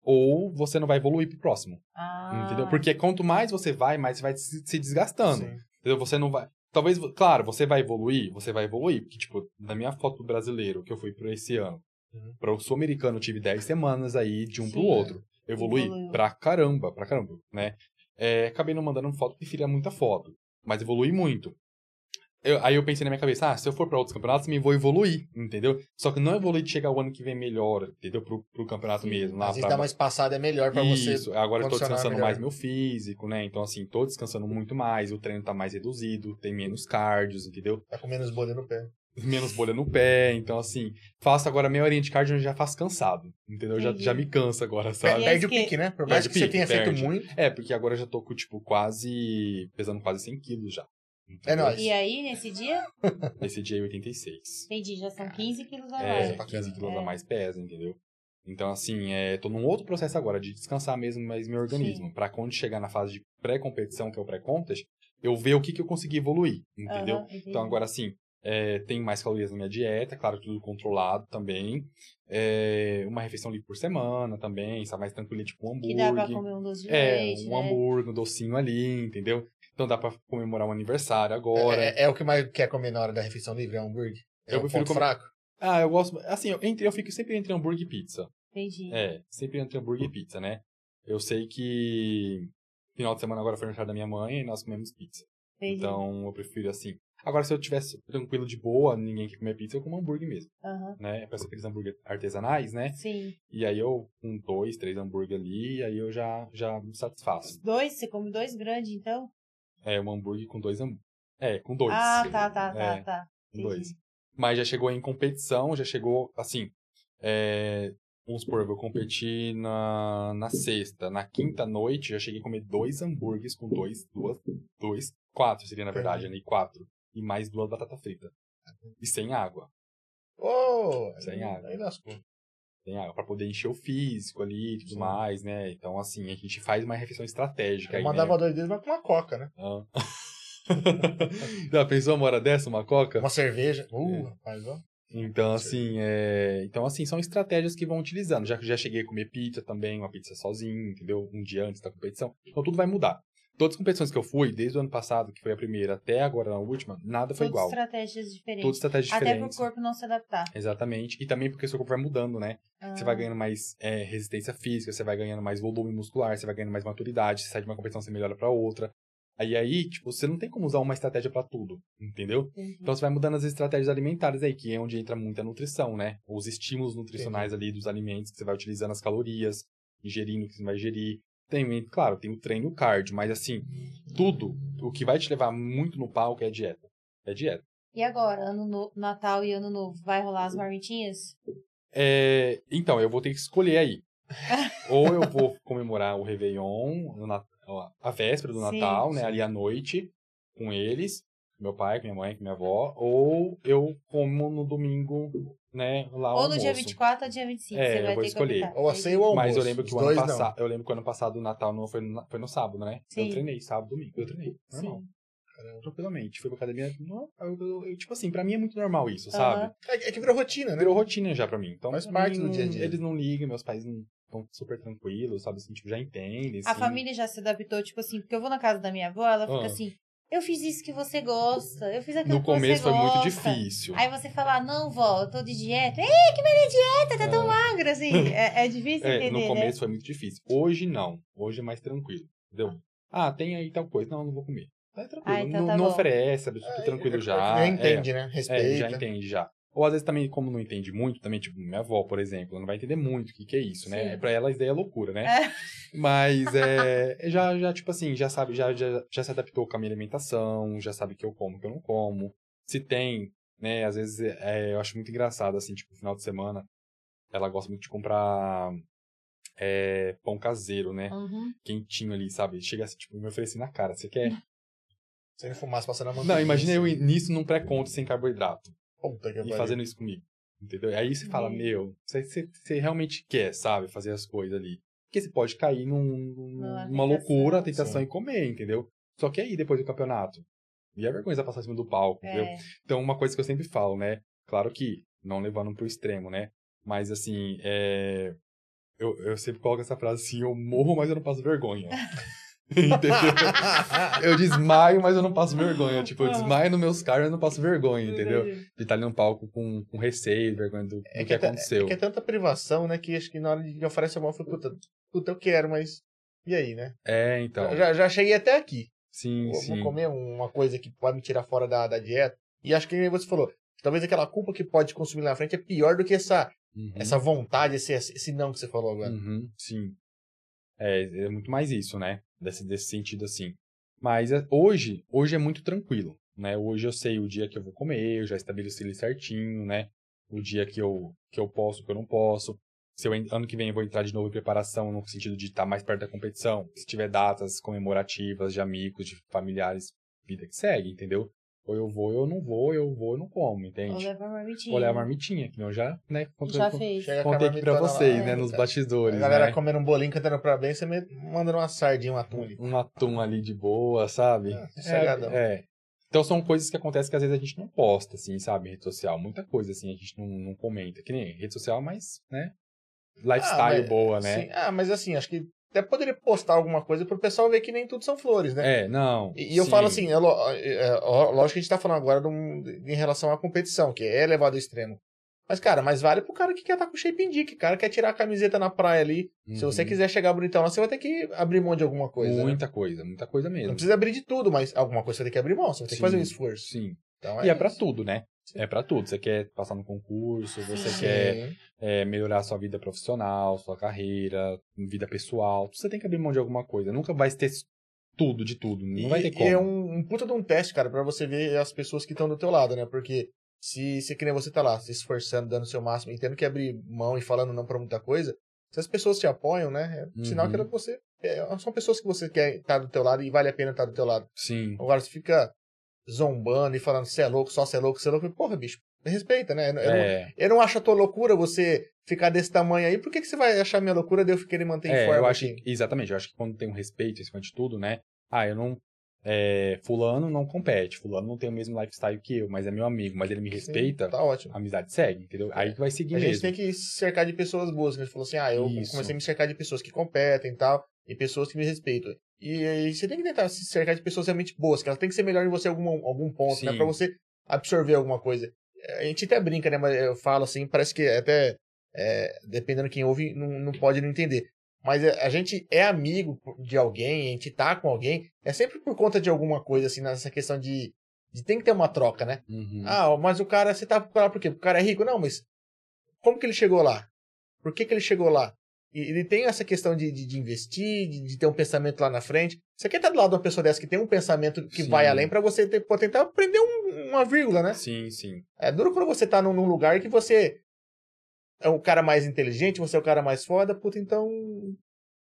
ou você não vai evoluir pro próximo. Ah. Entendeu? Porque quanto mais você vai, mais você vai se se desgastando. Sim. Entendeu? Você não vai. Talvez, claro, você vai evoluir, você vai evoluir. Porque, tipo, na minha foto do brasileiro, que eu fui por esse ano, Uhum. para o sul-americano, eu tive 10 semanas aí de um pro Sim. outro. Evolui Evoluiu. pra caramba, pra caramba, né? É, acabei não mandando foto porque queria muita foto. Mas evolui muito. Eu- aí eu pensei na minha cabeça, ah, se eu for pra outros campeonatos, também vou evoluir, entendeu? Só que não evoluir de chegar o ano que vem melhor, entendeu? Pro, pro campeonato Sim. mesmo. Lá Às vezes pra- dá uma espaçada é melhor pra você. isso, agora eu tô descansando melhor. mais meu físico, né? Então, assim, tô descansando muito mais, o treino tá mais reduzido, tem menos cardios, entendeu? Tá com menos bolha no pé. Menos bolha no pé, então, assim, faço agora meia horinha de cardio e já faço cansado, entendeu? Já, já me cansa agora, sabe? Perde o que- pique, né? Por mais Perde que o você pique, tenha feito perde. muito. É, porque agora eu já tô com, tipo, quase. pesando quase 100 quilos já. É nóis. E aí, nesse dia? Esse dia é 86. Entendi, já são 15 quilos a É, mais. bacana. 15 quilos É. a mais pesa, entendeu? Então, assim, é, tô num outro processo agora de descansar mesmo mais meu organismo. Pra quando chegar na fase de pré-competição, que é o pré-contest, eu ver o que, que eu consegui evoluir, entendeu? Entendi. Então, agora, assim, é, tem mais calorias na minha dieta, claro, tudo controlado também. É, uma refeição livre por semana também, sabe? Mais tranquila, tipo um Que dá pra hambúrguer. comer um doce de É, leite, um né? hambúrguer, um docinho ali, entendeu? Então dá pra comemorar um aniversário agora. É, é o que mais quer comer na hora da refeição livre? É hambúrguer? É Eu o prefiro comer- fraco? Ah, eu gosto. Assim, eu, entre, eu fico sempre entre hambúrguer e pizza. Entendi. É, sempre entre hambúrguer e pizza, né? Eu sei que final de semana agora foi aniversário da minha mãe e nós comemos pizza. Entendi. Então eu prefiro assim. Agora, se eu tivesse tranquilo de boa, ninguém quer comer pizza, eu como hambúrguer mesmo, Aham. né? Parece aqueles hambúrguer artesanais, né? Sim. E aí eu, com dois, três hambúrguer ali, aí eu já, já me satisfaço. Dois? Você come dois grandes, então? É, um hambúrguer com dois hambúrguer. É, com dois. Ah, tá, tá, tá, É, tá. Com Entendi. dois. Mas já chegou em competição, já chegou, assim, é, vamos supor, eu competi na, na sexta. Na quinta noite, já cheguei a comer dois hambúrgueres com dois, duas, dois, quatro seria na verdade, né? E quatro. E mais duas batatas fritas. E sem água. Ô, Sem aí- água. Aí lascou. Água, pra poder encher o físico ali e tudo Sim. mais, né? Então, assim, a gente faz uma refeição estratégica Eu aí, mandava né? dois deles, mas com uma coca, né? Ah. (laughs) Já pensou uma hora dessa, uma coca? Uma cerveja. Uh, É. rapaz, ó. Então, assim, é... então, assim, são estratégias que vão utilizando. Já, já cheguei a comer pizza também, uma pizza sozinho, entendeu? Um dia antes da competição. Então, tudo vai mudar. Todas as competições que eu fui, desde o ano passado, que foi a primeira, até agora a última, nada foi Todas igual. estratégias diferentes. Todas estratégias Até pro corpo não se adaptar. Exatamente. E também porque o seu corpo vai mudando, né? Você vai Ah, ganhando mais é, resistência física, você vai ganhando mais volume muscular, você vai ganhando mais maturidade, você sai de uma competição, você melhora pra outra. Aí, aí, tipo, você não tem como usar uma estratégia pra tudo, entendeu? entendi. Então você vai mudando as estratégias alimentares aí, que é onde entra muita nutrição, né? Os estímulos nutricionais ali dos alimentos, que você vai utilizando as calorias, ingerindo o que você vai ingerir. Tem, claro, tem o treino e o cardio, mas assim, tudo, o que vai te levar muito no palco é a dieta. É dieta. E agora, ano no... Natal e Ano Novo, vai rolar as marmitinhas? É, então, eu vou ter que escolher aí. (laughs) Ou eu vou comemorar o Réveillon, Nat- a véspera do Sim, Natal, né? sim. Ali à noite, com eles, meu pai, com minha mãe, com minha avó. Ou eu como no domingo, né? Lá Ou no dia almoço. 24 ou dia 25, É, você eu vai vou ter escolher. que optar. Ou a ceia ou o almoço. Mas eu lembro que Os o ano dois não. passado, eu lembro que o ano passado o Natal não foi no, foi no sábado, né? Sim. Eu treinei sábado, domingo. Eu treinei, normal. Sim. Tranquilamente. Fui pra academia. Não, eu, eu- eu- tipo assim, pra mim é muito normal isso, Aham. sabe? É, é que virou rotina, né? Virou rotina já pra mim. Então, Faz pra parte mim, do dia a dia. Eles não ligam, meus pais não estão super tranquilos, sabe? Assim, tipo, já entendem. A assim. família já se adaptou, tipo assim, porque eu vou na casa da minha avó, ela fica Ah. assim, eu fiz isso que você gosta, eu fiz aquilo No que você começo foi muito gosta." difícil. Aí você fala, não, vó, eu tô de dieta. Ei, que de dieta, tá tão magra, assim. (laughs) É, é difícil É, entender, no né? começo foi muito difícil. Hoje não. Hoje é mais tranquilo. Entendeu? Ah, tem aí tal coisa. Não, não vou comer. É tranquilo. Ah, então não, tá não oferece, É, tranquilo é, já. Já é. entende, né? É, Respeita. já entende já. Ou às vezes também, como não entende muito, também, tipo, minha avó, por exemplo, ela não vai entender muito o que, que é isso, né? Sim. Pra ela isso daí é loucura, né? É. Mas é, (laughs) já, já, tipo assim, já sabe, já, já, já se adaptou com a minha alimentação, já sabe que eu como, que eu não como. Se tem, né, às vezes é, eu acho muito engraçado, assim, tipo, final de semana, ela gosta muito de comprar é, pão caseiro, né? Uhum. Quentinho ali, sabe? Chega assim, tipo, me oferecer na cara, você quer? Sem fumaça passando a manteiga. Não, imagina eu nisso num pré-conto sem carboidrato. Puta que e pariu. fazendo isso comigo. Entendeu? E aí você fala, Uhum. meu, você, você, você realmente quer, sabe, fazer as coisas ali. Porque você pode cair num, num- Numa tentação. loucura, tentação Sim. e comer, entendeu? Só que aí, depois do campeonato, e a vergonha de passar em cima do palco, entendeu? É. Então, uma coisa que eu sempre falo, né? Claro que, não levando pro extremo, né? Mas, assim, é... Eu, eu sempre coloco essa frase assim, eu morro, mas eu não passo vergonha. (laughs) (laughs) entendeu? Eu desmaio, mas eu não passo vergonha. Tipo, eu desmaio nos meus carros, mas eu não passo vergonha, entendeu? De estar ali no palco com, com receio, vergonha do, do É que, que, é, aconteceu. é que é tanta privação, né? Que acho que na hora de oferecer a mão, eu falei, puta, puta, eu quero, mas. E aí, né? É, então. Já, já cheguei até aqui. Sim, Vou, sim. vou comer uma coisa que pode me tirar fora da, da dieta. E acho que você falou. Talvez aquela culpa que pode consumir lá na frente é pior do que essa, Uhum. essa vontade, esse, esse não que você falou agora. Uhum, sim. É, é muito mais isso, né? Desse, desse sentido, assim. Mas é- hoje, hoje é muito tranquilo, né? Hoje eu sei o dia que eu vou comer, eu já estabeleci ele certinho, né? O dia que eu, que eu posso, que eu não posso. Se eu, ano que vem eu vou entrar de novo em preparação, no sentido de estar mais perto da competição. Se tiver datas comemorativas de amigos, de familiares, vida que segue, entendeu? Ou eu vou, eu não vou, eu vou, eu não como, Ou entende? leva a marmitinha. Ou levar a marmitinha, que eu já, né? contei- Já fez. Contei aqui pra marmitona lá, vocês, é, né? Nos bastidores, A galera né? comendo um bolinho, cantando parabéns, você me manda uma sardinha, um atum ali. um atum ali de boa, sabe? É, sossegadão. é. Então são coisas que acontecem que às vezes a gente não posta, assim, sabe? Em rede social. Muita coisa, assim, a gente não, não comenta. Que nem rede social, mas, né? Lifestyle Ah, mas- boa, né? Sim. Ah, mas assim, acho que até poderia postar alguma coisa pro pessoal ver que nem tudo são flores, né? É, não. E, e eu sim. falo assim, é, é, é, lógico que a gente tá falando agora de um- de- em relação à competição, que é elevado ao extremo. Mas, cara, mas vale pro cara que quer estar com shape in dick. O cara quer tirar a camiseta na praia ali. Se você Uhum. quiser chegar bonitão lá, você vai ter que abrir mão de alguma coisa. né? Muita coisa, muita coisa mesmo. Não precisa abrir de tudo, mas alguma coisa você ter que abrir mão. Você vai ter que fazer um Sim, esforço. Sim. Então, E é pra isso. tudo, né? É pra tudo. Você quer passar no concurso, você Sim. quer é, melhorar a sua vida profissional, sua carreira, vida pessoal. Você tem que abrir mão de alguma coisa. Nunca vai ter tudo de tudo. Não E, vai ter e como. é um, um puta de um teste, cara, pra você ver as pessoas que estão do teu lado, né? Porque se, se que nem você tá lá, se esforçando, dando o seu máximo e tendo que abrir mão e falando não pra muita coisa, se as pessoas te apoiam, né? É Uhum. sinal que era você. é, são pessoas que você quer estar do teu lado e vale a pena estar do teu lado. Sim. Agora, você fica zombando e falando, você é louco, só você é louco, você é louco. Porra, bicho, respeita, né? Eu, eu não, É, eu não acho a tua loucura você ficar desse tamanho aí. Por que, que você vai achar minha loucura de eu querer manter em é, forma eu acho que, exatamente, eu acho que quando tem um respeito acima de tudo, né? Ah, eu não. é, fulano não compete, fulano não tem o mesmo lifestyle que eu, mas é meu amigo, mas ele me respeita, Sim, tá ótimo. a amizade segue, entendeu? Aí que vai seguir A gente mesmo. tem que se cercar de pessoas boas. A gente falou assim, ah, eu Isso. comecei a me cercar de pessoas que competem e tal, e pessoas que me respeitam. E, aí você tem que tentar se cercar de pessoas realmente boas, que elas têm que ser melhor em você em algum, algum ponto, né? Sim. Pra você absorver alguma coisa. A gente até brinca, né? Mas eu falo assim, parece que até, é, dependendo de quem ouve, não, não pode não entender. Mas é, a gente é amigo de alguém, a gente tá com alguém, é sempre por conta de alguma coisa, assim, nessa questão de, de tem que ter uma troca, né? Uhum. Ah, mas o cara, você tá lá por quê? Porque o cara é rico? Não, mas como que ele chegou lá? Por que, que ele chegou lá? Ele tem essa questão de, de, de investir, de, de ter um pensamento lá na frente. Você quer estar do lado de uma pessoa dessa que tem um pensamento que Sim. vai além pra você ter, pô, tentar aprender um- uma vírgula, né? Sim, sim. É duro quando você tá num, num lugar que você é o cara mais inteligente, você é o cara mais foda, puta, então.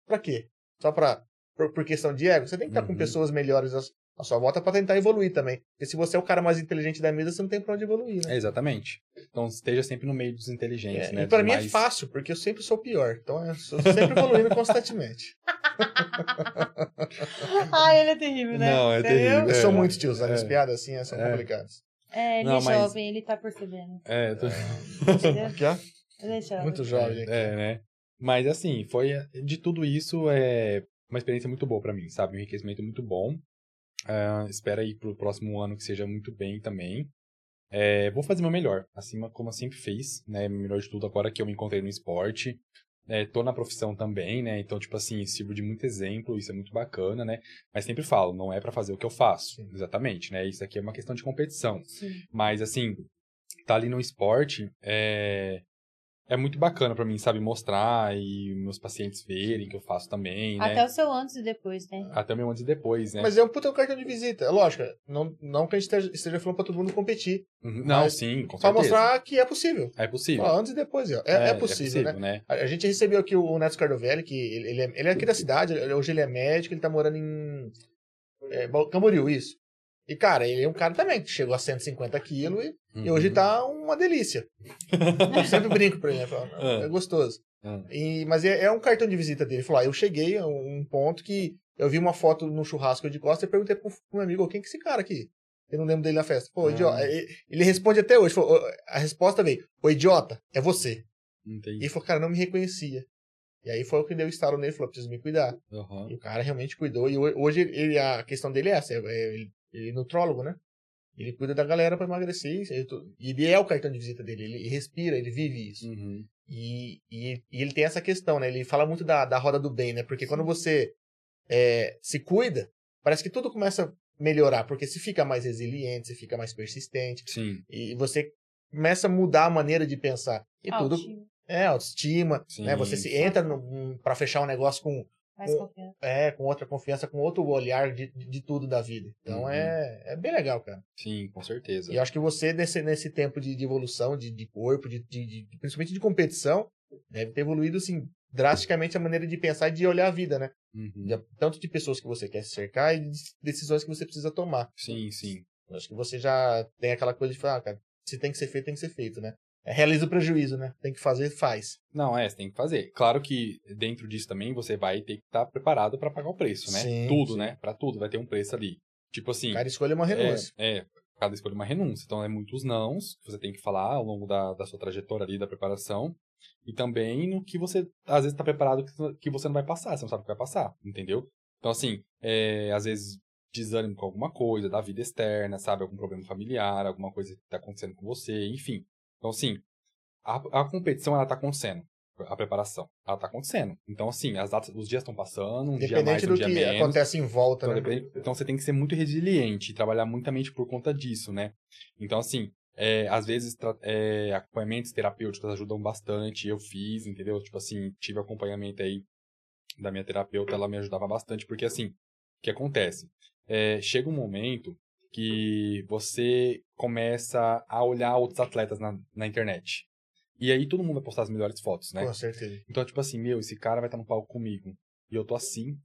Pra quê? Só pra. Por, por questão de ego? Você tem que estar com Uhum. pessoas melhores à sua volta pra tentar evoluir também. Porque se você é o cara mais inteligente da mesa, você não tem pra onde evoluir, né? É, exatamente. Então esteja sempre no meio dos inteligentes, É, né? e pra dos mim é mais- fácil, porque eu sempre sou o pior. Então eu sou sempre evoluindo (laughs) constantemente. (laughs) Ai, ele é terrível, né? Não, é Você terrível. Eu sou É. muito tio, sabe? As É. piadas assim são É. complicadas. É, ele Não, é mas- jovem, ele tá percebendo. É, tô- Entendeu? (laughs) Aqui, ó. Ele é jovem. Muito jovem. É, né? Mas assim, foi de tudo isso é uma experiência muito boa pra mim, sabe? Um enriquecimento muito bom. Ah, espero aí pro próximo ano que seja muito bem também. É, vou fazer meu melhor, acima como eu sempre fiz, né? Melhor de tudo agora que eu me encontrei no esporte. É, tô na profissão também, né? Então, tipo assim, sirvo de muito exemplo, isso é muito bacana, né? Mas sempre falo, não é pra fazer o que eu faço, Sim. exatamente, né? Isso aqui é uma questão de competição. Sim. Mas, assim, tá ali no esporte é, é muito bacana pra mim, sabe? Mostrar e meus pacientes verem que eu faço também, né? Até o seu antes e depois, né? Até o meu antes e depois, né? Mas é um puta cartão de visita. É lógico, não, não que a gente esteja, falando pra todo mundo competir. Uhum. Não, sim, com Pra certeza. mostrar que é possível. É possível. Ó, antes e depois, ó. É, é possível, né? né? A a gente recebeu aqui o Neto Cardovelli, que ele, ele é, ele é aqui da cidade, ele- hoje ele é médico, ele tá morando em é, Camboriú, isso. E, cara, ele é um cara também que chegou a 150 quilos e, e hoje Uhum. tá uma delícia. Eu sempre brinco pra ele, né? Falo, Ah. É gostoso. Ah. E, mas é, é um cartão de visita dele. Ele falou, ah, eu cheguei a um ponto que eu vi uma foto no churrasco de costa e perguntei pro, pro meu amigo, "Ô, quem que é esse cara aqui? Eu não lembro dele na festa. Pô, Ah. idiota. Ele, ele responde até hoje. Falou, "Ô, a resposta veio, ô idiota, é você. E Entendi. ele falou, cara, não me reconhecia. E aí foi o que deu o estalo nele, falou, preciso me cuidar. Aham. E o cara realmente cuidou. E ho- hoje ele, a questão dele é essa, é, é, ele, ele é nutrólogo, né? Ele cuida da galera pra emagrecer. Ele é o cartão de visita dele, ele respira, ele vive isso. Uhum. E, e, e ele tem essa questão, né? Ele fala muito da, da roda do bem, né? Porque quando você é, se cuida, parece que tudo começa a melhorar. Porque você fica mais resiliente, você fica mais persistente. Sim, E você começa a mudar a maneira de pensar. E tudo Autoestima, é autoestima, Sim. né? Você se entra para fechar um negócio com, mais confiança. é, com outra confiança, com outro olhar de, de, de tudo da vida. Então Uhum. é, é bem legal, cara. sim, com certeza. E acho que você, nesse, nesse tempo de, de evolução, de, de corpo, de, de, de- principalmente de competição, deve ter evoluído, assim, drasticamente a maneira de pensar e de olhar a vida, né? Uhum. De- tanto de pessoas que você quer se cercar e de decisões que você precisa tomar. Sim, sim. Acho que você já tem aquela coisa de falar, ah, cara, se tem que ser feito, tem que ser feito, né? É, realiza o prejuízo, né? Tem que fazer, faz. Não, é, você tem que fazer. Claro que dentro disso também você vai ter que estar preparado pra pagar o preço, né? Sim, tudo, sim. né? Pra tudo vai ter um preço ali. Tipo assim, Cada escolha é uma renúncia. É, é, cada escolha é uma renúncia. Então é muitos nãos que você tem que falar ao longo da, da sua trajetória ali, da preparação. E também no que você, às vezes, tá preparado que- você não vai passar, você não sabe o que vai passar, entendeu? Então, assim, é, às vezes, desânimo com alguma coisa, da vida externa, sabe? Algum problema familiar, alguma coisa que tá acontecendo com você, enfim. Então, assim, a, a competição, ela tá acontecendo. A preparação, ela tá acontecendo. Então, assim, as datas, os dias estão passando, um dia mais, um do dia que menos. acontece em volta, Então, né? então você tem que ser muito resiliente, trabalhar muito a mente por conta disso, né? Então, assim, é, às vezes é, acompanhamentos terapêuticos ajudam bastante. Eu fiz, entendeu? Tipo assim, tive acompanhamento aí da minha terapeuta, ela me ajudava bastante, porque assim, o que acontece? É, chega um momento que você começa a olhar outros atletas na, na internet. E aí todo mundo vai postar as melhores fotos, né? Com certeza. Então, tipo assim, meu, esse cara vai estar no palco comigo. E eu tô assim,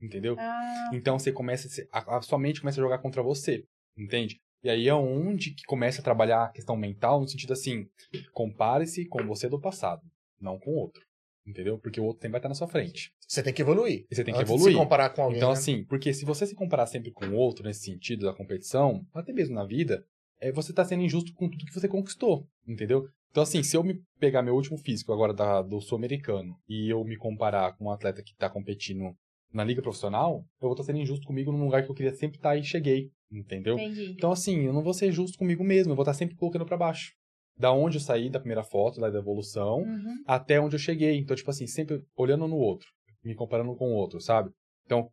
entendeu? Ah, Então você começa a se- a, sua mente começa a jogar contra você, entende? E aí é onde que começa a trabalhar a questão mental no sentido assim, compare-se com você do passado, não com o outro. Entendeu? Porque o outro sempre vai estar na sua frente. Você tem que evoluir. E você tem que evoluir. Se comparar com alguém. Então, né? assim, porque se você se comparar sempre com o outro nesse sentido da competição, até mesmo na vida, é, você tá sendo injusto com tudo que você conquistou, entendeu? Então, assim, se eu me pegar meu último físico agora da, do sul-americano e eu me comparar com um atleta que tá competindo na liga profissional, eu vou estar sendo injusto comigo num lugar que eu queria sempre estar e cheguei, entendeu? entendi. Então, assim, eu não vou ser justo comigo mesmo, eu vou estar sempre colocando pra baixo. Da onde eu saí da primeira foto, lá da evolução, Uhum. até onde eu cheguei. Então, tipo assim, sempre olhando no outro, me comparando com o outro, sabe? Então,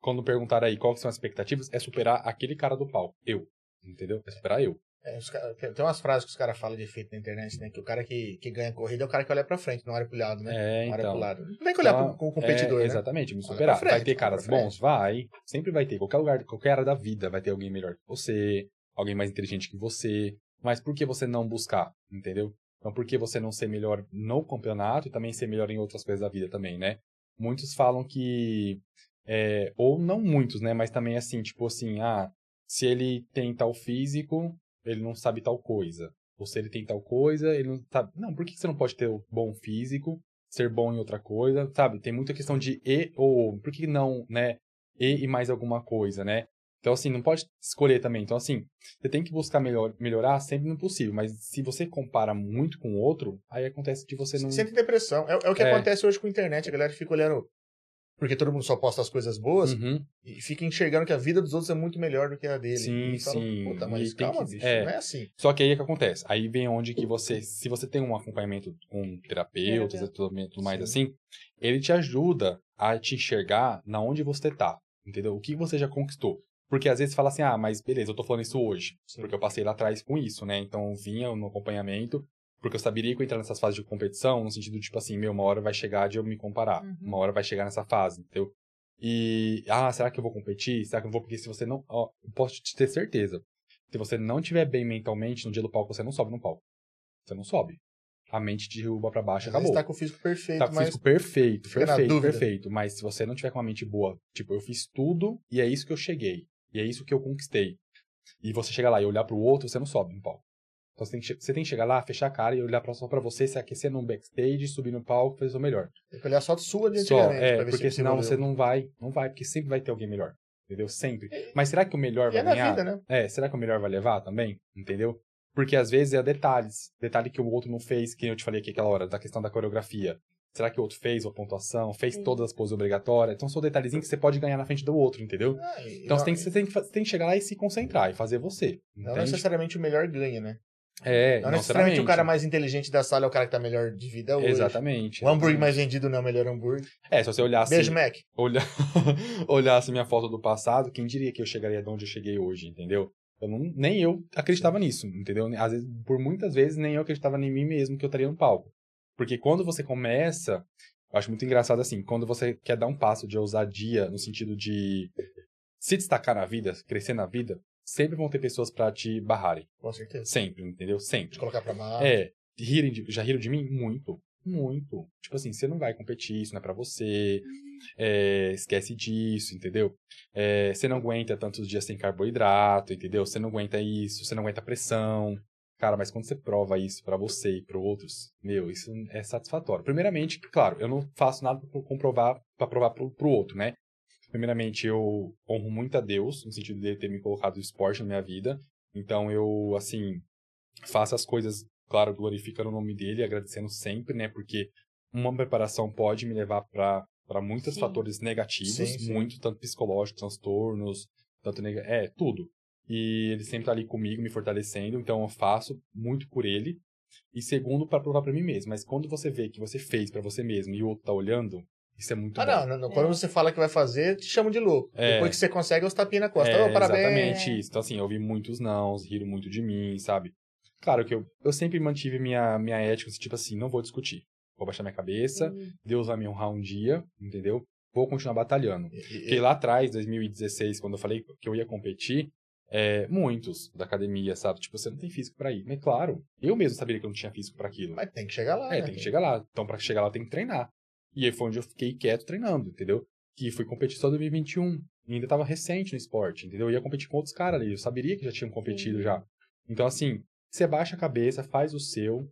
quando perguntar aí quais são as expectativas, é superar aquele cara do palco. Eu. Entendeu? É superar eu. É, tem umas frases que os caras falam de efeito na internet, né? Que o cara que, que ganha corrida é o cara que olha pra frente, não olha pro lado, né? É, Não olha então. pro lado. Não tem que olhar Então, pro, com o competidor, é, né? Exatamente, me Olha superar. frente, vai ter olha caras bons? Vai. Sempre vai ter. Qualquer lugar, qualquer área da vida vai ter alguém melhor que você, alguém mais inteligente que você. Mas por que você não buscar? Entendeu? Então, por que você não ser melhor no campeonato e também ser melhor em outras coisas da vida também, né? Muitos falam que. é, ou não muitos, né? Mas também assim, tipo assim, ah, se ele tem tal físico, ele não sabe tal coisa. Ou se ele tem tal coisa, ele não sabe. Não, por que você não pode ter o bom físico, ser bom em outra coisa, sabe? Tem muita questão de e ou. Por que não, né? E e mais alguma coisa, né? Então, assim, não pode escolher também. Então, assim, você tem que buscar melhor, melhorar sempre no possível. Mas se você compara muito com o outro, aí acontece de você não. Sente depressão. É, é o que É. acontece hoje com a internet. A galera fica olhando. Porque todo mundo só posta as coisas boas Uhum. e fica enxergando que a vida dos outros é muito melhor do que a dele. Sim, e fala, sim. Puta, E mas tem calma, que- bicho. é. Não é assim. Só que aí é que acontece. Aí vem onde que você, se você tem um acompanhamento com terapeutas e tudo, tudo mais Sim. assim, ele te ajuda a te enxergar na onde você tá, entendeu? O que você já conquistou. Porque às vezes fala assim, ah, mas beleza, eu tô falando isso hoje, Sim. porque eu passei lá atrás com isso, né? Então eu vinha no acompanhamento, porque eu saberia que eu entrar nessas fases de competição, no sentido de, tipo assim, meu, uma hora vai chegar de eu me comparar, Uhum. uma hora vai chegar nessa fase, entendeu? E, ah, será que eu vou competir? Será que eu vou? Porque se você não, ó, eu posso te ter certeza, se você não estiver bem mentalmente no dia do palco, você não sobe no palco. Você não sobe. A mente te derruba pra baixo Às acabou. tá com o físico perfeito, Tá com o físico perfeito, perfeito, perfeito. Mas se você não tiver com uma mente boa, tipo, eu fiz tudo e é isso que eu cheguei. E é isso que eu conquistei. E você chega lá e olhar pro outro, você não sobe no palco. Então você tem que, você tem que chegar lá, fechar a cara e olhar pra, só pra você, se aquecer no backstage, subir no palco, fazer o seu melhor. tem que olhar só sua de Só, é, porque se senão você não vai, não vai, porque sempre vai ter alguém melhor. Entendeu? Sempre. Mas será que o melhor E vai é ganhar? vida, né? É, será que o melhor vai levar também? Entendeu? Porque às vezes é detalhes. Detalhe que o outro não fez, que eu te falei aqui aquela hora, da questão da coreografia. Será que o outro fez a pontuação, fez Sim. todas as poses obrigatórias? Então são detalhezinhos que você pode ganhar na frente do outro, entendeu? Ah, e- Então não, você tem, que, você, tem que, você tem que chegar lá e se concentrar e fazer você. Não entende? necessariamente o melhor ganha, né? É, Não não necessariamente o cara mais inteligente da sala é o cara que tá melhor de vida hoje. Exatamente. O hambúrguer exatamente. mais vendido não é o melhor hambúrguer. É, se você olhasse, Beijo, Mac. olhar, (laughs) olhasse minha foto do passado, quem diria que eu chegaria de onde eu cheguei hoje, entendeu? Eu não, nem eu acreditava nisso, entendeu? Às vezes, por muitas vezes, nem eu acreditava em mim mesmo que eu estaria no palco. Porque quando você começa, eu acho muito engraçado assim, quando você quer dar um passo de ousadia no sentido de se destacar na vida, crescer na vida, sempre vão ter pessoas pra te barrarem. Com certeza. Sempre, entendeu? Sempre. De colocar pra baixo. É, rirem de- já riram de mim? Muito. Muito. Tipo assim, você não vai competir, isso não é pra você. é, esquece disso, entendeu? É, você não aguenta tantos dias sem carboidrato, entendeu? Você não aguenta isso, você não aguenta pressão. Cara, mas quando você prova isso pra você e para outros, meu, isso é satisfatório. Primeiramente, claro, eu não faço nada pra comprovar, para provar pro, pro outro, né? Primeiramente, eu honro muito a Deus, no sentido de ter me colocado o esporte na minha vida. Então, eu, assim, faço as coisas claro, glorificando o nome dele, agradecendo sempre, né? Porque uma preparação pode me levar para para muitos Sim. fatores negativos, Sim, sim. muito tanto psicológicos, transtornos, tanto nega... é tudo. E ele sempre tá ali comigo, me fortalecendo, então eu faço muito por ele. E segundo, para provar para mim mesmo. Mas quando você vê que você fez para você mesmo e o outro tá olhando, isso é muito Ah, bom. não, não, não. Quando você fala que vai fazer, te chamam de louco. É. Depois que você consegue, é os tapinhas na costa. É, Ô, parabéns. exatamente isso. Então, assim, eu ouvi muitos nãos, riram muito de mim, sabe? Claro que eu, eu sempre mantive minha, minha ética, tipo assim, não vou discutir. Vou baixar minha cabeça, Deus vai me honrar um dia, entendeu? Vou continuar batalhando. E- e- Porque lá atrás, 2016, quando eu falei que eu ia competir, é, muitos da academia, sabe? Tipo, você não tem físico pra ir. Mas claro, eu mesmo sabia que eu não tinha físico pra aquilo. Mas tem que chegar lá. É, né? tem que chegar lá. Então, pra chegar lá, tem que treinar. E aí foi onde eu fiquei quieto treinando, entendeu? Que fui competir só em 2021. E ainda tava recente no esporte, entendeu? Eu ia competir com outros caras ali. Eu saberia que já tinham competido Sim. já. Então, assim, você baixa a cabeça, faz o seu,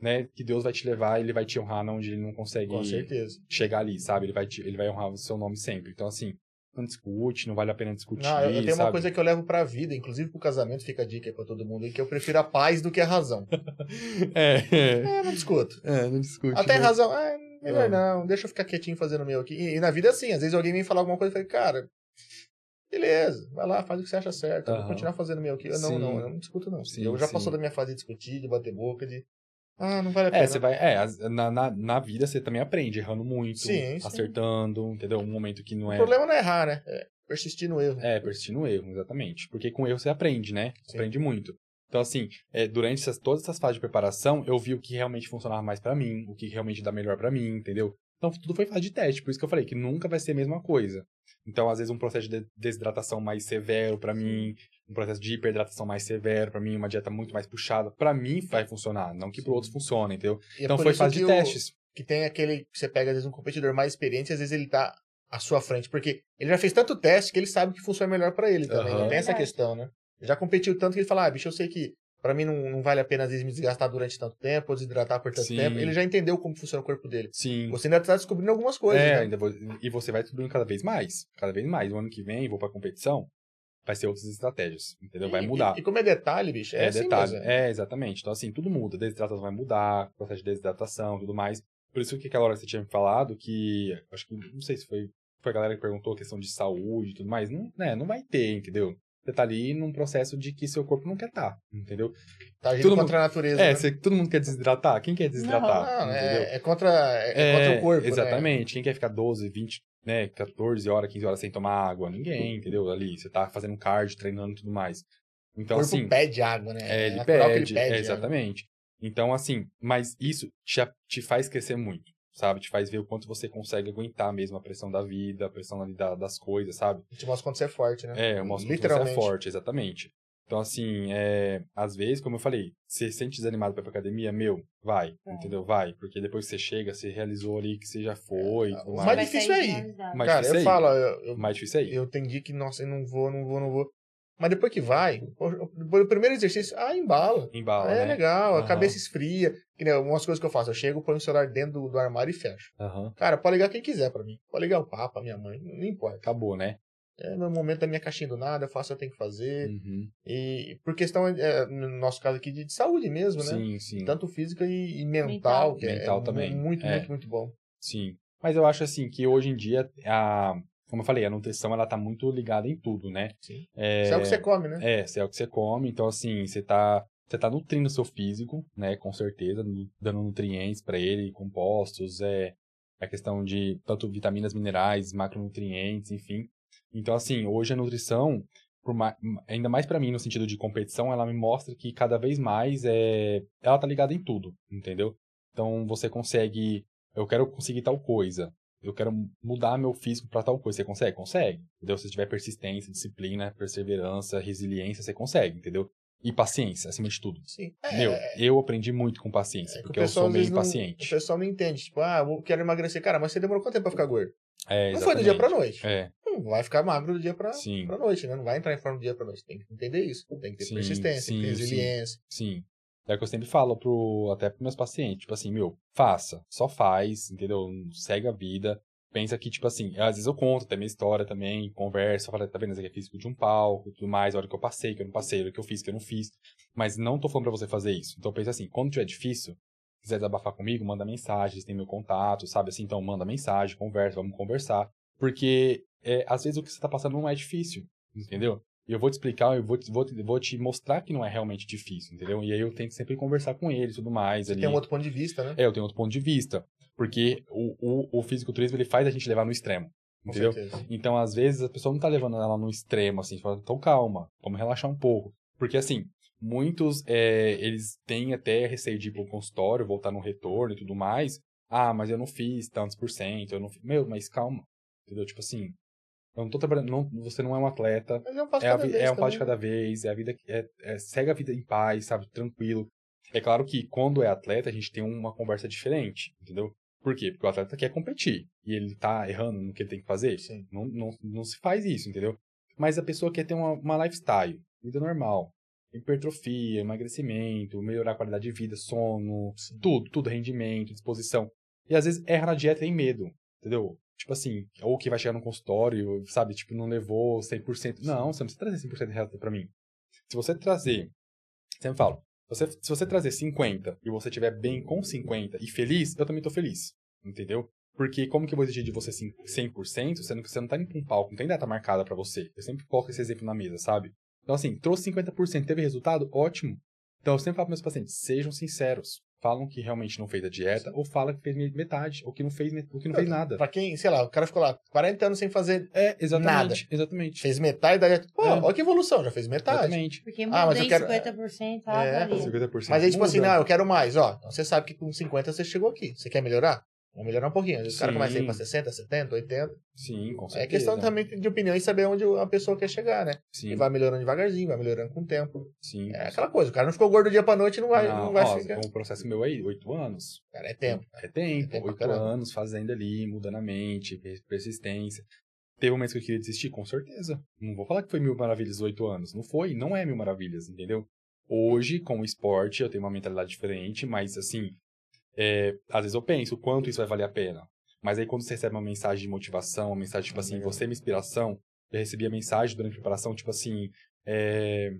né? Que Deus vai te levar, ele vai te honrar onde ele não consegue Com certeza. chegar ali, sabe? Ele vai, te, ele vai honrar o seu nome sempre. Então, assim, não discute, não vale a pena discutir, Não, eu, tenho sabe? uma coisa que eu levo pra vida, inclusive pro casamento, fica a dica aí pra todo mundo aí, que eu prefiro a paz do que a razão. (laughs) É, é. É, não discuto. É, não discute. Tem né? razão. Ah, melhor É. não, deixa eu ficar quietinho fazendo o meu aqui. E, e na vida é assim, às vezes alguém vem falar alguma coisa e fala, cara, beleza, vai lá, faz o que você acha certo. Eu vou continuar fazendo o meu aqui. Eu, não, Sim. não, eu não discuto não. Sim, eu já sim. passou da minha fase de discutir, de bater boca, de... Ah, não vale a pena. É, você vai. É, na, na, na vida você também aprende, errando muito, Sim, sim. acertando, entendeu? Um momento que não O é. problema não é errar, né? É persistir no erro. É, persistir no erro, exatamente. Porque com erro você aprende, né? Sim. Aprende muito. Então, assim, é, durante essas, todas essas fases de preparação, eu vi o que realmente funcionava mais pra mim, o que realmente dá melhor pra mim, entendeu? Então, tudo foi fase de teste. Por isso que eu falei que nunca vai ser a mesma coisa. Então, às vezes, um processo de desidratação mais severo pra mim, um processo de hiperidratação mais severo pra mim, uma dieta muito mais puxada, pra mim vai funcionar, não que para outros funcione, entendeu? E é Então, por foi fase de o- testes. que tem aquele que você pega às vezes um competidor mais experiente, e às vezes ele tá à sua frente, porque ele já fez tanto teste que ele sabe que funciona melhor pra ele também. Aham. né? Tem essa Verdade. questão, né? Já competiu tanto que ele fala: "Ah, bicho, eu sei que pra mim não, não vale a pena às vezes me desgastar durante tanto tempo, ou desidratar por tanto Sim. tempo". Ele já entendeu como funciona o corpo dele. Sim. Você ainda tá descobrindo algumas coisas, é, né? ainda vou- e você vai descobrindo cada vez mais. Cada vez mais. O ano que vem, vou pra competição, vai ser outras estratégias, entendeu? Vai E- mudar. E, e como é detalhe, bicho, é, É, assim detalhe. mesmo. É, exatamente. Então, assim, tudo muda. Desidratação vai mudar, processo de desidratação, tudo mais. Por isso que aquela hora que você tinha me falado que. Acho que. Não sei se foi, foi a galera que perguntou a questão de saúde e tudo mais. Não, né, não vai ter, entendeu? Você tá ali num processo de que seu corpo não quer estar, entendeu? Tá agindo Todo contra a natureza. É, né? você- todo mundo quer desidratar. Quem quer desidratar? Não, entendeu? é, é contra, é, é contra o corpo, né? Exatamente. Quem quer ficar 12, 20, né, 14 horas, 15 horas sem tomar água? Ninguém, entendeu? Ali, você tá fazendo cardio, treinando e tudo mais. O Então, corpo assim, pede água, né? é, ele pede, que ele pede. é, água. exatamente. Então, assim, mas isso te, te faz crescer muito, sabe? Te faz ver o quanto você consegue aguentar mesmo a pressão da vida, a pressão da- das coisas, sabe? Te mostra quando você é forte, né? É, mostra que você é forte, exatamente. Então, assim, é, às vezes, como eu falei, você se sente desanimado pra ir pra academia, meu, vai, Vai. entendeu? Vai, porque depois que você chega, você realizou ali que você já foi, É, o mais. difícil é ir. Mais Cara, difícil eu é falo, eu, mais difícil é ir. eu dia que, nossa, eu não vou, não vou, não vou. Mas depois que vai, o o primeiro exercício, ah, embala. Embala, é né? legal, a Aham. cabeça esfria. Que nem umas coisas que eu faço, eu chego, ponho o celular dentro do, do armário e fecho. Aham. Cara, pode ligar quem quiser pra mim. Pode ligar o papo, a minha mãe, não importa. Acabou, né? É meu momento da minha caixinha do nada, eu faço o que eu tenho que fazer. Uhum. E por questão, é, no nosso caso aqui, de, de saúde mesmo, né? Sim, sim. Tanto física e, e mental, Mental. que é- Mental é, também, muito, é. muito, muito bom. Sim. Mas eu acho assim que hoje em dia a como eu falei, a nutrição ela tá muito ligada em tudo, né? Sim. É, Isso é o que você come, né? É, se é o que você come, então assim, você tá, você tá nutrindo o seu físico, né, com certeza, dando nutrientes para ele, compostos, é a questão de tanto vitaminas, minerais, macronutrientes, enfim. Então assim, hoje a nutrição, por ma- ainda mais para mim no sentido de competição, ela me mostra que cada vez mais é, ela tá ligada em tudo, entendeu? Então você consegue, eu quero conseguir tal coisa, eu quero mudar meu físico para tal coisa. Você consegue? Consegue. Entendeu? Se tiver persistência, disciplina, perseverança, resiliência, você consegue, entendeu? E paciência, acima de tudo. Sim. É, Meu, é, eu aprendi muito com paciência, é porque eu sou meio vezes não- impaciente. O pessoal não entende. Tipo, ah, eu quero emagrecer. Cara, mas você demorou quanto tempo pra ficar gordo? É, Não foi do dia pra noite. É, Não vai ficar magro do dia pra, sim, pra noite, né? Não vai entrar em forma do dia pra noite. Tem que entender isso. Tem que ter Sim, persistência, tem que ter sim, resiliência. sim. É o que eu sempre falo pro, até pros meus pacientes, tipo assim, meu, faça, só faz, entendeu? Segue a vida. Pensa que, tipo assim, às vezes eu conto até minha história também, converso, falo, tá vendo, isso aqui é físico de um palco, tudo mais, a hora que eu passei, que eu não passei, a hora que eu fiz, que eu não fiz. Mas não tô falando pra você fazer isso. Então pensa assim, quando tiver difícil, quiser desabafar comigo, manda mensagem, tem meu contato, sabe assim? Então manda mensagem, conversa, vamos conversar. Porque é, às vezes o que você tá passando não é difícil, entendeu? E eu vou te explicar, eu vou te, vou, te, vou te mostrar que não é realmente difícil, entendeu? E aí eu tento sempre conversar com ele e tudo mais. Você ali. tem um outro ponto de vista, né? É, eu tenho outro ponto de vista. Porque o, o, o fisiculturismo, ele faz a gente levar no extremo. Com Entendeu? certeza. Então, às vezes, a pessoa não tá levando ela no extremo, assim, fala, então calma, vamos relaxar um pouco. Porque, assim, muitos, é, eles têm até receio de ir pro consultório, voltar no retorno e tudo mais. Ah, mas eu não fiz tantos por cento, eu não fiz... Meu, mas calma, entendeu? Tipo assim, eu não tô trabalhando, não, você não é um atleta, é um passo é, a cada vez é um passo de cada vez, é a vida é, é- segue a vida em paz, sabe, tranquilo. É claro que quando é atleta, a gente tem uma conversa diferente, entendeu? Por quê? Porque o atleta quer competir e ele tá errando no que ele tem que fazer. Sim. Não, não, não se faz isso, entendeu? Mas a pessoa quer ter uma, uma lifestyle, vida normal, hipertrofia, emagrecimento, melhorar a qualidade de vida, sono, Sim. tudo, tudo, rendimento, disposição. E às vezes erra na dieta e tem medo, entendeu? Tipo assim, ou que vai chegar no consultório, sabe, tipo, não levou 100%. Não, você não precisa trazer 100% de reta pra mim. Se você trazer, sempre falo, você, se você trazer 50 e você estiver bem com 50 e feliz, eu também tô feliz, entendeu? Porque como que eu vou exigir de você cin- 100%, sendo que você não tá indo pra um palco, não tem data marcada pra você. Eu sempre coloco esse exemplo na mesa, sabe? Então assim, trouxe 50%, teve resultado? Ótimo. Então eu sempre falo para meus pacientes, sejam sinceros. Falam que realmente não fez a dieta, ou fala que fez metade, ou que não fez, ou que não fez nada. Pra quem, sei lá, o cara ficou lá 40 anos sem fazer, É, exatamente. Nada. Exatamente. fez metade da dieta. Pô, É. olha que evolução, já fez metade. Exatamente. Porque Ah, mas mudei eu quero- 50%, ah, É, valia. 50% Mas aí, tipo assim, muda. não, eu quero mais, ó. Então você sabe que com 50 você chegou aqui. Você quer melhorar? Vamos melhorar um pouquinho. O cara começa a ir pra 60, 70, 80. Sim, com certeza. É questão também de opinião e saber onde a pessoa quer chegar, né? Sim, E vai melhorando devagarzinho, vai melhorando com o tempo. sim. É aquela coisa, o cara não ficou gordo do dia pra noite e não vai, não, Não, vai ó, ficar. O processo meu aí, oito anos. Cara, é tempo. É tempo, É tempo oito caramba. anos fazendo ali, mudando a mente, per- persistência. Teve momentos que eu queria desistir? Com certeza. Não vou falar que foi mil maravilhas oito anos. Não foi, não é mil maravilhas, entendeu? Hoje, com o esporte, eu tenho uma mentalidade diferente, mas assim, é, às vezes eu penso o quanto isso vai valer a pena. Mas aí quando você recebe uma mensagem de motivação, uma mensagem tipo assim, você é minha inspiração, eu recebi a mensagem durante a preparação, tipo assim, é,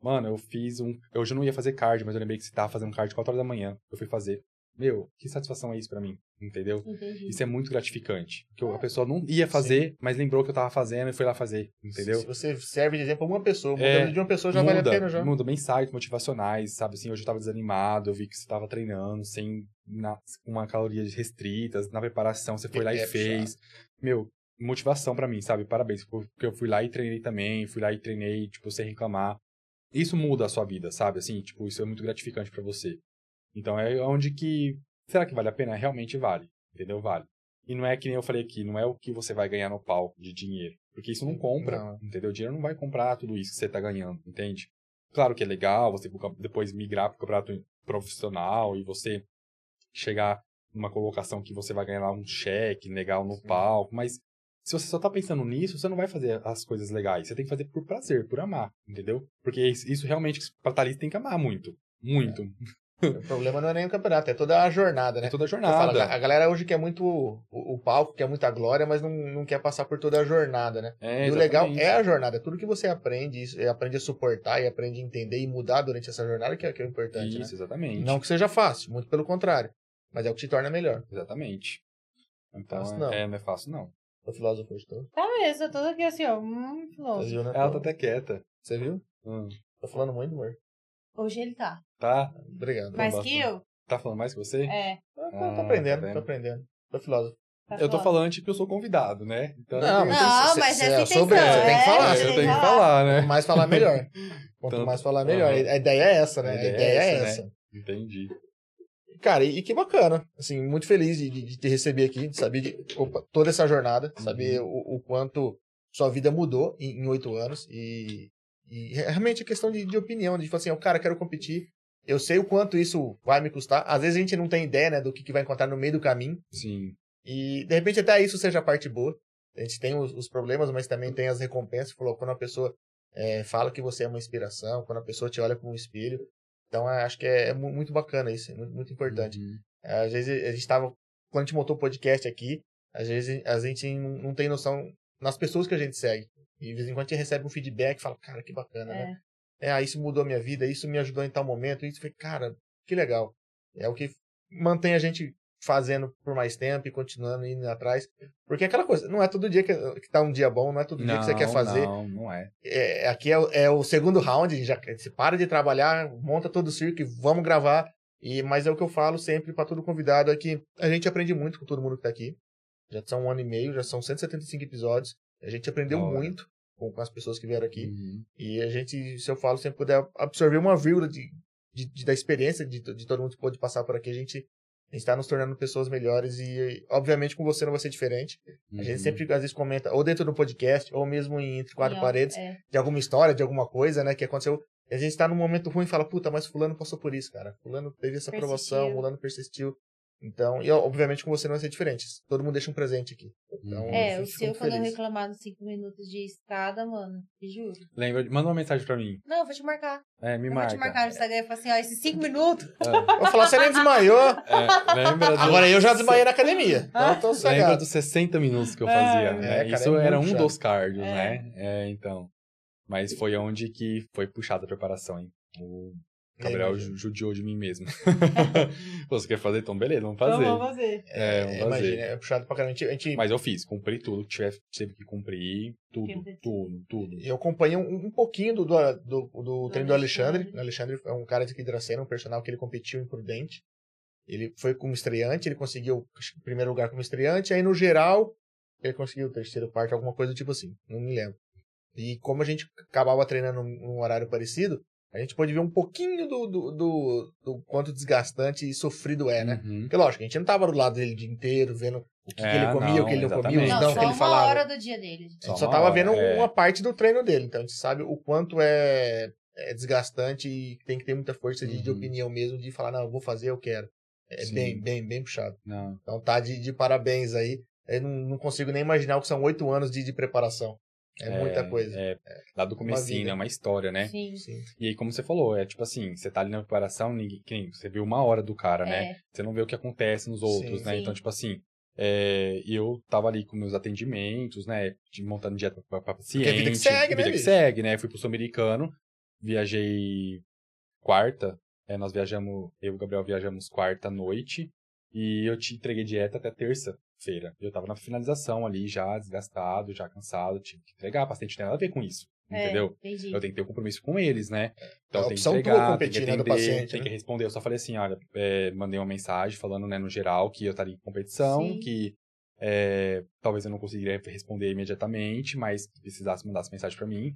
mano, eu fiz um. Eu não ia fazer card, mas eu lembrei que você tava fazendo card 4 horas da manhã. Eu fui fazer. Meu, que satisfação é isso pra mim, entendeu? Entendi. Isso é muito gratificante. Porque a pessoa não ia fazer, mas lembrou que eu tava fazendo e foi lá fazer, entendeu? Se você serve de exemplo pra uma pessoa, É, mudando de uma pessoa já vale a pena já. Muda mensagens motivacionais, sabe? Assim, hoje eu tava desanimado, eu vi que você tava treinando sem na, uma calorias restritas, na preparação você foi lá e É fez. Meu, motivação pra mim, sabe? Parabéns, porque eu fui lá e treinei também, fui lá e treinei, tipo, sem reclamar. Isso muda a sua vida, sabe? Assim, tipo, isso é muito gratificante pra você. Então é onde que será que vale a pena? Realmente vale, entendeu? Vale. E não é que nem eu falei aqui, não é o que você vai ganhar no palco de dinheiro. Porque isso não compra, Não. entendeu? O dinheiro não vai comprar tudo isso que você tá ganhando, entende? Claro que é legal você depois migrar pro campeonato profissional e você chegar numa colocação que você vai ganhar lá um cheque legal no palco, mas se você só tá pensando nisso, você não vai fazer as coisas legais. Você tem que fazer por prazer, por amar, entendeu? Porque isso realmente, pra estar ali, você tem que amar muito. Muito. O problema não é nem o campeonato, é toda a jornada, né? É toda a Eu falo, jornada. a galera hoje quer muito o, o palco, quer muita glória, mas não, não quer passar por toda a jornada, né? É, e o legal é a jornada, tudo que você aprende, isso, é, aprende a suportar e aprende a entender e mudar durante essa jornada que é, que é o importante, Isso, né? exatamente. Não que seja fácil, muito pelo contrário, mas é o que te torna melhor. Exatamente. Então, Fácil é- não. é, não é fácil, não. O filósofo hoje todo. Tá mesmo, eu tô aqui assim, ó. Hum, Você filósofo. viu, né? Ela tá até quieta. Você viu? Hum. Tô falando muito, amor. Hoje ele tá. Tá? Obrigado. Mais que eu? Tá falando mais que você? É. Eu tô, Ah, tô aprendendo, tá tô aprendendo. Tô filósofo. tá Eu tô falando tipo que eu sou convidado, né? Então, Não, eu mas Não, Cê- mas cê essa é intenção. sobre- você tem que falar, você eu tem tenho que falar, né? Quanto mais falar, melhor. Quanto Tanto- mais falar, melhor. Aham. A ideia é essa, né? A ideia, é essa. né? Entendi. Cara, e, e que bacana. Assim, muito feliz de, de- de te receber aqui, de saber de, opa, toda essa jornada, Uhum. saber o, o quanto sua vida mudou em em oito anos. E, e realmente é questão de, de opinião, de falar assim, o cara, quero competir. Eu sei o quanto isso vai me custar. Às vezes a gente não tem ideia, né, do que, que vai encontrar no meio do caminho. Sim. E de repente até isso seja a parte boa. A gente tem os, os problemas, mas também tem as recompensas. Falou, quando a pessoa é, fala que você é uma inspiração, quando a pessoa te olha como um espelho. Então é, acho que é, é mu- muito bacana isso, é muito, muito importante. Uhum. É, Às vezes a gente tava, quando a gente montou o podcast aqui, às vezes a gente não não tem noção nas pessoas que a gente segue. E de vez em quando a gente recebe um feedback e fala, cara, que bacana, né? É, ah, isso mudou a minha vida, isso me ajudou em tal momento. Isso foi, cara, que legal. É o que mantém a gente fazendo por mais tempo e continuando indo atrás. Porque é aquela coisa, não é todo dia que, que tá um dia bom, não é todo dia que você quer fazer. Não, não é. É, aqui é, o- é o segundo round, a gente já você para de trabalhar, monta todo o circo e vamos gravar. E, mas é o que eu falo sempre para todo convidado, é que a gente aprende muito com todo mundo que tá aqui. Já são um ano e meio, já são 175 episódios. A gente aprendeu hora. muito com, com as pessoas que vieram aqui. Uhum. E a gente, se eu falo, sempre puder absorver uma vírgula de, de- de- da experiência de, de todo mundo que pôde passar por aqui, a gente está nos tornando pessoas melhores e, obviamente, com você não vai ser diferente. A gente Uhum. sempre, às vezes, comenta, ou dentro do podcast, ou mesmo em entre quatro paredes, é. de alguma história, de alguma coisa, né, que aconteceu. E a gente tá num momento ruim e fala, puta, mas fulano passou por isso, cara. Fulano teve essa aprovação, Persistiu. fulano persistiu. Então, e obviamente com você não vai ser diferente. Todo mundo deixa um presente aqui. Então. É, eu o seu, quando eu feliz. reclamar dos 5 minutos de escada, mano, te juro. Lembra, manda uma mensagem pra mim. Não, eu vou te marcar. É, me eu marca. vou te marcar no Instagram e falar assim, ó, esses 5 minutos. É, (laughs) Eu vou falar, você nem desmaiou. é, lembra do- Agora eu já desmaiei na academia. Então eu tô Lembra dos 60 minutos que eu fazia, é, né? cara, Isso é era um chato. dos cardios, É. né? É, então. Mas foi onde que foi puxada a preparação, hein? O Gabriel ju- judiou de mim mesmo. (laughs) Pô, Você quer fazer? Então, beleza, vamos fazer. Então, vamos fazer. É, vamos fazer. Imagina, é puxado pra caramba. A gente, a gente- Mas eu fiz, cumpri tudo que tive, tive que cumprir. Tudo, tudo, tudo. eu acompanhei um, um pouquinho do, do, do, do treino do Alexandre. Alexandre. O Alexandre é um cara de Dracena, um personal que ele competiu em Prudente. Ele foi como estreante, ele conseguiu o primeiro lugar como estreante, aí no geral ele conseguiu o terceiro, quarto, alguma coisa do tipo assim, não me lembro. E como a gente acabava treinando num horário parecido, a gente pôde ver um pouquinho do, do, do, do quanto desgastante e sofrido é, né? Uhum. Porque lógico, a gente não tava do lado dele o dia inteiro, vendo o que, que É, ele comia, não, o que ele não comia, exatamente. os Não, não só que ele uma falava. hora do dia dele. A gente Só só uma tava hora, vendo é. uma parte do treino dele, então a gente sabe o quanto é, é desgastante e tem que ter muita força de, de Uhum. opinião mesmo, de falar, não, eu vou fazer, eu quero. É Sim. bem, bem, bem puxado. Não. Então tá de, de parabéns aí. Eu não, não consigo nem imaginar o que são oito anos de, de preparação. É, muita coisa. É, lá do comecinho, vida. é uma história, né? Sim. Sim. E aí, como você falou, é tipo assim, você tá ali na preparação, ninguém, que nem- você viu uma hora do cara, né? É. Você não vê o que acontece nos outros, Sim. né? Sim. Então, tipo assim, é, eu tava ali com meus atendimentos, né? de- Montando dieta pra, pra paciente. é vida que segue, né, Vida que bicho? segue, né? Fui pro Sul-Americano, viajei quarta, é, nós viajamos, eu e o Gabriel viajamos quarta noite, e eu te entreguei dieta até terça-feira. Eu tava na finalização ali, já desgastado, já cansado, tive que entregar, paciente não tem nada a ver com isso, É, entendeu? entendi. Eu tenho que ter um compromisso com eles, né? Então É tem que entregar, tem que né, atender, paciente, tem né? que responder. Eu só falei assim, olha, é, mandei uma mensagem falando, né, no geral, que eu estaria em competição, Sim. que é, talvez eu não conseguiria responder imediatamente, mas se precisasse mandasse mensagem pra mim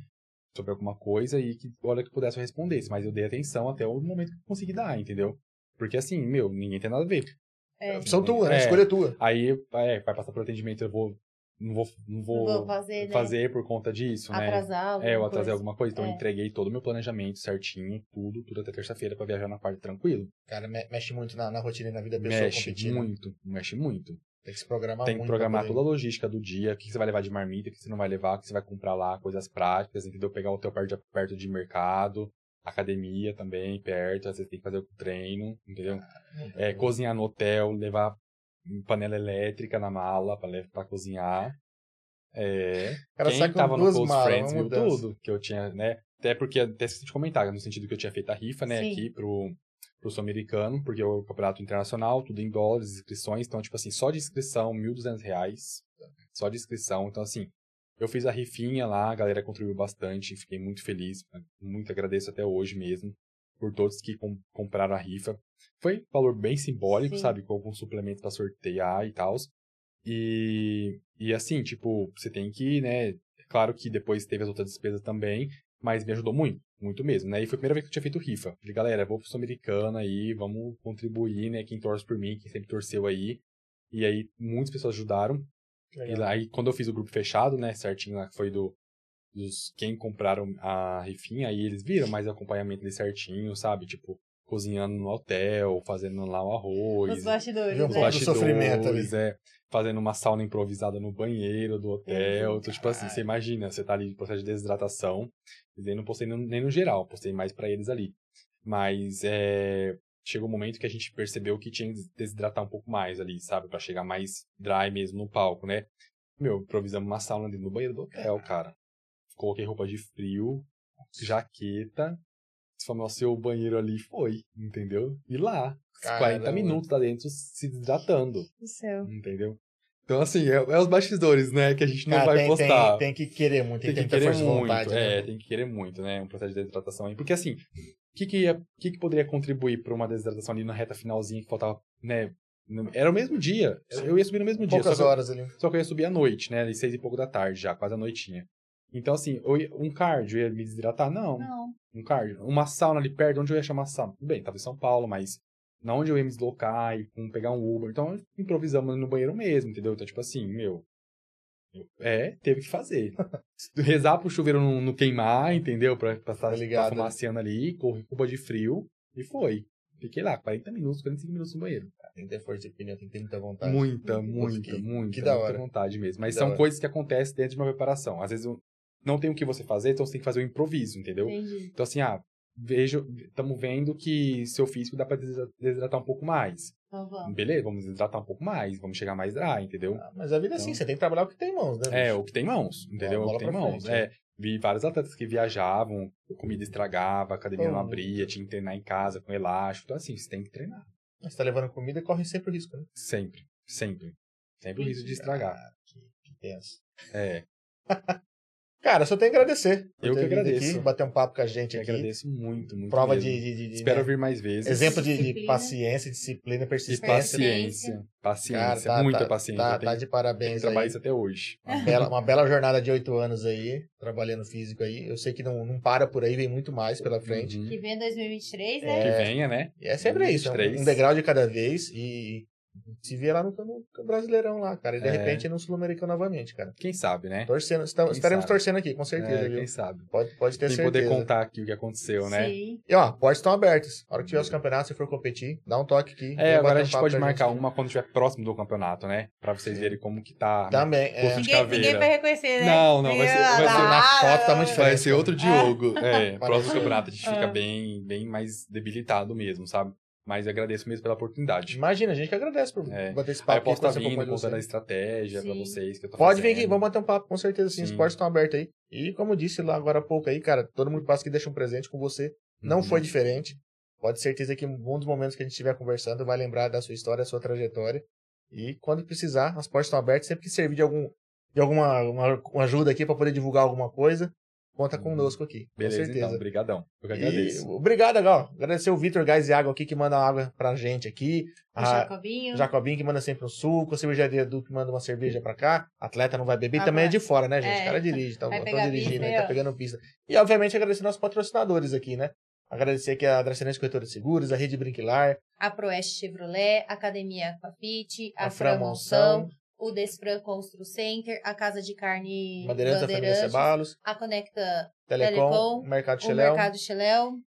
sobre alguma coisa e que, olha, que pudesse eu respondesse. Mas eu dei atenção até o momento que eu consegui dar, entendeu? Porque assim, meu, ninguém tem nada a ver. É, Opção tua, né? É. Escolha tua. Aí, é, vai passar por atendimento, eu vou... Não vou, não vou, vou fazer, né? fazer por conta disso, né? Atrasar alguma É, eu atrasei coisa. alguma coisa, então eu É. entreguei todo o meu planejamento certinho, tudo, tudo até terça-feira pra viajar na quarta tranquilo. Cara, me- mexe muito na, na rotina e na vida da pessoa Mexe competir. né? muito, mexe muito. Tem que se programar Tem que programar toda a logística do dia, o que você vai levar de marmita, o que você não vai levar, o que você vai comprar lá, coisas práticas, entendeu? Pegar o teu perto de mercado, academia também, perto, às vezes tem que fazer o treino, entendeu? É, cozinhar no hotel, levar panela elétrica na mala pra cozinhar. É. O cara Quem tava no Close malas, Friends viu mudança. tudo que eu tinha, né? Até porque, até esqueci de comentar, no sentido que eu tinha feito a rifa, né, Sim. aqui pro, pro Sul-Americano, porque é o campeonato internacional, tudo em dólares, inscrições, então, tipo assim, só de inscrição, 1.200 reais, só de inscrição, então, assim, eu fiz a rifinha lá, a galera contribuiu bastante, fiquei muito feliz, muito agradeço até hoje mesmo, por todos que com- compraram a rifa. Foi valor bem simbólico, Sim. sabe, com alguns suplementos pra sortear e tal. E, e assim, tipo, você tem que, né, claro que depois teve as outras despesas também, mas me ajudou muito, muito mesmo, né? E foi a primeira vez que eu tinha feito rifa. Falei, galera, vou pro Sul-Americana aí, vamos contribuir, né? Quem torce por mim, quem sempre torceu aí. E aí, muitas pessoas ajudaram. E aí, quando eu fiz o grupo fechado, né, certinho lá, que foi do dos quem compraram a rifinha, aí eles viram mais acompanhamento ali certinho, sabe? Tipo, cozinhando no hotel, fazendo lá o arroz, Os bastidores, né? pouco do sofrimento ali. bastidores, é, fazendo uma sauna improvisada no banheiro do hotel. Então, tipo assim, você imagina, você tá ali em processo de desidratação. E daí não postei no- nem no geral, postei mais pra eles ali. Mas é, chegou um momento que a gente percebeu que tinha que desidratar um pouco mais ali, sabe? Pra chegar mais dry mesmo no palco, né? Meu, improvisamos uma sauna dentro do banheiro do hotel, cara. Coloquei roupa de frio, jaqueta. Falou, seu banheiro ali foi, entendeu? E lá, Caramba. 40 minutos lá dentro se desidratando, entendeu? Então, assim, é, é os bastidores, né? Que a gente não Cara, vai tem, postar. tem, tem que querer muito, tem, Tem que que ter querer força de muito, vontade. é, né? tem que querer muito, né? Um processo de desidratação aí. Porque assim, o que que, ia- que que poderia contribuir para uma desidratação ali na reta finalzinha que faltava, né? no- Era o mesmo dia. Eu ia subir no mesmo dia. Poucas só que, eu- horas ali. só que eu ia subir à noite, né? Ali seis e pouco da tarde já, quase a noitinha. Então, assim, eu ia- um cardio ia me desidratar? Não. Não. Um cardio. Uma sauna ali perto, onde eu ia chamar sauna? Tudo bem, tava em São Paulo, mas na onde eu ia me deslocar e com pegar um Uber. Então, improvisamos no banheiro mesmo, entendeu? Então, tipo assim, meu. É, teve que fazer. Rezar pro chuveiro não, não queimar, entendeu? Pra passar Tá ligado. tá fumaciando ali, correr roupa de frio, e foi. Fiquei lá, 40 minutos, 45 minutos no banheiro. Tem que ter força de opinião, tem que ter muita vontade. Muita, muita, que- muita, que da muita hora. vontade mesmo. Mas Que são coisas que acontecem dentro de uma preparação. Às vezes eu não tem o que você fazer, então você tem que fazer o improviso, entendeu? Entendi. Então, assim, ah, vejo, estamos vendo que seu físico dá pra desida- desidratar um pouco mais. Então vamos. Beleza, vamos desidratar um pouco mais, vamos chegar mais dry, entendeu? Ah, mas a vida é assim, Então- você tem que trabalhar o que tem em mãos, né? É, bicho? o que tem mãos, entendeu? Bola o que tem pra mãos. frente, É, vi vários atletas que viajavam, comida estragava, academia não Pô. abria, tinha que treinar em casa com elástico. Então, assim, você tem que treinar. Mas tá levando comida, corre sempre o risco, né? Sempre, sempre. Sempre o risco de estragar. Ah, que, que tenso. É, (laughs) Cara, só tenho que agradecer. Eu que agradeço. Aqui, bater um papo com a gente eu aqui. agradeço muito, muito Prova mesmo. de, de, de- Espero né? vir mais vezes. Exemplo de, Disciplina. paciência, disciplina, E persistência. paciência. Paciência, Cara, tá- muita tá- paciência. Tá, tá de parabéns aí. isso até hoje. Uma bela, uma bela jornada de oito anos aí, trabalhando físico aí. Eu sei que não, não para por aí, vem muito mais pela frente. Uhum. Que vem 2023, É. né? Que venha, né? E é sempre isso, é um- 23. um degrau de cada vez e se vê lá no, no Brasileirão lá, cara. E de É. repente no Sul-Americano novamente, cara. Quem sabe, né? Torcendo, estamos- Quem estaremos sabe? torcendo aqui, com certeza, É, viu? quem sabe. Pode, pode ter Quem certeza. poder contar aqui o que aconteceu, né? Sim. E ó, portas estão abertas. A hora que tiver os campeonatos, se for competir, dá um toque aqui. É, agora a gente pode marcar gente. uma quando estiver próximo do campeonato, né? Pra vocês verem como que tá. né? Também, é. Ninguém, ninguém vai reconhecer, né? Não, não, vai ser- vai ser- na foto tá muito Vai diferente. ser outro Diogo. É, (laughs) próximo ser. campeonato a gente fica Ah. bem, bem mais debilitado mesmo, sabe? Mas agradeço mesmo pela oportunidade. Imagina, a gente que agradece por É. bater esse Aí papo eu posso estar conhecer um vindo, contando a estratégia pra Sim. vocês que eu tô Pode vir fazendo. aqui, vamos bater um papo, com certeza sim. Os Sim. portas estão abertos aí. E como eu disse lá agora há pouco aí, cara, todo mundo que passa aqui deixa um presente com você. Não Uhum. foi diferente. Pode ter certeza que um dos momentos que a gente estiver conversando vai lembrar da sua história, da sua trajetória. E quando precisar, as portas estão abertas. Sempre que servir de algum de alguma uma, uma ajuda aqui para poder divulgar alguma coisa, conta Uhum. conosco aqui. Beleza, com certeza. então. Obrigadão. Eu que E agradeço. obrigado, Gal. Agradecer o Vitor Gás e Água aqui que manda água pra gente aqui. O A Jacobinho. Jacobinho que manda sempre um suco. A cervejaria Edu que manda uma cerveja pra cá. Atleta não vai beber. Ah, também é de fora, né, gente? É. O cara dirige. Tá, tô dirigindo pista tá pegando pista. E, obviamente, agradecer nossos patrocinadores aqui, né? Agradecer aqui a Dracenense Corretora de Seguros, a Rede Brinquilar, A Proeste Chevrolet, Academia Aquafit, a, a Fran Fran Monção, Monção, o Desfran Constru Center, a Casa de Carne Bandeirantes Família Bandeirantes, Cebalos, a Conecta Telecom, Telecom, Mercado o Xeléu. Mercado Cheléu. O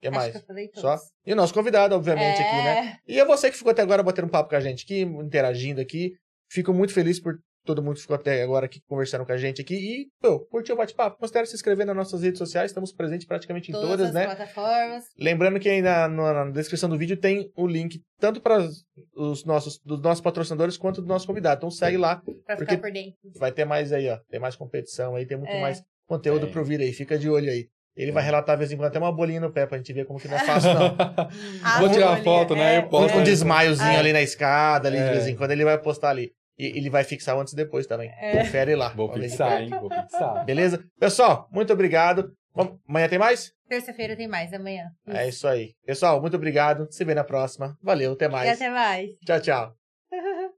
que mais? que Só? E o nosso convidado, obviamente, aqui, né? É. E é você que ficou até agora batendo um papo com a gente aqui, interagindo aqui. Fico muito feliz por todo mundo que ficou até agora aqui conversando com a gente aqui. E, pô, curtiu o bate-papo? Considere se inscrever nas nossas redes sociais, estamos presentes praticamente em Todas, todas, as né? plataformas. Lembrando que aí na, na- na descrição do vídeo tem o link tanto para os nossos, dos nossos patrocinadores quanto do nosso convidado. Então segue lá, Pra Porque- ficar por dentro. vai ter mais aí, ó. Tem mais competição aí, tem muito É. mais conteúdo Tem. pra vir aí. Fica de olho aí. Ele vai É. relatar de vez em quando até uma bolinha no pé pra gente ver como que não é fácil, não. (laughs) Vou tirar uma foto, né? é, Eu posto. Um é. desmaiozinho É. ali na escada, ali de É. vez em quando ele vai postar ali. E ele vai fixar antes e depois também. É. Confere lá. Vou fixar, hein? Vou fixar. Beleza? Pessoal, muito obrigado. Vamos- Amanhã tem mais? Terça-feira tem mais, amanhã. É isso aí. Pessoal, muito obrigado. Se vê na próxima. Valeu, até E mais. até mais. Tchau, tchau. (laughs)